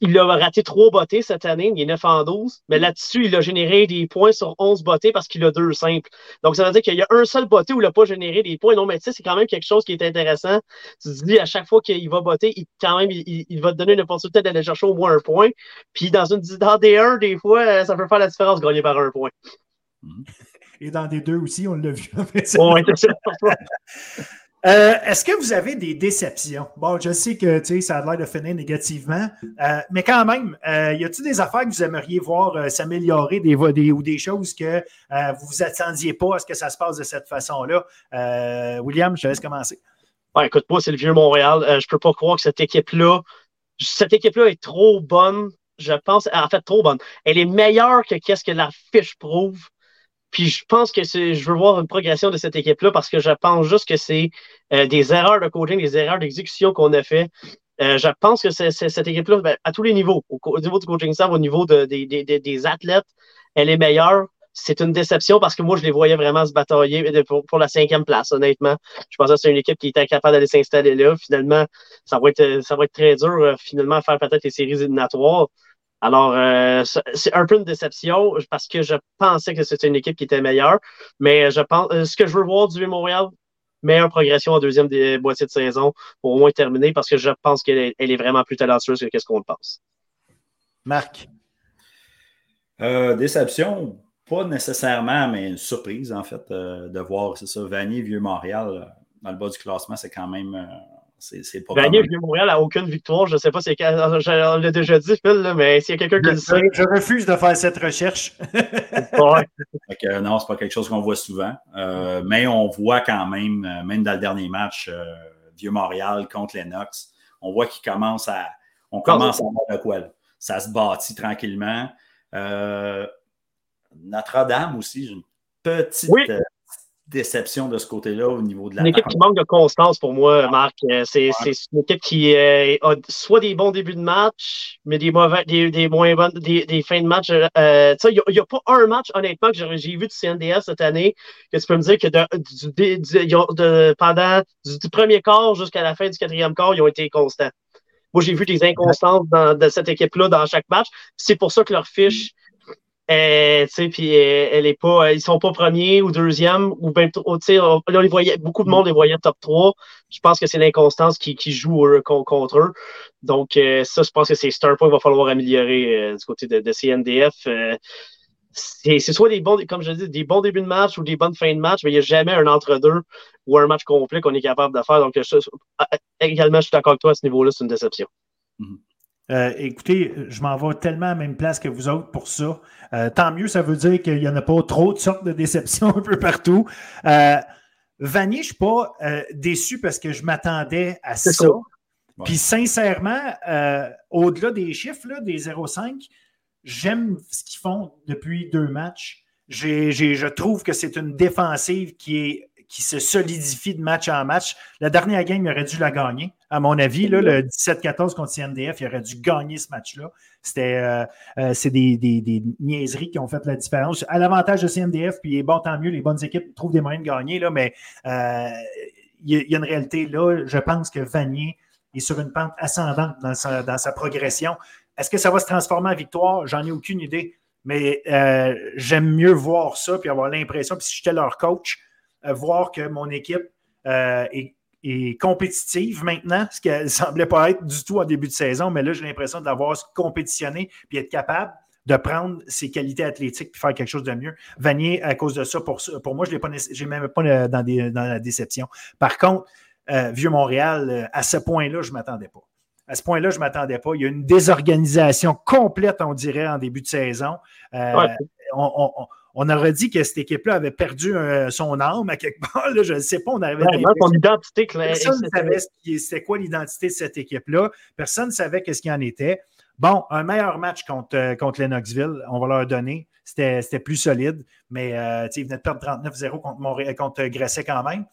il a raté trois bottées cette année, il est 9 en 12, mais là-dessus, il a généré des points sur 11 bottées parce qu'il a deux simples. Donc, ça veut dire qu'il y a un seul botté où il n'a pas généré des points. Non, mais tu sais, c'est quand même quelque chose qui est intéressant. Tu te dis, à chaque fois qu'il va botter, il, quand même, il, va te donner une opportunité d'aller chercher au moins un point. Puis, dans, une, dans des 1, des fois, ça peut faire la différence de gagner par un point. Et dans des deux aussi, on l'a vu. Oui, c'est Euh, est-ce que vous avez des déceptions? Bon, je sais que ça a l'air de finir négativement, euh, mais quand même, euh, y a-t-il des affaires que vous aimeriez voir s'améliorer des, ou des choses que vous vous attendiez pas à ce que ça se passe de cette façon-là? William, je te laisse commencer. écoute, moi, c'est le vieux Montréal. je peux pas croire que cette équipe-là, cette équipe-là est trop bonne. Je pense, en fait, trop bonne. Elle est meilleure que qu'est-ce que la fiche prouve. Puis je pense que je veux voir une progression de cette équipe-là parce que je pense juste que c'est euh, des erreurs de coaching, des erreurs d'exécution qu'on a fait. Euh, je pense que c'est, cette équipe-là, ben, à tous les niveaux, au, niveau du coaching staff, au niveau de, des athlètes, elle est meilleure. C'est une déception parce que moi, je les voyais vraiment se batailler pour, la cinquième place, honnêtement. Je pensais que c'est une équipe qui était incapable d'aller s'installer là. Finalement, ça va être, ça va être très dur, euh, finalement, à faire peut-être les séries éliminatoires. Alors, euh, c'est un peu une déception parce que je pensais que c'était une équipe qui était meilleure. Mais je pense, euh, ce que je veux voir du Montréal, meilleure progression en deuxième des boîtiers de saison pour au moins terminer parce que je pense qu'elle est, vraiment plus talentueuse que ce qu'on le pense. Marc? Euh, déception, pas nécessairement, mais une surprise en fait de voir, c'est ça, Vanier, Vieux-Montréal dans le bas du classement, c'est quand même c'est pas Gagner Vieux Montréal n'a aucune victoire. Je ne sais pas si on l'a déjà dit, Phil, mais s'il y a quelqu'un qui le sait. Je refuse de faire cette recherche. ouais. non, c'est pas quelque chose qu'on voit souvent. Euh, mais on voit quand même, euh, même dans le dernier match, euh, Vieux Montréal contre Lennox, on voit qu'il commence à. On commence à voir de quoi. Ça se bâtit tranquillement. Notre-Dame aussi, j'ai une petite déception de ce côté-là au niveau de la. Une équipe qui manque de constance pour moi, Marc. Euh, c'est une équipe qui euh, a soit des bons débuts de match, mais des mauvais, des, moins bonnes, des, fins de match. Euh, il n'y a, pas un match, honnêtement, que j'ai vu du CNDS cette année que tu peux me dire que de, pendant du, premier quart jusqu'à la fin du quatrième quart, ils ont été constants. Moi, j'ai vu des inconstances dans, de cette équipe-là dans chaque match. C'est pour ça que leur fiche euh, puis euh, euh, sont pas premiers ou deuxième ou ben, là, les voyait, beaucoup de monde les voyait top 3. Je pense que c'est l'inconstance qui, joue contre eux. Donc, ça, je pense que c'est un point qu'il va falloir améliorer du côté de, CNDF. c'est soit des bons, comme je dis, des bons débuts de match ou des bonnes fins de match, mais il n'y a jamais un entre-deux ou un match complet qu'on est capable de faire. Donc, également, je suis d'accord avec toi à ce niveau-là, c'est une déception. Mm-hmm. Euh, écoutez, je m'en vais tellement à la même place que vous autres pour ça. Euh, tant mieux, ça veut dire qu'il n'y en a pas trop de sortes de déceptions un peu partout. Euh, Vanier, je ne suis pas euh, déçu parce que je m'attendais à ça. Puis sincèrement, au-delà des chiffres, là, des 0,5, j'aime ce qu'ils font depuis deux matchs. je trouve que c'est une défensive qui est qui se solidifie de match en match. La dernière game, il aurait dû la gagner. À mon avis, là, le 17-14 contre CNDF, il aurait dû gagner ce match-là. C'était euh, euh, c'est des, des, niaiseries qui ont fait la différence. À l'avantage de CNDF, puis bon, tant mieux, les bonnes équipes trouvent des moyens de gagner, là, mais euh, il y, a une réalité là. Je pense que Vanier est sur une pente ascendante dans sa, dans sa progression. Est-ce que ça va se transformer en victoire? J'en ai aucune idée. Mais j'aime mieux voir ça puis avoir l'impression, puis si j'étais leur coach, euh, voir que mon équipe euh, est, compétitive maintenant, ce qui ne semblait pas être du tout en début de saison, mais là, j'ai l'impression d'avoir compétitionné puis être capable de prendre ses qualités athlétiques et faire quelque chose de mieux. Vanier, à cause de ça, pour, pour moi, je n'ai même pas euh, dans, dans, la déception. Par contre, Vieux Montréal, à ce point-là, je ne m'attendais pas. À ce point-là, je ne m'attendais pas. Il y a une désorganisation complète, on dirait, en début de saison. on, on aurait dit que cette équipe-là avait perdu euh, son âme à quelque part. je ne sais pas, on avait. son identité Personne ne savait c'était quoi l'identité de cette équipe-là. Personne ne savait qu'est-ce qu'il en était. Bon, un meilleur match contre, euh, contre Lennoxville, on va leur donner. C'était plus solide, mais euh, ils venaient de perdre 39-0 contre, contre Grasset quand même.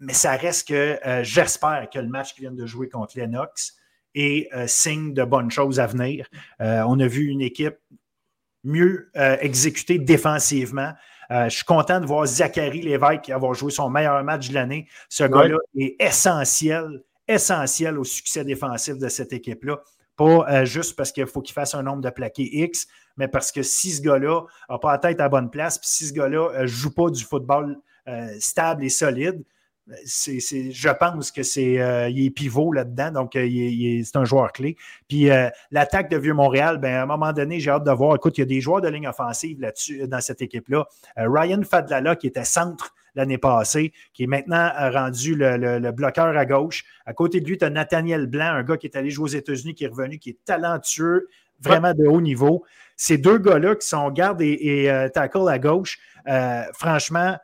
Mais ça reste que j'espère que le match qu'ils viennent de jouer contre Lennox est signe de bonnes choses à venir. on a vu une équipe mieux euh, exécuté défensivement. Euh, je suis content de voir Zachary Lévesque avoir joué son meilleur match de l'année. Ce gars-là est essentiel, essentiel au succès défensif de cette équipe-là. Pas euh, juste parce qu'il faut qu'il fasse un nombre de plaqués X, mais parce que si ce gars-là n'a pas la tête à la bonne place, puis si ce gars-là ne joue pas du football stable et solide, je pense que c'est euh, est pivot là-dedans, donc euh, c'est un joueur clé. Puis euh, l'attaque de Vieux-Montréal, ben, à un moment donné, j'ai hâte de voir. Écoute, il y a des joueurs de ligne offensive là-dessus, dans cette équipe-là. Ryan Fadlala, qui était centre l'année passée, qui est maintenant rendu le, bloqueur à gauche. À côté de lui, tu as Nathaniel Blanc, un gars qui est allé jouer aux États-Unis, qui est revenu, qui est talentueux, vraiment de haut niveau. Ces deux gars-là qui sont garde et, tackle à gauche, franchement,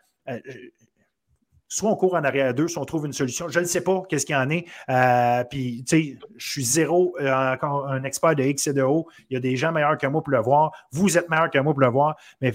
soit on court en arrière d'eux, soit on trouve une solution. Je ne sais pas qu'est-ce qu'il y en est. Euh, puis, tu sais, je suis zéro, euh, encore un expert de X et de O. Il y a des gens meilleurs que moi pour le voir. Vous êtes meilleurs que moi pour le voir. Mais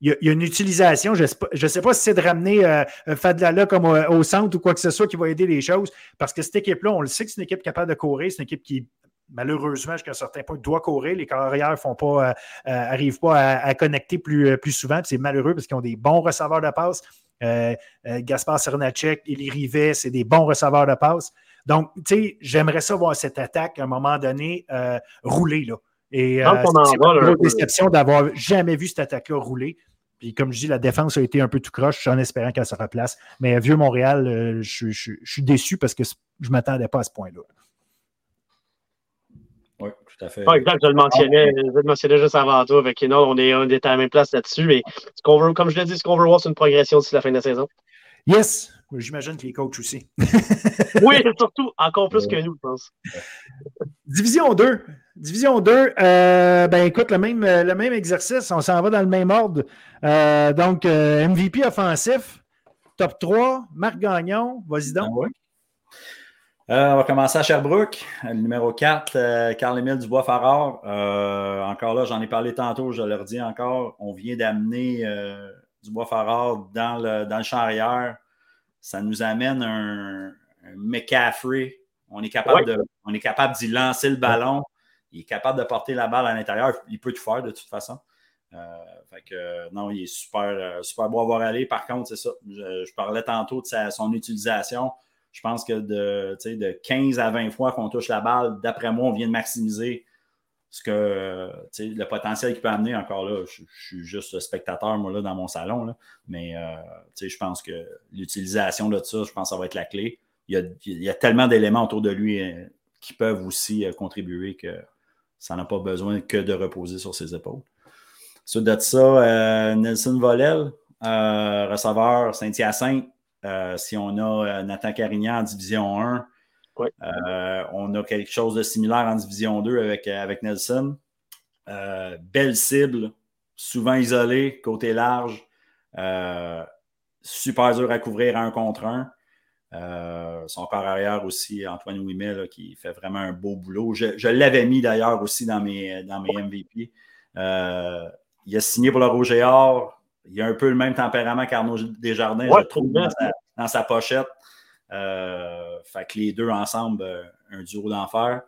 il y a, une utilisation. Je ne sais, pas si c'est de ramener euh, Fadlala comme au, centre ou quoi que ce soit qui va aider les choses. Parce que cette équipe-là, on le sait que c'est une équipe capable de courir. C'est une équipe qui malheureusement, jusqu'à un certain point, doit courir. Les carrières font pas, arrivent pas à, connecter plus, plus souvent. C'est malheureux parce qu'ils ont des bons receveurs de passe. Euh, euh, Gaspard Cernacek, Élie Rivet, c'est des bons receveurs de passe. Donc, tu sais, j'aimerais ça voir cette attaque à un moment donné euh, rouler. Là. Et c'est une déception d'avoir jamais vu cette attaque-là rouler. Puis comme je dis, la défense a été un peu tout croche en espérant qu'elle se replace. Mais Vieux Montréal, je, suis déçu parce que je ne m'attendais pas à ce point-là. Oui, tout à fait. exact, je le mentionnais, je le mentionnais juste avant toi. Avec non, on est, on est à la même place là-dessus. Et ce qu'on veut, comme je l'ai dit, ce qu'on veut voir, c'est une progression d'ici la fin de la saison. Yes! J'imagine que les coachs aussi. oui, surtout, encore plus que nous, je pense. Division 2. Division 2, euh, ben écoute, le même, le même exercice, on s'en va dans le même ordre. Euh, donc, euh, MVP offensif, top 3, Marc Gagnon, vas-y donc. Ah euh, on va commencer à Sherbrooke, le numéro 4, euh, Carl-Émile Dubois-Farard. Euh, encore là, j'en ai parlé tantôt, je leur dis encore, on vient d'amener Dubois-Farard dans le, dans le champ arrière. Ça nous amène un, un McCaffrey. On est capable de, on est capable d'y lancer le ballon. Il est capable de porter la balle à l'intérieur. Il peut tout faire de toute façon. fait que, non, il est super, super beau à voir aller. Par contre, c'est ça. Je, parlais tantôt de son utilisation. Je pense que de, de 15 à 20 fois qu'on touche la balle, d'après moi, on vient de maximiser ce que le potentiel qu'il peut amener. Encore là, je, suis juste spectateur, moi, là, dans mon salon. Mais euh, je pense que l'utilisation de ça, je pense que ça va être la clé. Il y a, tellement d'éléments autour de lui euh, qui peuvent aussi euh, contribuer que ça n'a pas besoin que de reposer sur ses épaules. Suite de ça, Nelson Volel, receveur Saint-Hyacinthe, euh, si on a euh, Nathan Carignan en Division 1, euh, on a quelque chose de similaire en Division 2 avec, avec Nelson. belle cible, souvent isolée, côté large. super dur à couvrir un contre un. son corps arrière aussi, Antoine Ouimet, qui fait vraiment un beau boulot. Je, l'avais mis d'ailleurs aussi dans mes, dans mes MVP. il a signé pour le Rouge et Or il a un peu le même tempérament qu'Arnaud Desjardins, je trouve, dans sa, pochette. fait que les deux ensemble, un duo d'enfer.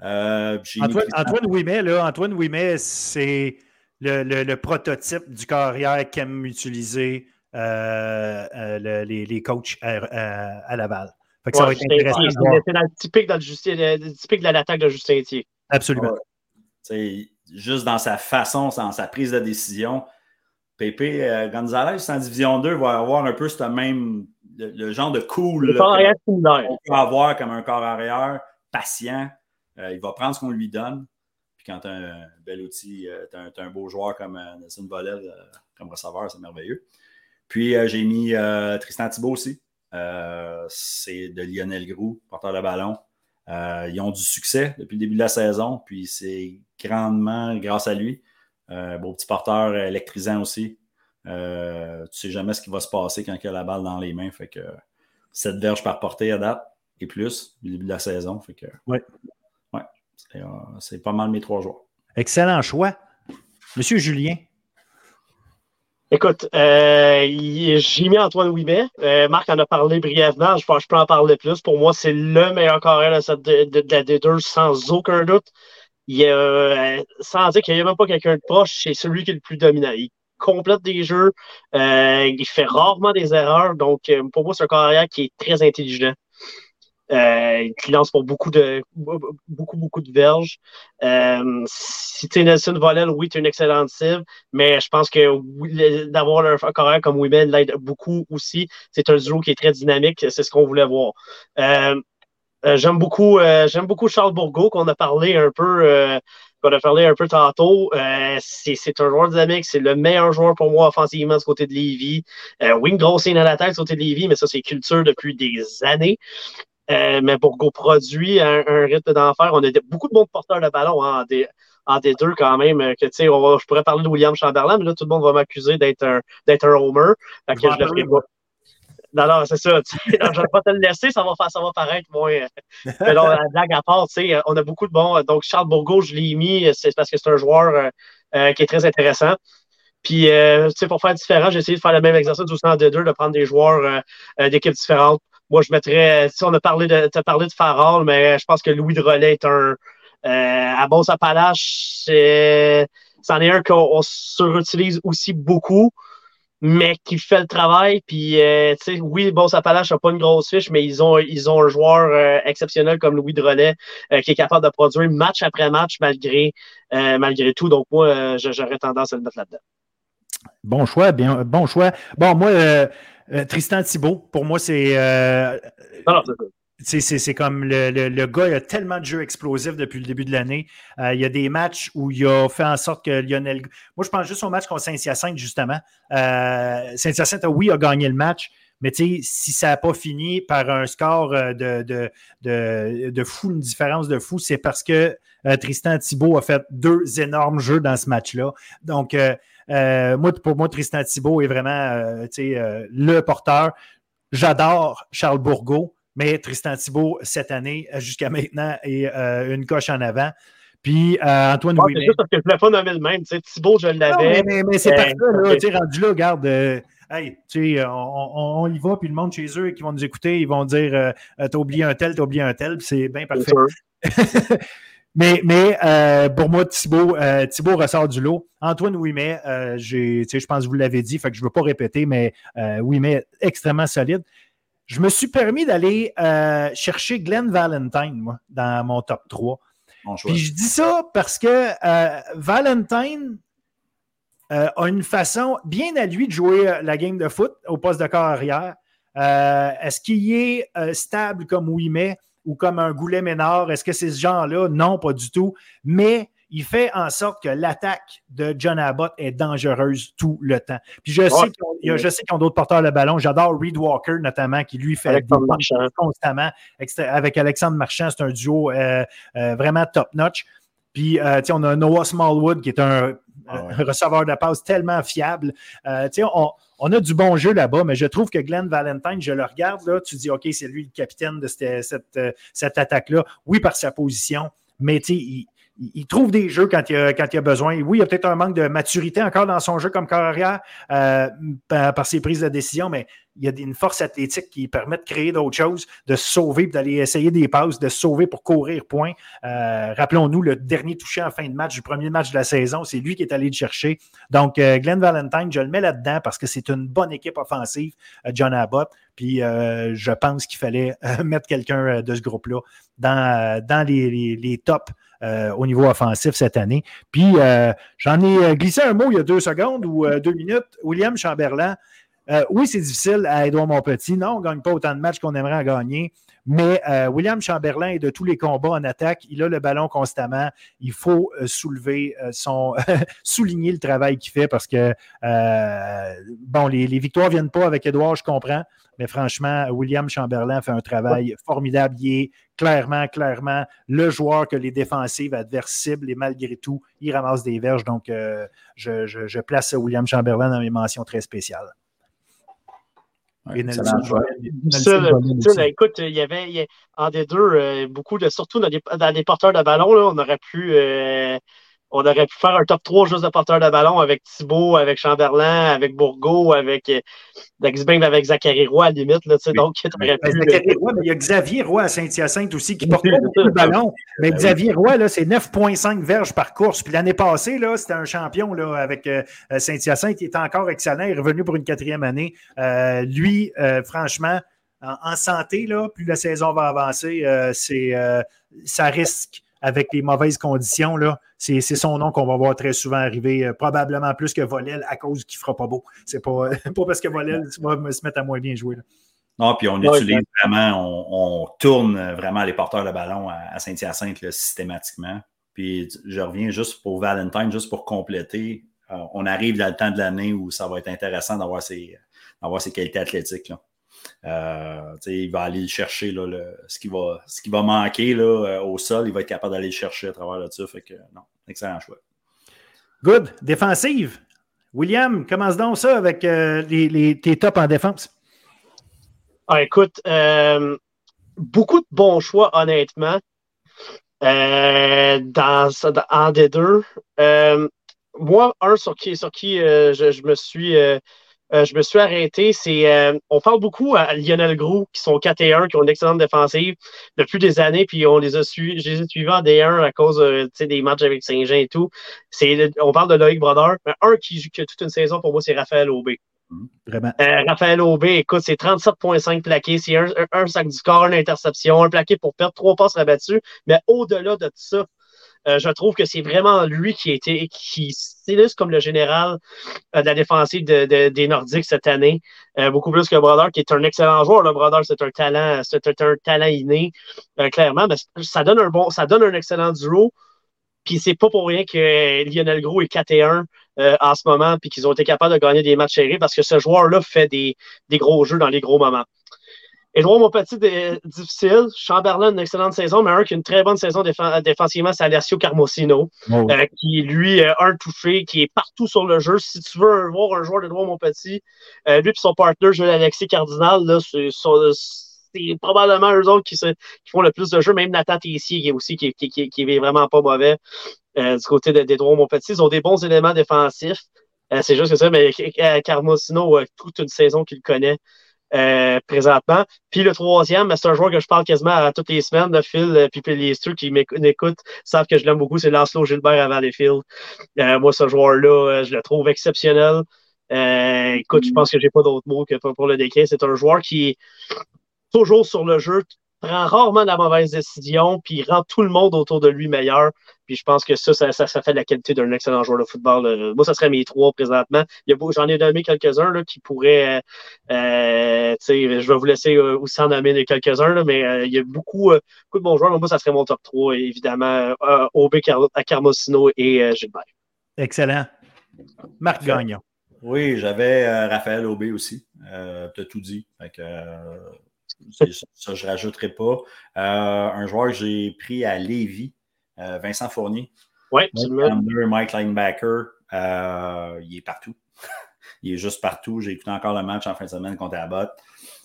Antoine, Antoine Ouimet, là, Antoine Ouimet, c'est le, prototype du carrière qu'aiment utiliser les, les, coachs à Laval ça va être intéressant. C'est dans le typique, dans le, typique de l'attaque de Justin Thier. Absolument. juste dans sa façon, dans sa prise de décision, Pépé euh, Gonzalez en Division 2 va avoir un peu ce même le, genre de cool qu'on peut avoir comme un corps arrière patient. Euh, il va prendre ce qu'on lui donne. Puis quand tu as un bel outil, euh, tu as, un beau joueur comme Nelson Volel comme receveur, c'est merveilleux. Puis j'ai mis Tristan Thibault aussi. Euh, c'est de Lionel Groux, porteur de ballon. Euh, ils ont du succès depuis le début de la saison, puis c'est grandement grâce à lui. Euh, beau petit porteur électrisant aussi. tu ne sais jamais ce qui va se passer quand il a la balle dans les mains. Fait que cette verge par portée à date et plus du début de la saison. Fait que, ouais. ouais c'est pas mal mes trois joueurs. Excellent choix. Monsieur Julien, Écoute, euh, j'ai mis Antoine Ouimet. Euh, Marc en a parlé brièvement. Je pense que je peux en parler plus. Pour moi, c'est le meilleur carré de, de, de, la D2 sans aucun doute. Il euh, sans dire qu'il n'y a même pas quelqu'un de proche, c'est celui qui est le plus dominant. Il complète des jeux. Euh, il fait rarement des erreurs. Donc, euh, pour moi, c'est un carrière qui est très intelligent. Euh, qui lance pour beaucoup de beaucoup, beaucoup de verges. Euh, si tu Nelson Volel, oui, tu une excellente cible, mais je pense que d'avoir un carrière comme Women l'aide beaucoup aussi. C'est un duo qui est très dynamique, c'est ce qu'on voulait voir. Euh, j'aime beaucoup, j'aime beaucoup Charles Bourgault qu'on a parlé un peu qu'on a parlé un peu tantôt. c'est un joueur dynamique, c'est le meilleur joueur pour moi offensivement du côté de Lévis. Euh, Wing grosse à la tête du côté de Lévis, mais ça, c'est culture depuis des années. Euh, mais Bourgo produit un, rythme d'enfer. On a beaucoup de bons porteurs de ballon hein, en, des, deux quand même. Euh, que, je pourrais parler de William Chamberlain, mais là, tout le monde va m'accuser d'être un, d'être un homer. que je le ferai pas. Non, c'est ça. je ne vais pas te le laisser, ça va, faire, ça va paraître moins. Euh, mais la blague à part, on a beaucoup de bons. Donc, Charles Bourgo, je l'ai mis, c'est parce que c'est un joueur qui est très intéressant. Puis, pour faire différent, j'ai essayé de faire le même exercice au centre de deux, de prendre des joueurs d'équipes différentes. Moi, je mettrais, si on a parlé de, as parlé de Farrell, mais je pense que Louis Relais est un, euh, à Bon Sapalache, c'en est un qu'on surutilise aussi beaucoup, mais qui fait le travail. Puis, euh, tu sais, oui, Bon Sapalache n'a pas une grosse fiche, mais ils ont, ils ont un joueur euh, exceptionnel comme Louis de Relais qui est capable de produire match après match malgré, malgré tout. Donc, moi, j'aurais tendance à le mettre là-dedans. Bon choix, bien, bon choix. Bon, moi, euh, Tristan Thibault, pour moi, c'est. Euh, c'est comme le, le, gars, il a tellement de jeux explosifs depuis le début de l'année. Euh, il y a des matchs où il a fait en sorte que Lionel. Moi, je pense juste au match contre Saint-Hyacinthe, justement. Saint-Hyacinthe, oui, a gagné le match, mais si ça n'a pas fini par un score de, de, de, de fou, une différence de fou, c'est parce que Tristan Thibault a fait deux énormes jeux dans ce match-là. Donc, euh, moi, pour moi, Tristan Thibault est vraiment euh, euh, le porteur. J'adore Charles Bourgault, mais Tristan Thibault, cette année, jusqu'à maintenant, est une coche en avant. Puis Antoine ouais, C'est juste parce que je ne pas nommer le même. Thibault, je l'avais. mais, mais, c'est parfait. Là, rendu là, regarde. Hey, tu sais, on, on, y va, puis le monde chez eux qui vont nous écouter, ils vont dire T'as oublié un tel, t'as oublié un tel, c'est bien parfait. Mais, mais euh, pour moi, Thibaut, euh, Thibaut ressort du lot. Antoine Ouimet, euh, je pense que vous l'avez dit, fait que je ne veux pas répéter, mais euh, Ouimet, extrêmement solide. Je me suis permis d'aller euh, chercher Glenn Valentine, moi, dans mon top 3. Puis je dis ça parce que Valentine a une façon bien à lui de jouer la game de foot au poste de corps arrière. Est-ce qu'il est stable comme Ouimet? ou comme un Goulet Ménard? Est-ce que c'est ce genre-là? Non, pas du tout. Mais il fait en sorte que l'attaque de John Abbott est dangereuse tout le temps. Puis je sais qu'il y a, ont d'autres porteurs de ballon. J'adore Reed Walker, notamment, qui lui fait des constamment. Avec Alexandre Marchand, c'est un duo euh, euh, vraiment top-notch. Puis, euh, on a Noah Smallwood, qui est un, ah receveur de passe tellement fiable. on, on a du bon jeu là-bas, mais je trouve que Glenn Valentine, je le regarde, là, tu dis, OK, c'est lui le capitaine de cette, cette, attaque-là. Oui, par sa position, mais il, il, trouve des jeux quand il, a, quand il a besoin. Oui, il y a peut-être un manque de maturité encore dans son jeu comme carrière euh, par, ses prises de décision, mais il y a une force athlétique qui permet de créer d'autres choses, de se sauver, d'aller essayer des passes, de se sauver pour courir point. Euh, rappelons-nous, le dernier touché en fin de match du premier match de la saison, c'est lui qui est allé le chercher. Donc, euh, Glenn Valentine, je le mets là-dedans parce que c'est une bonne équipe offensive, John Abbott. Puis je pense qu'il fallait mettre quelqu'un de ce groupe-là dans, dans les, les tops euh, au niveau offensif cette année. Puis euh, j'en ai euh, glissé un mot il y a deux secondes ou deux minutes. William Chamberlain, oui, c'est difficile à Edouard Montpetit. Non, on ne gagne pas autant de matchs qu'on aimerait en gagner. Mais William Chamberlain est de tous les combats en attaque. Il a le ballon constamment. Il faut soulever son. souligner le travail qu'il fait parce que, bon, les, victoires ne viennent pas avec Edouard, je comprends. Mais franchement, William Chamberlain fait un travail formidable. Il est clairement, clairement le joueur que les défensives adverses ciblent et malgré tout, il ramasse des verges. Donc, euh, je, place William Chamberlain dans mes mentions très spéciales. Écoute, il y avait en des deux, euh, beaucoup de, surtout dans les, porteurs de ballon, on aurait pu euh, on aurait pu faire un top 3 juste de porteur de ballon avec Thibault, avec Chamberlain, avec Bourgo, avec, euh, avec Zachary Roy à la limite. Là, donc, mais, pu, euh, Roy, mais il y a Xavier Roy à Saint-Hyacinthe aussi qui porte le ballon. Mais ben Xavier Roy, là, c'est 9,5 verges par course. Puis l'année passée, là, c'était un champion là, avec euh, Saint-Hyacinthe qui est encore excellent. Il est revenu pour une quatrième année. lui, franchement, en, santé, là, plus la saison va avancer, c'est ça risque avec les mauvaises conditions, là, c'est, son nom qu'on va voir très souvent arriver, euh, probablement plus que Volel à cause qu'il ne fera pas beau. C'est pas, pas parce que Volel va se mettre à moins bien jouer. Non, puis on utilise vraiment, on, tourne vraiment les porteurs de ballon à, Saint-Hyacinthe systématiquement. Puis je reviens juste pour Valentine, juste pour compléter. Euh, on arrive dans le temps de l'année où ça va être intéressant d'avoir ses, d'avoir ses qualités athlétiques. Là. Euh, il va aller chercher ce, qui va, ce qui va manquer là, euh, au sol, il va être capable d'aller le chercher à travers là-dessus. Fait que non, excellent choix. Good. Défensive. William, commence donc ça avec euh, les, tes tops en défense. Ah, écoute, beaucoup de bons choix, honnêtement. dans, en des deux. moi, un sur qui, sur qui je, me suis euh, je me suis arrêté. C'est, euh, on parle beaucoup à Lionel Gros, qui sont 4 et 1, qui ont une excellente défensive depuis des années, puis on les a suivis, je les ai suivis en D1 à cause euh, des matchs avec Saint-Jean et tout. C'est, on parle de Loïc Brodeur, mais un qui joue toute une saison pour moi, c'est Raphaël Aubé. Mmh, vraiment. Raphaël Aubé, écoute, c'est 37,5 plaqués, c'est un, sac du corps, une interception, un plaqué pour perdre trois passes rabattues, mais au-delà de tout ça, euh, je trouve que c'est vraiment lui qui était qui s'illustre comme le général euh, de la défensive des Nordiques cette année. Euh, beaucoup plus que Brodeur, qui est un excellent joueur. Le Brodeur, c'est un talent, c'est un, talent inné, clairement. Mais ça donne un bon, ça donne un excellent duo. Puis c'est pas pour rien que Lionel Gros est 4 et 1 en ce moment, puis qu'ils ont été capables de gagner des matchs serrés parce que ce joueur-là fait des gros jeux dans les gros moments. Edouard, mon petit, difficile. Chamberlain, une excellente saison, mais un qui a une très bonne saison défensivement, c'est Alessio Carmosino, oh. euh, qui, lui, a un touché, qui est partout sur le jeu. Si tu veux voir un joueur d'Edouard, mon petit, euh, lui et son partenaire, Alexis Cardinal, c'est probablement eux autres qui, font le plus de jeux. Même Nathan Tessier, qui est aussi qui, qui, est vraiment pas mauvais euh, du côté d'Edouard, mon petit. Ils ont des bons éléments défensifs. c'est juste que ça, mais Carmosino, toute une saison qu'il connaît. Euh, présentement. Puis le troisième, c'est un joueur que je parle quasiment à toutes les semaines, de Phil euh, puis les qui m'écoutent savent que je l'aime beaucoup, c'est Lancelot Gilbert à Valleyfield. Euh, moi, ce joueur-là, je le trouve exceptionnel. écoute, je pense que j'ai pas d'autres mots que pour le décrire. C'est un joueur qui est toujours sur le jeu, prend rarement la mauvaise décision, puis rend tout le monde autour de lui meilleur. Puis je pense que ça, ça, ça, fait la qualité d'un excellent joueur de football. Moi, ça serait mes trois présentement. J'en ai nommé quelques-uns qui pourraient. Euh, euh je vais vous laisser euh, aussi en nommer quelques-uns, mais euh, il y a beaucoup, beaucoup de bons joueurs. moi, ça serait mon top 3, évidemment. Aubé, Carmosino et Gilbert. Excellent. Marc Gagnon. Oui, j'avais Raphaël Aubé aussi. tu as tout dit. Ça, je ne rajouterai pas. un joueur que j'ai pris à Lévis, euh, Vincent Fournier. Oui, Mike Linebacker, euh, il est partout. il est juste partout. J'ai écouté encore le match en fin de semaine contre Abbott.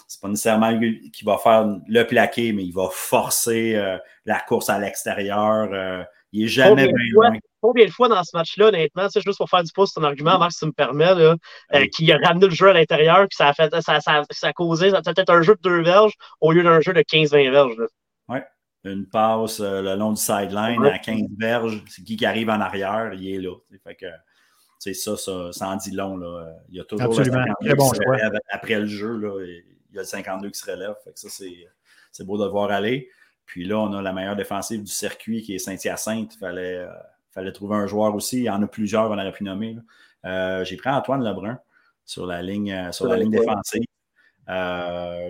C'est pas nécessairement lui qui va faire le plaqué, mais il va forcer euh, la course à l'extérieur. Il est jamais bien loin. Combien de fois dans ce match-là, honnêtement, c'est juste pour faire du pouce ton argument, Marc, si tu me permets, là, euh, qui a ramené le jeu à l'intérieur, puis ça a fait ça, ça, ça a causé peut-être un jeu de deux verges au lieu d'un jeu de 15-20 verges. Oui. Une passe euh, le long du sideline à 15 verges, c'est qui qui arrive en arrière, il est là. Fait que c'est ça, ça, ça en dit long. Là. Il y a toujours Absolument. le bon après le jeu. Là, il y a le 52 qui se relève. Fait que ça, c'est beau de le voir aller. Puis là, on a la meilleure défensive du circuit qui est Saint-Hyacinthe. Il fallait, euh, fallait trouver un joueur aussi. Il y en a plusieurs, on aurait pu nommer. Euh, j'ai pris Antoine Lebrun sur la ligne, euh, sur la ligne défensive.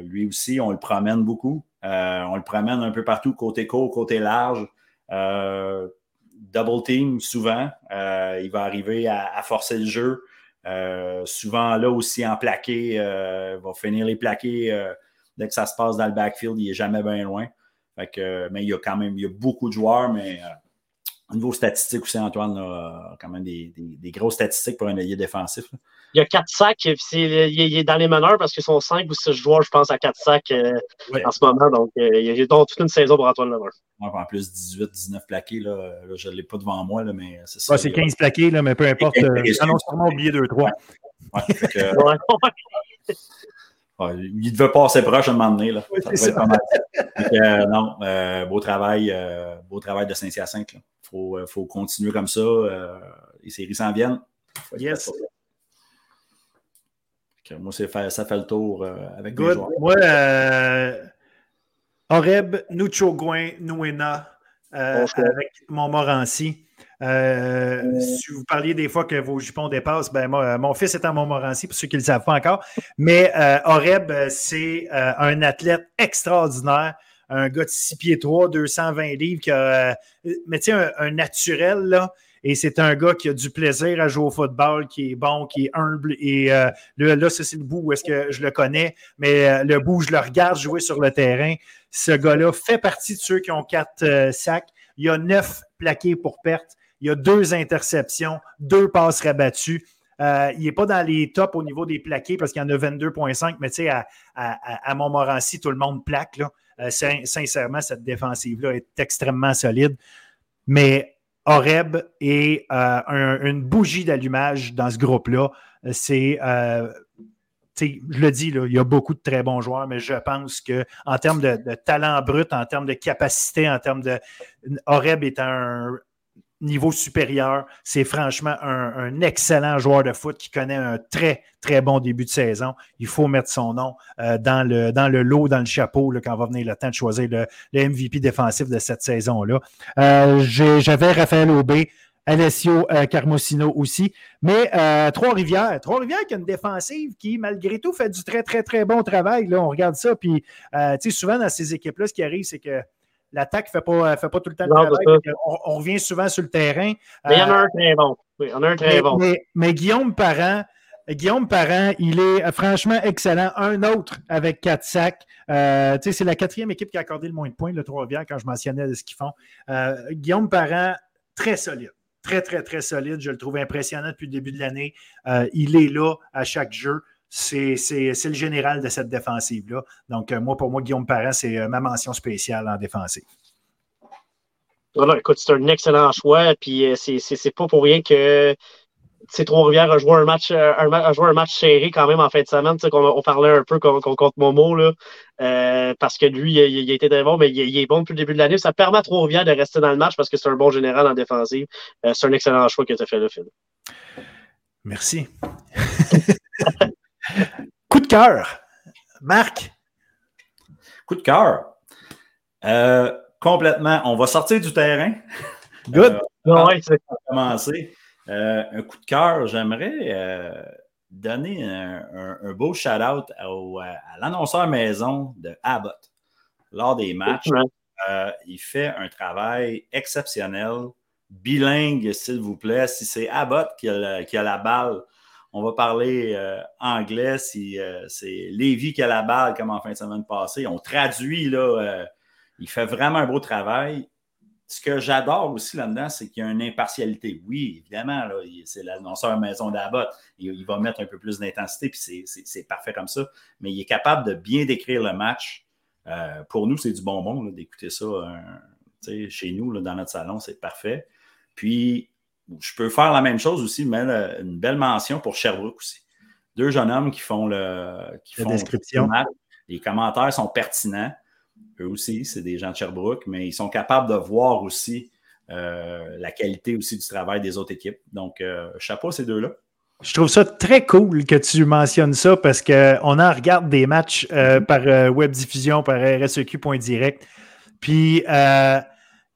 lui aussi, on le promène beaucoup. on le promène un peu partout, côté court, côté large. double team souvent. il va arriver à, forcer le jeu. souvent là aussi en plaqué. il va finir les plaqués dès que ça se passe dans le backfield. Il n'est jamais bien loin. Mais il y a quand même il y a beaucoup de joueurs, mais au niveau statistique aussi, Antoine a quand même des, grosses statistiques pour un allié défensif. Il y a quatre sacs, il, est dans les meneurs parce qu'ils sont cinq ou six joueurs, je pense, à quatre sacs euh, en ce moment. Donc, euh, il y a donc toute une saison pour Antoine Lemeur. en plus, 18-19 plaqués, là, je ne l'ai pas devant moi, là, mais c'est ça. c'est 15 plaqués, là, mais peu importe. Euh, on sûrement oublié 2-3. il devait passer proche à un moment donné. Là. non, beau travail, beau travail de Saint-Hyacinthe faut, euh, faut continuer comme ça. Euh, les séries s'en viennent. Yes. moi, ça fait le tour euh, avec Good. joueurs. Moi, euh, Oreb, Nuchogouin, Nouena, avec Montmorency. Si vous parliez des fois que vos jupons dépassent, ben mon fils est à Montmorency, pour ceux qui ne le savent pas encore. Mais Oreb, c'est un athlète extraordinaire un gars de 6 pieds 3, 220 livres, qui a, euh, mais tu sais, un, naturel, là. Et c'est un gars qui a du plaisir à jouer au football, qui est bon, qui est humble. Et euh, là, ça, c'est le bout où est-ce que je le connais. Mais euh, le bout où je le regarde jouer sur le terrain, ce gars-là fait partie de ceux qui ont quatre sacs. Il y a neuf plaqués pour perte. Il y a deux interceptions, deux passes rabattues. il n'est pas dans les tops au niveau des plaqués parce qu'il y en a 22,5, mais tu sais, à, à, Montmorency, tout le monde plaque. Là. Euh, sincèrement, cette défensive-là est extrêmement solide. Mais Oreb est euh, une bougie d'allumage dans ce groupe-là. C'est. Euh, je le dis, il y a beaucoup de très bons joueurs, mais je pense qu'en termes de, de, talent brut, en termes de capacité, en termes de. Oreb est un, niveau supérieur. C'est franchement un, excellent joueur de foot qui connaît un très, très bon début de saison. Il faut mettre son nom euh, dans, le, dans le lot, dans le chapeau, là, quand va venir le temps de choisir le, MVP défensif de cette saison-là. Euh, j'avais Raphaël Aubé. Alessio euh, Carmosino aussi. Mais Trois-Rivières, Trois-Rivières qui a une défensive qui, malgré tout, fait du très, très, très bon travail. Là, on regarde ça. Puis, tu sais, souvent dans ces équipes-là, ce qui arrive, c'est que l'attaque ne fait pas, fait pas tout le temps le travail. On, revient souvent sur le terrain. Mais il y en a un très bon. Oui, il y en a un très bon. Mais, Guillaume Parent, Guillaume Parent, il est franchement excellent. Un autre avec quatre sacs. Euh, c'est la quatrième équipe qui a accordé le moins de points, le Trois-Rivières, quand je mentionnais ce qu'ils font. Euh, Guillaume Parent, très solide. Très, très, très solide. Je le trouve impressionnant depuis le début de l'année. Euh, il est là à chaque jeu c'est le général de cette défensive-là. Donc, euh, moi, pour moi, Guillaume Parent, c'est euh, ma mention spéciale en défensive. Voilà, écoute, c'est un excellent choix. Puis, euh, c'est pas pour rien que ces Trois-Rivières a joué un match, un, joué un match serré quand même en fin de semaine. Tu sais, on, on, parlait un peu contre Momo, là, parce que lui, il, a été très bon, mais il, est bon depuis le début de l'année. Ça permet à Trois-Rivières de rester dans le match parce que c'est un bon général en défensive. c'est un excellent choix que tu as fait là, Phil. Merci. Coup de cœur. Marc? Coup de cœur. Euh, complètement. On va sortir du terrain. Good. Euh, commencer. Euh, un coup de cœur, j'aimerais donner un, beau shout-out à, l'annonceur maison de Abbott. Lors des matchs, il fait un travail exceptionnel, bilingue, s'il vous plaît. Si c'est Abbott qui a la balle, on va parler euh, anglais si euh, c'est Lévi qui a la balle comme en fin de semaine passée. On traduit, là, euh, il fait vraiment un beau travail. Ce que j'adore aussi là-dedans, c'est qu'il y a une impartialité. Oui, évidemment, c'est l'annonceur maison d'Abbott. Il, il, va mettre un peu plus d'intensité, puis c'est parfait comme ça. Mais il est capable de bien décrire le match. pour nous, c'est du bonbon d'écouter ça chez nous, dans notre salon, c'est parfait. Puis, je peux faire la même chose aussi, mais une belle mention pour Sherbrooke aussi. Deux jeunes hommes qui font le. Qui la description. Les commentaires sont pertinents. Eux aussi, c'est des gens de Sherbrooke, mais ils sont capables de voir aussi euh, la qualité aussi du travail des autres équipes. Donc, euh, chapeau à ces deux-là. Je trouve ça très cool que tu mentionnes ça parce qu'on en regarde des matchs euh, mm-hmm. par web diffusion, par RSEQ.direct. Puis,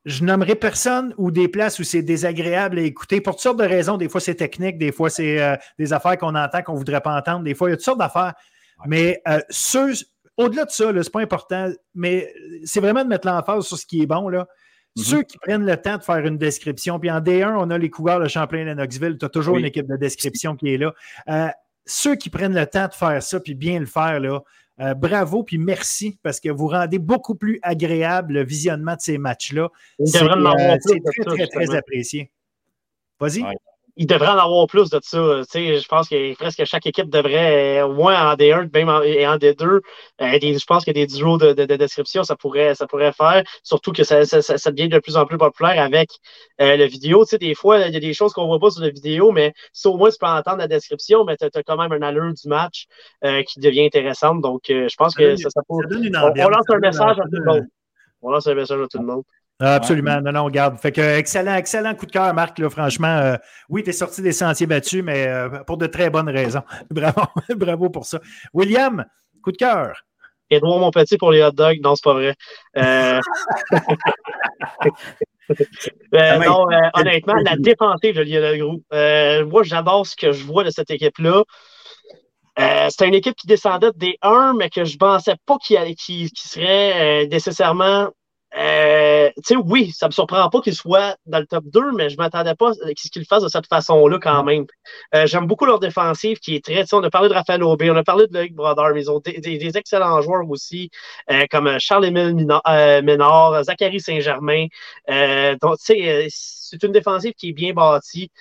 je nommerai personne ou des places où c'est désagréable à écouter pour toutes sortes de raisons. Des fois, c'est technique, des fois, c'est des affaires qu'on entend qu'on ne voudrait pas entendre. Des fois, il y a toutes sortes d'affaires. Mais ceux, au-delà de ça, c'est pas important, mais c'est vraiment de mettre l'emphase sur ce qui est bon. Là. Mm-hmm. Ceux qui prennent le temps de faire une description, puis en D1, on a les coureurs de Champlain-Lennoxville, tu as toujours une équipe de description qui est là. Euh, ceux qui prennent le temps de faire ça, puis bien le faire, là, euh, bravo, puis merci, parce que vous rendez beaucoup plus agréable le visionnement de ces matchs-là. C'est euh, très, très, très, apprécié. Vas-y il devrait en avoir plus de ça. Je pense que presque chaque équipe devrait, au moins en D1 même et en D2, euh, je pense que des duos de, de, description, ça pourrait, ça pourrait faire. Surtout que ça, ça, ça, devient de plus en plus populaire avec euh, la vidéo. des fois, il y a des choses qu'on ne voit pas sur la vidéo, mais si au moins tu peux entendre la description, mais tu as, quand même un allure du match euh, qui devient intéressante. Donc, je pense que ça, ça, peut. On, lance un message à tout le monde. On lance un message à tout le monde. Ah, absolument. Non, non, regarde. Fait que excellent, excellent coup de cœur, Marc. Là, franchement, euh, oui, tu es sorti des sentiers battus, mais euh, pour de très bonnes raisons. Bravo, bravo pour ça. William, coup de cœur. Edouard mon petit pour les hot dogs. Non, c'est pas vrai. Euh... euh non, honnêtement, la défensive de Lionel Gros. moi, j'adore ce que je vois de cette équipe-là. C'était une équipe qui descendait des 1, mais que je pensais pas qu'il qu serait nécessairement euh, tu sais, oui, ça me surprend pas qu'il soit dans le top 2, mais je m'attendais pas à ce qu'il fasse de cette façon-là quand même. Euh, j'aime beaucoup leur défensive qui est très. On a parlé de Raphaël Aubé, on a parlé de Loïc Brodeur, mais ils ont des, excellents joueurs aussi, euh, comme Charles-Émile Ménard, Zachary Saint-Germain. donc, tu sais, c'est une défensive qui est bien bâtie,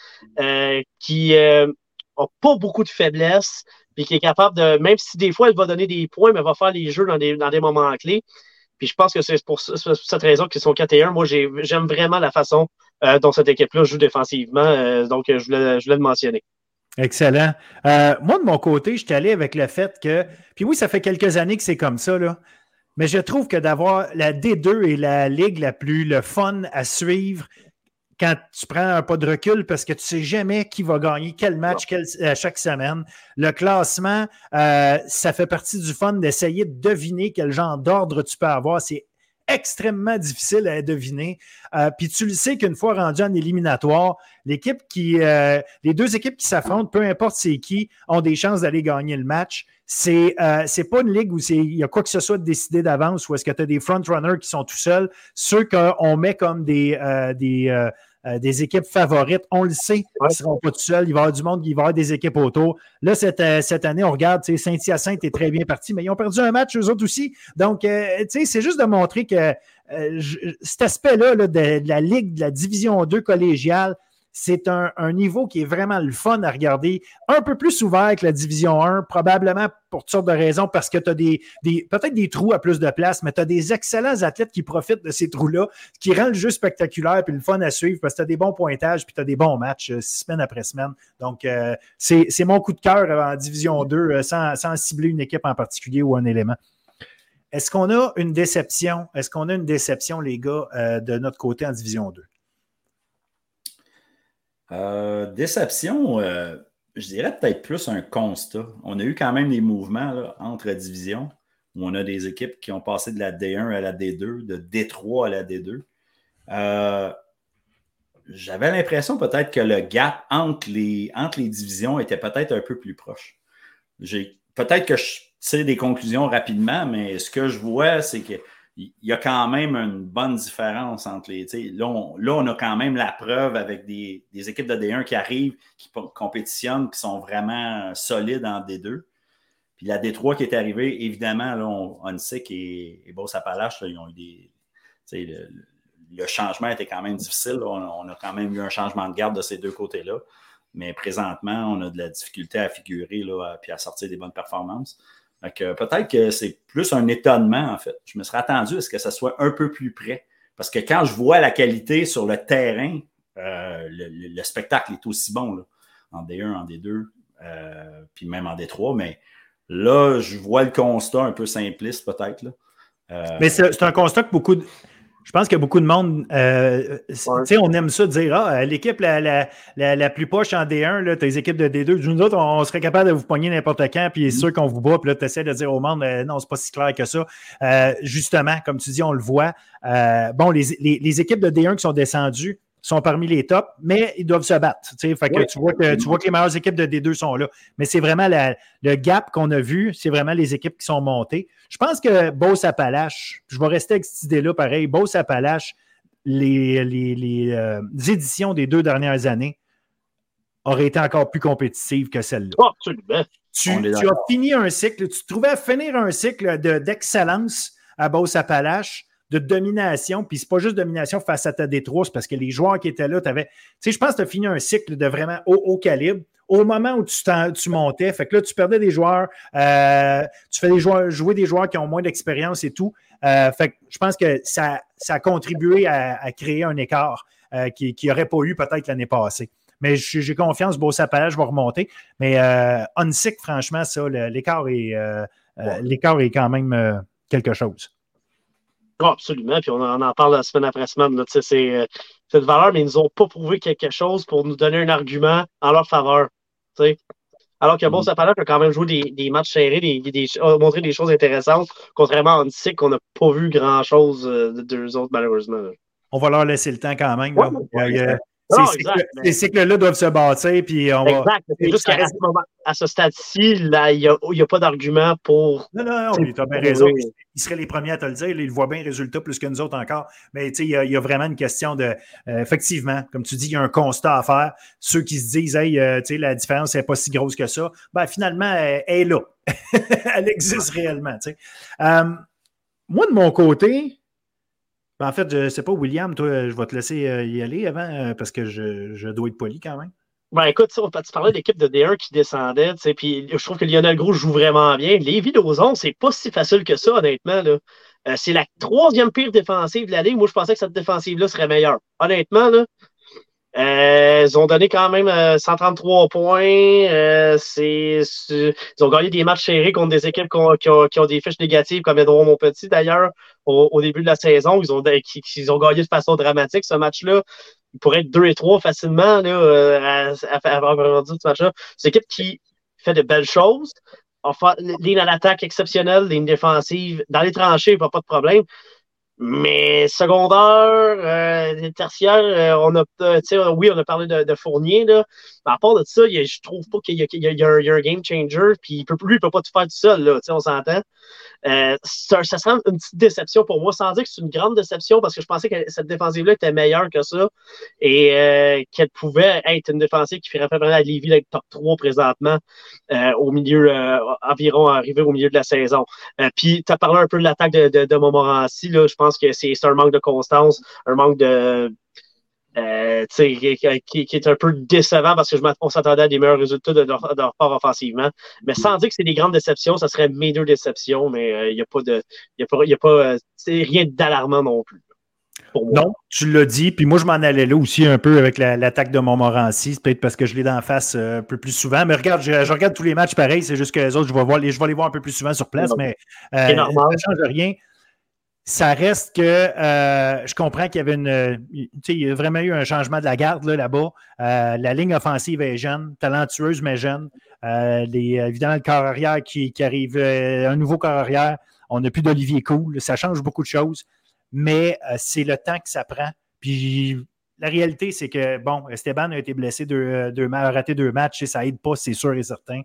qui n'a pas beaucoup de faiblesses, puis qui est capable de, même si des fois elle va donner des points, mais elle va faire les jeux dans des, dans des moments clés. Puis je pense que c'est pour, cette raison qu'ils sont 4 et 1. Moi, j'aime vraiment la façon euh, dont cette équipe-là joue défensivement. Euh, donc, je voulais, je voulais, le mentionner. Excellent. Euh, moi, de mon côté, je suis allé avec le fait que. Puis oui, ça fait quelques années que c'est comme ça, là. Mais je trouve que d'avoir la D2 et la ligue la plus le fun à suivre, quand tu prends un pas de recul parce que tu ne sais jamais qui va gagner quel match euh, chaque semaine. Le classement, euh, ça fait partie du fun d'essayer de deviner quel genre d'ordre tu peux avoir. C'est extrêmement difficile à deviner. Euh, puis tu le sais qu'une fois rendu en éliminatoire, l'équipe qui, les deux équipes qui s'affrontent, peu importe c'est qui, ont des chances d'aller gagner le match. C'est n'est pas une ligue où il y a quoi que ce soit de décidé d'avance ou est-ce que tu as des frontrunners qui sont tout seuls. Ceux qu'on met comme des, des euh, des équipes favorites. On le sait, ils ne seront pas tout seuls. Il va y avoir du monde, il va y avoir des équipes autour. Là, cette, euh, cette année, on regarde, Saint-Hyacinthe est très bien parti, mais ils ont perdu un match, eux autres aussi. Donc, euh, c'est juste de montrer que cet aspect-là de, la Ligue, de la Division 2 collégiale, c'est un, niveau qui est vraiment le fun à regarder, un peu plus ouvert que la Division 1, probablement pour toutes sortes de raisons, parce que tu as des, peut-être des trous à plus de place, mais tu as des excellents athlètes qui profitent de ces trous-là, qui rendent le jeu spectaculaire puis le fun à suivre, parce que tu as des bons pointages puis tu as des bons matchs euh, semaine après semaine. Donc, euh, c'est mon coup de cœur en Division 2, euh, sans, sans cibler une équipe en particulier ou un élément. Est-ce qu'on a une déception? Est-ce qu'on a une déception, les gars, de notre côté en Division 2? Euh, déception, euh, je dirais peut-être plus un constat. On a eu quand même des mouvements entre divisions où on a des équipes qui ont passé de la D1 à la D2, de D3 à la D2. Euh, j'avais l'impression peut-être que le gap entre les, entre les divisions était peut-être un peu plus proche. Peut-être que je tire des conclusions rapidement, mais ce que je vois, c'est que il y a quand même une bonne différence entre les. Là on, là, on a quand même la preuve avec des, équipes de D1 qui arrivent, qui compétitionnent, qui sont vraiment solides en D2. Puis la D3 qui est arrivée, évidemment, là, on, sait et, et Boss-Appalaches, ils ont eu des. Le, le, changement était quand même difficile. On, a quand même eu un changement de garde de ces deux côtés-là. Mais présentement, on a de la difficulté à figurer là, puis à sortir des bonnes performances peut-être que c'est plus un étonnement, en fait. Je me serais attendu à ce que ça soit un peu plus près Parce que quand je vois la qualité sur le terrain, euh, le, spectacle est aussi bon là, en D1, en D2, euh, puis même en D3. Mais là, je vois le constat un peu simpliste peut-être. mais c'est un constat que beaucoup de je pense qu'il y a beaucoup de monde. Euh, sais, On aime ça dire Ah, l'équipe la, la, la, plus poche en D1, tu as les équipes de D2. Nous autres, on, serait capable de vous pogner n'importe quand, puis c'est mm-hmm. sûr qu'on vous bat, puis là, tu essaies de dire au monde euh, Non, c'est pas si clair que ça. Euh, justement, comme tu dis, on le voit. bon, les, les, les, équipes de D1 qui sont descendues, sont parmi les tops, mais ils doivent se battre. Fait que tu, vois que, tu vois que les meilleures équipes de D2 sont là. Mais c'est vraiment le gap qu'on a vu, c'est vraiment les équipes qui sont montées. Je pense que Beauce-Appalaches, je vais rester avec cette idée-là pareil, Beauce-Appalaches, les, les, euh, éditions des deux dernières années auraient été encore plus compétitives que celle-là. Oh, absolument. Tu, tu, as fini un cycle, tu trouvais finir un cycle d'excellence à Beauce-Appalaches de domination, puis c'est pas juste domination face à ta détrousse, parce que les joueurs qui étaient là, tu avais. Tu sais, je pense que tu as fini un cycle de vraiment haut, calibre. Au moment où tu, tu, montais, fait que là, tu perdais des joueurs, euh, tu fais des joueurs, jouer des joueurs qui ont moins d'expérience et tout. Euh, fait que je pense que ça, ça a contribué à, créer un écart euh, qui n'aurait pas eu peut-être l'année passée. Mais j'ai confiance, Beau Sapalage va remonter. Mais euh, Unsick, franchement, ça, l'écart est, l'écart est quand même quelque chose. Oh, absolument. Puis on en, parle la semaine après semaine. C'est euh, cette valeur, mais ils nous ont pas prouvé quelque chose pour nous donner un argument en leur faveur. Alors que bon, ça paraît a quand même joué des, des matchs serrés, des, des, montré des choses intéressantes, contrairement à Antic, qu'on n'a pas vu grand-chose euh, de deux autres, malheureusement. On va leur laisser le temps quand même. Ces cycles-là doivent se bâtir, puis on exact. va. C'est juste qu'à à ce stade-ci, il n'y a, pas d'argument pour. Non, non, non, tu as bien raison. Ils seraient les premiers à te le dire. Ils voient bien le résultat plus que nous autres encore. Mais il y, a vraiment une question de. Euh, effectivement, comme tu dis, il y a un constat à faire. Ceux qui se disent, hey, euh, la différence n'est pas si grosse que ça, ben, finalement, elle, est là. elle existe réellement. Euh, moi, de mon côté, ben, en fait, je ne sais pas, William, toi, je vais te laisser euh, y aller avant euh, parce que je, dois être poli quand même. Ben écoute, tu parlais d'équipe de D1 qui descendait, puis je trouve que Lionel Gros joue vraiment bien. Lévi Dozon, c'est pas si facile que ça, honnêtement. Là. Euh, c'est la troisième pire défensive de la Ligue. Moi, je pensais que cette défensive-là serait meilleure. Honnêtement, là, euh, ils ont donné quand même 133 euh, points. Euh, ils ont gagné des matchs serrés contre des équipes qui ont, qui ont, des fiches négatives, comme Edouard Montpetit d'ailleurs, au, début de la saison. Ils ont, ils ont gagné de façon dramatique ce match-là. Il pourrait être 2 et 3 facilement là, à, avoir ce match-là. C'est une équipe qui fait de belles choses. Enfin, ligne à l'attaque exceptionnelle, ligne défensive. Dans les tranchées, il n'y a pas de problème. Mais secondaire, euh, tertiaire, euh, on a, euh, oui, on a parlé de, Fournier, là. À part de ça, je trouve pas qu'il y, y, y, a un game changer. Puis lui, il peut pas tout faire tout seul, là, on s'entend. Ça, sera une petite déception pour moi, sans dire que c'est une grande déception, parce que je pensais que cette défensive-là était meilleure que ça et qu'elle pouvait être une défensive qui ferait vraiment à Lévis être top 3 présentement au milieu, environ arrivé au milieu de la saison. puis tu as parlé un peu de l'attaque de Montmorency, là, je pense que c'est un manque de constance, un manque de euh, qui, qui, est un peu décevant parce que je on s'attendait à des meilleurs résultats de leur, part offensivement. Mais sans dire que c'est des grandes déceptions, ça serait mes deux déceptions, mais il euh, n'y a pas de. Y a pas, y a pas euh, rien d'alarmant non plus. Non, tu l'as dit, puis moi je m'en allais là aussi un peu avec l'attaque de Montmorency, peut-être parce que je l'ai d'en face un peu plus souvent. Mais regarde, je, regarde tous les matchs pareil, c'est juste que les autres, je vais, voir, je vais les voir un peu plus souvent sur place, mais ça ne change rien ça reste que euh, je comprends qu'il y avait une. Il y a vraiment eu un changement de la garde là-bas. Euh, la ligne offensive est jeune, talentueuse, mais jeune. Euh, les, évidemment, le corps arrière qui, arrive, un nouveau corps arrière. On n'a plus d'Olivier Cool. Ça change beaucoup de choses, mais c'est le temps que ça prend. Puis la réalité, c'est que, bon, Esteban a été blessé, deux, deux, a raté deux matchs et ça aide pas, c'est sûr et certain.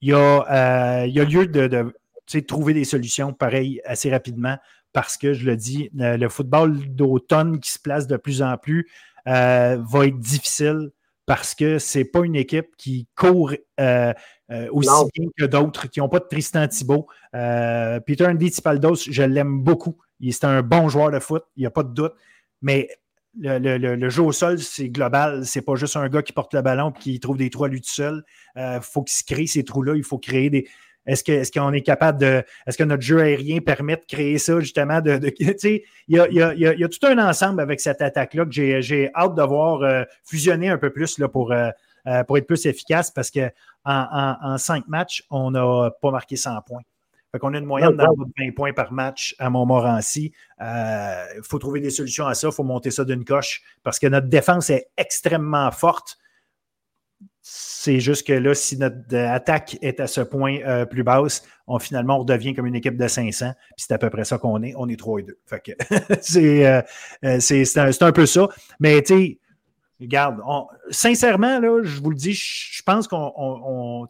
Il y a, il y a lieu de, de trouver des solutions pareilles assez rapidement parce que, je le dis, le, football d'automne qui se place de plus en plus euh, va être difficile parce que ce n'est pas une équipe qui court euh, euh, aussi bien que d'autres, qui n'ont pas de Tristan Thibault. Peter Andy Tipaldos, je l'aime beaucoup. C'est un bon joueur de foot, il n'y a pas de doute. Mais le, jeu au sol, c'est global. C'est pas juste un gars qui porte le ballon et qui trouve des trous à lui tout seul. Il faut qu'il se crée ces trous-là. Il faut créer des, Est-ce qu'on est, qu'on est, capable de. Est-ce que notre jeu aérien permet de créer ça, justement? De, il, y a, y, a, y a, tout un ensemble avec cette attaque-là que j'ai hâte de voir euh, fusionner un peu plus là, pour, euh, euh, pour être plus efficace parce qu'en en, en, cinq matchs, on n'a pas marqué 100 points. Fait qu'on a une moyenne de 20 points par match à Montmorency. Il faut trouver des solutions à ça. Il faut monter ça d'une coche parce que notre défense est extrêmement forte. C'est juste que là, si notre euh, attaque est à ce point euh, plus basse, on finalement on redevient comme une équipe de 500. Puis c'est à peu près ça qu'on est. On est 3 et 2. Fait que euh, c'est, un, peu ça. Mais tu sais, regarde, sincèrement, là, je vous le dis, je pense qu'on on,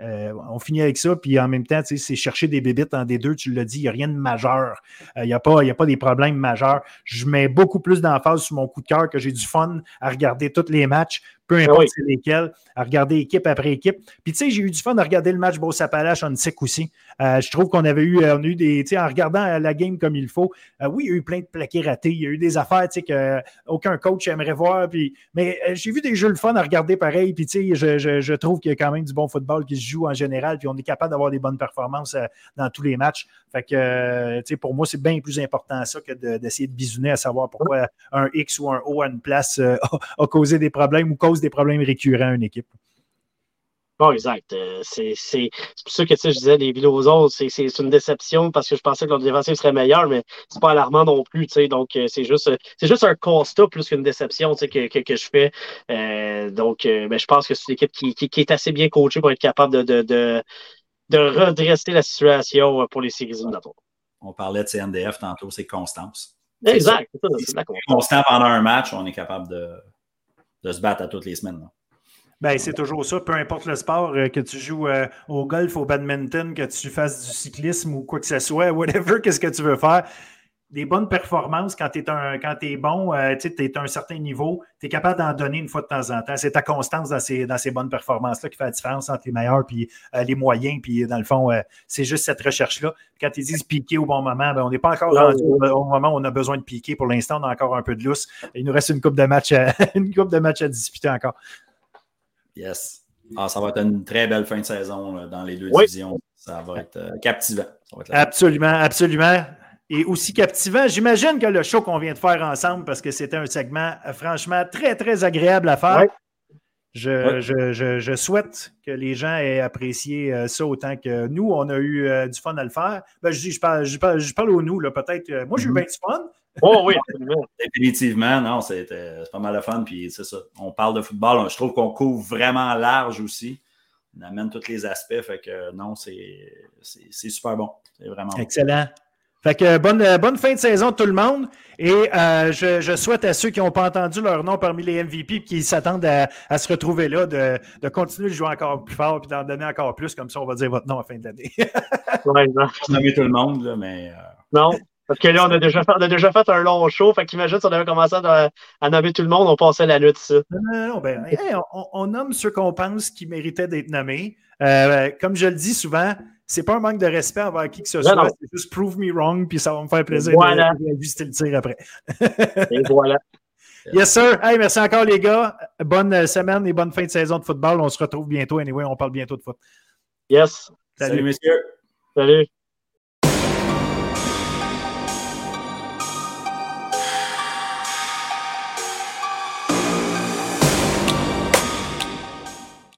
on finit avec ça, puis en même temps, c'est chercher des bébites en des deux, tu l'as dit, il n'y a rien de majeur. Il n'y a, pas, a pas des problèmes majeurs. Je mets beaucoup plus d'emphase sur mon coup de cœur que j'ai du fun à regarder tous les matchs, peu ah importe lesquels, à regarder équipe après équipe. Puis tu sais, j'ai eu du fun à regarder le match Beau-Sapalache en SIC aussi. Euh, je trouve qu'on avait eu, on a eu des, tu sais, en regardant la game comme il faut, euh, oui, il y a eu plein de plaqués ratés, il y a eu des affaires, tu sais, qu'aucun coach aimerait voir. Puis, mais euh, j'ai vu des jeux le fun à regarder pareil. Puis tu sais, je, je, je, trouve qu'il y a quand même du bon football qui se joue en général. Puis on est capable d'avoir des bonnes performances dans tous les matchs. Fait que, tu sais, pour moi, c'est bien plus important ça que d'essayer de, bisouner à savoir pourquoi un X ou un O à une place a, a causé des problèmes ou cause des problèmes récurrents à une équipe. Bon, exact. Euh, c'est pour ça que je disais, les villes aux autres, c'est une déception parce que je pensais que leur défensive serait meilleure, mais c'est pas alarmant non plus. Donc, euh, c'est juste, juste un constat plus qu'une déception que, que, que, je fais. Euh, donc, ben, je pense que c'est une équipe qui, qui, est assez bien coachée pour être capable de, de, de, redresser la situation pour les séries éliminatoires. On parlait de CNDF tantôt, c'est constance. Exact. C'est constant pendant un match, on est capable de de se battre à toutes les semaines. Ben, c'est toujours ça, peu importe le sport, euh, que tu joues euh, au golf, au badminton, que tu fasses du cyclisme ou quoi que ce soit, whatever, qu'est-ce que tu veux faire des bonnes performances quand tu es, bon, euh, tu es à un certain niveau, tu es capable d'en donner une fois de temps en temps. C'est ta constance dans ces, dans ces bonnes performances-là qui fait la différence entre les meilleurs et euh, les moyens. Puis dans le fond, euh, c'est juste cette recherche-là. Quand ils disent piquer au bon moment, ben, on n'est pas encore rendu au, moment où on a besoin de piquer. Pour l'instant, on a encore un peu de lousse. Il nous reste une coupe de match à, une coupe de match à disputer encore. Yes. Ah, ça va être une très belle fin de saison dans les deux divisions. Ça va être captivant. absolument, absolument et aussi captivant. J'imagine que le show qu'on vient de faire ensemble, parce que c'était un segment euh, franchement très, très agréable à faire. Je, je, je, souhaite que les gens aient apprécié euh, ça autant que nous, on a eu euh, du fun à le faire. Ben, je, je, parle, je, parle, je parle au nous, peut-être. moi, j'ai eu mm-hmm. bien du fun. Oh oui, définitivement. Non, c'est pas mal de fun. Puis c'est ça. On parle de football. Je trouve qu'on couvre vraiment large aussi. On amène tous les aspects. Fait que non, c'est super bon. C'est vraiment Excellent. Fait que bonne, euh, bonne fin de saison tout le monde. Et euh, je, souhaite à ceux qui n'ont pas entendu leur nom parmi les MVP et qui s'attendent à, se retrouver là, de, continuer de jouer encore plus fort et d'en donner encore plus. Comme ça, on va dire votre nom à la fin de l'année. ouais, non. nommer tout le monde, là, mais. Euh, non. Parce que là, on a déjà fait, on a déjà fait un long show. Fait qu'imagine si on avait commencé à, nommer tout le monde, on passait la nuit, ça. Non, non, ben, on, nomme ceux qu'on pense qui méritaient d'être nommés. comme je le dis souvent, c'est pas un manque de respect envers qui que ce soit, c'est juste prove me wrong, puis ça va me faire plaisir de, visiter le tir après. et voilà. Yes, sir. Hey, merci encore, les gars. Bonne semaine et bonne fin de saison de football. On se retrouve bientôt. Anyway, on parle bientôt de foot. Yes. Salut messieurs. Salut.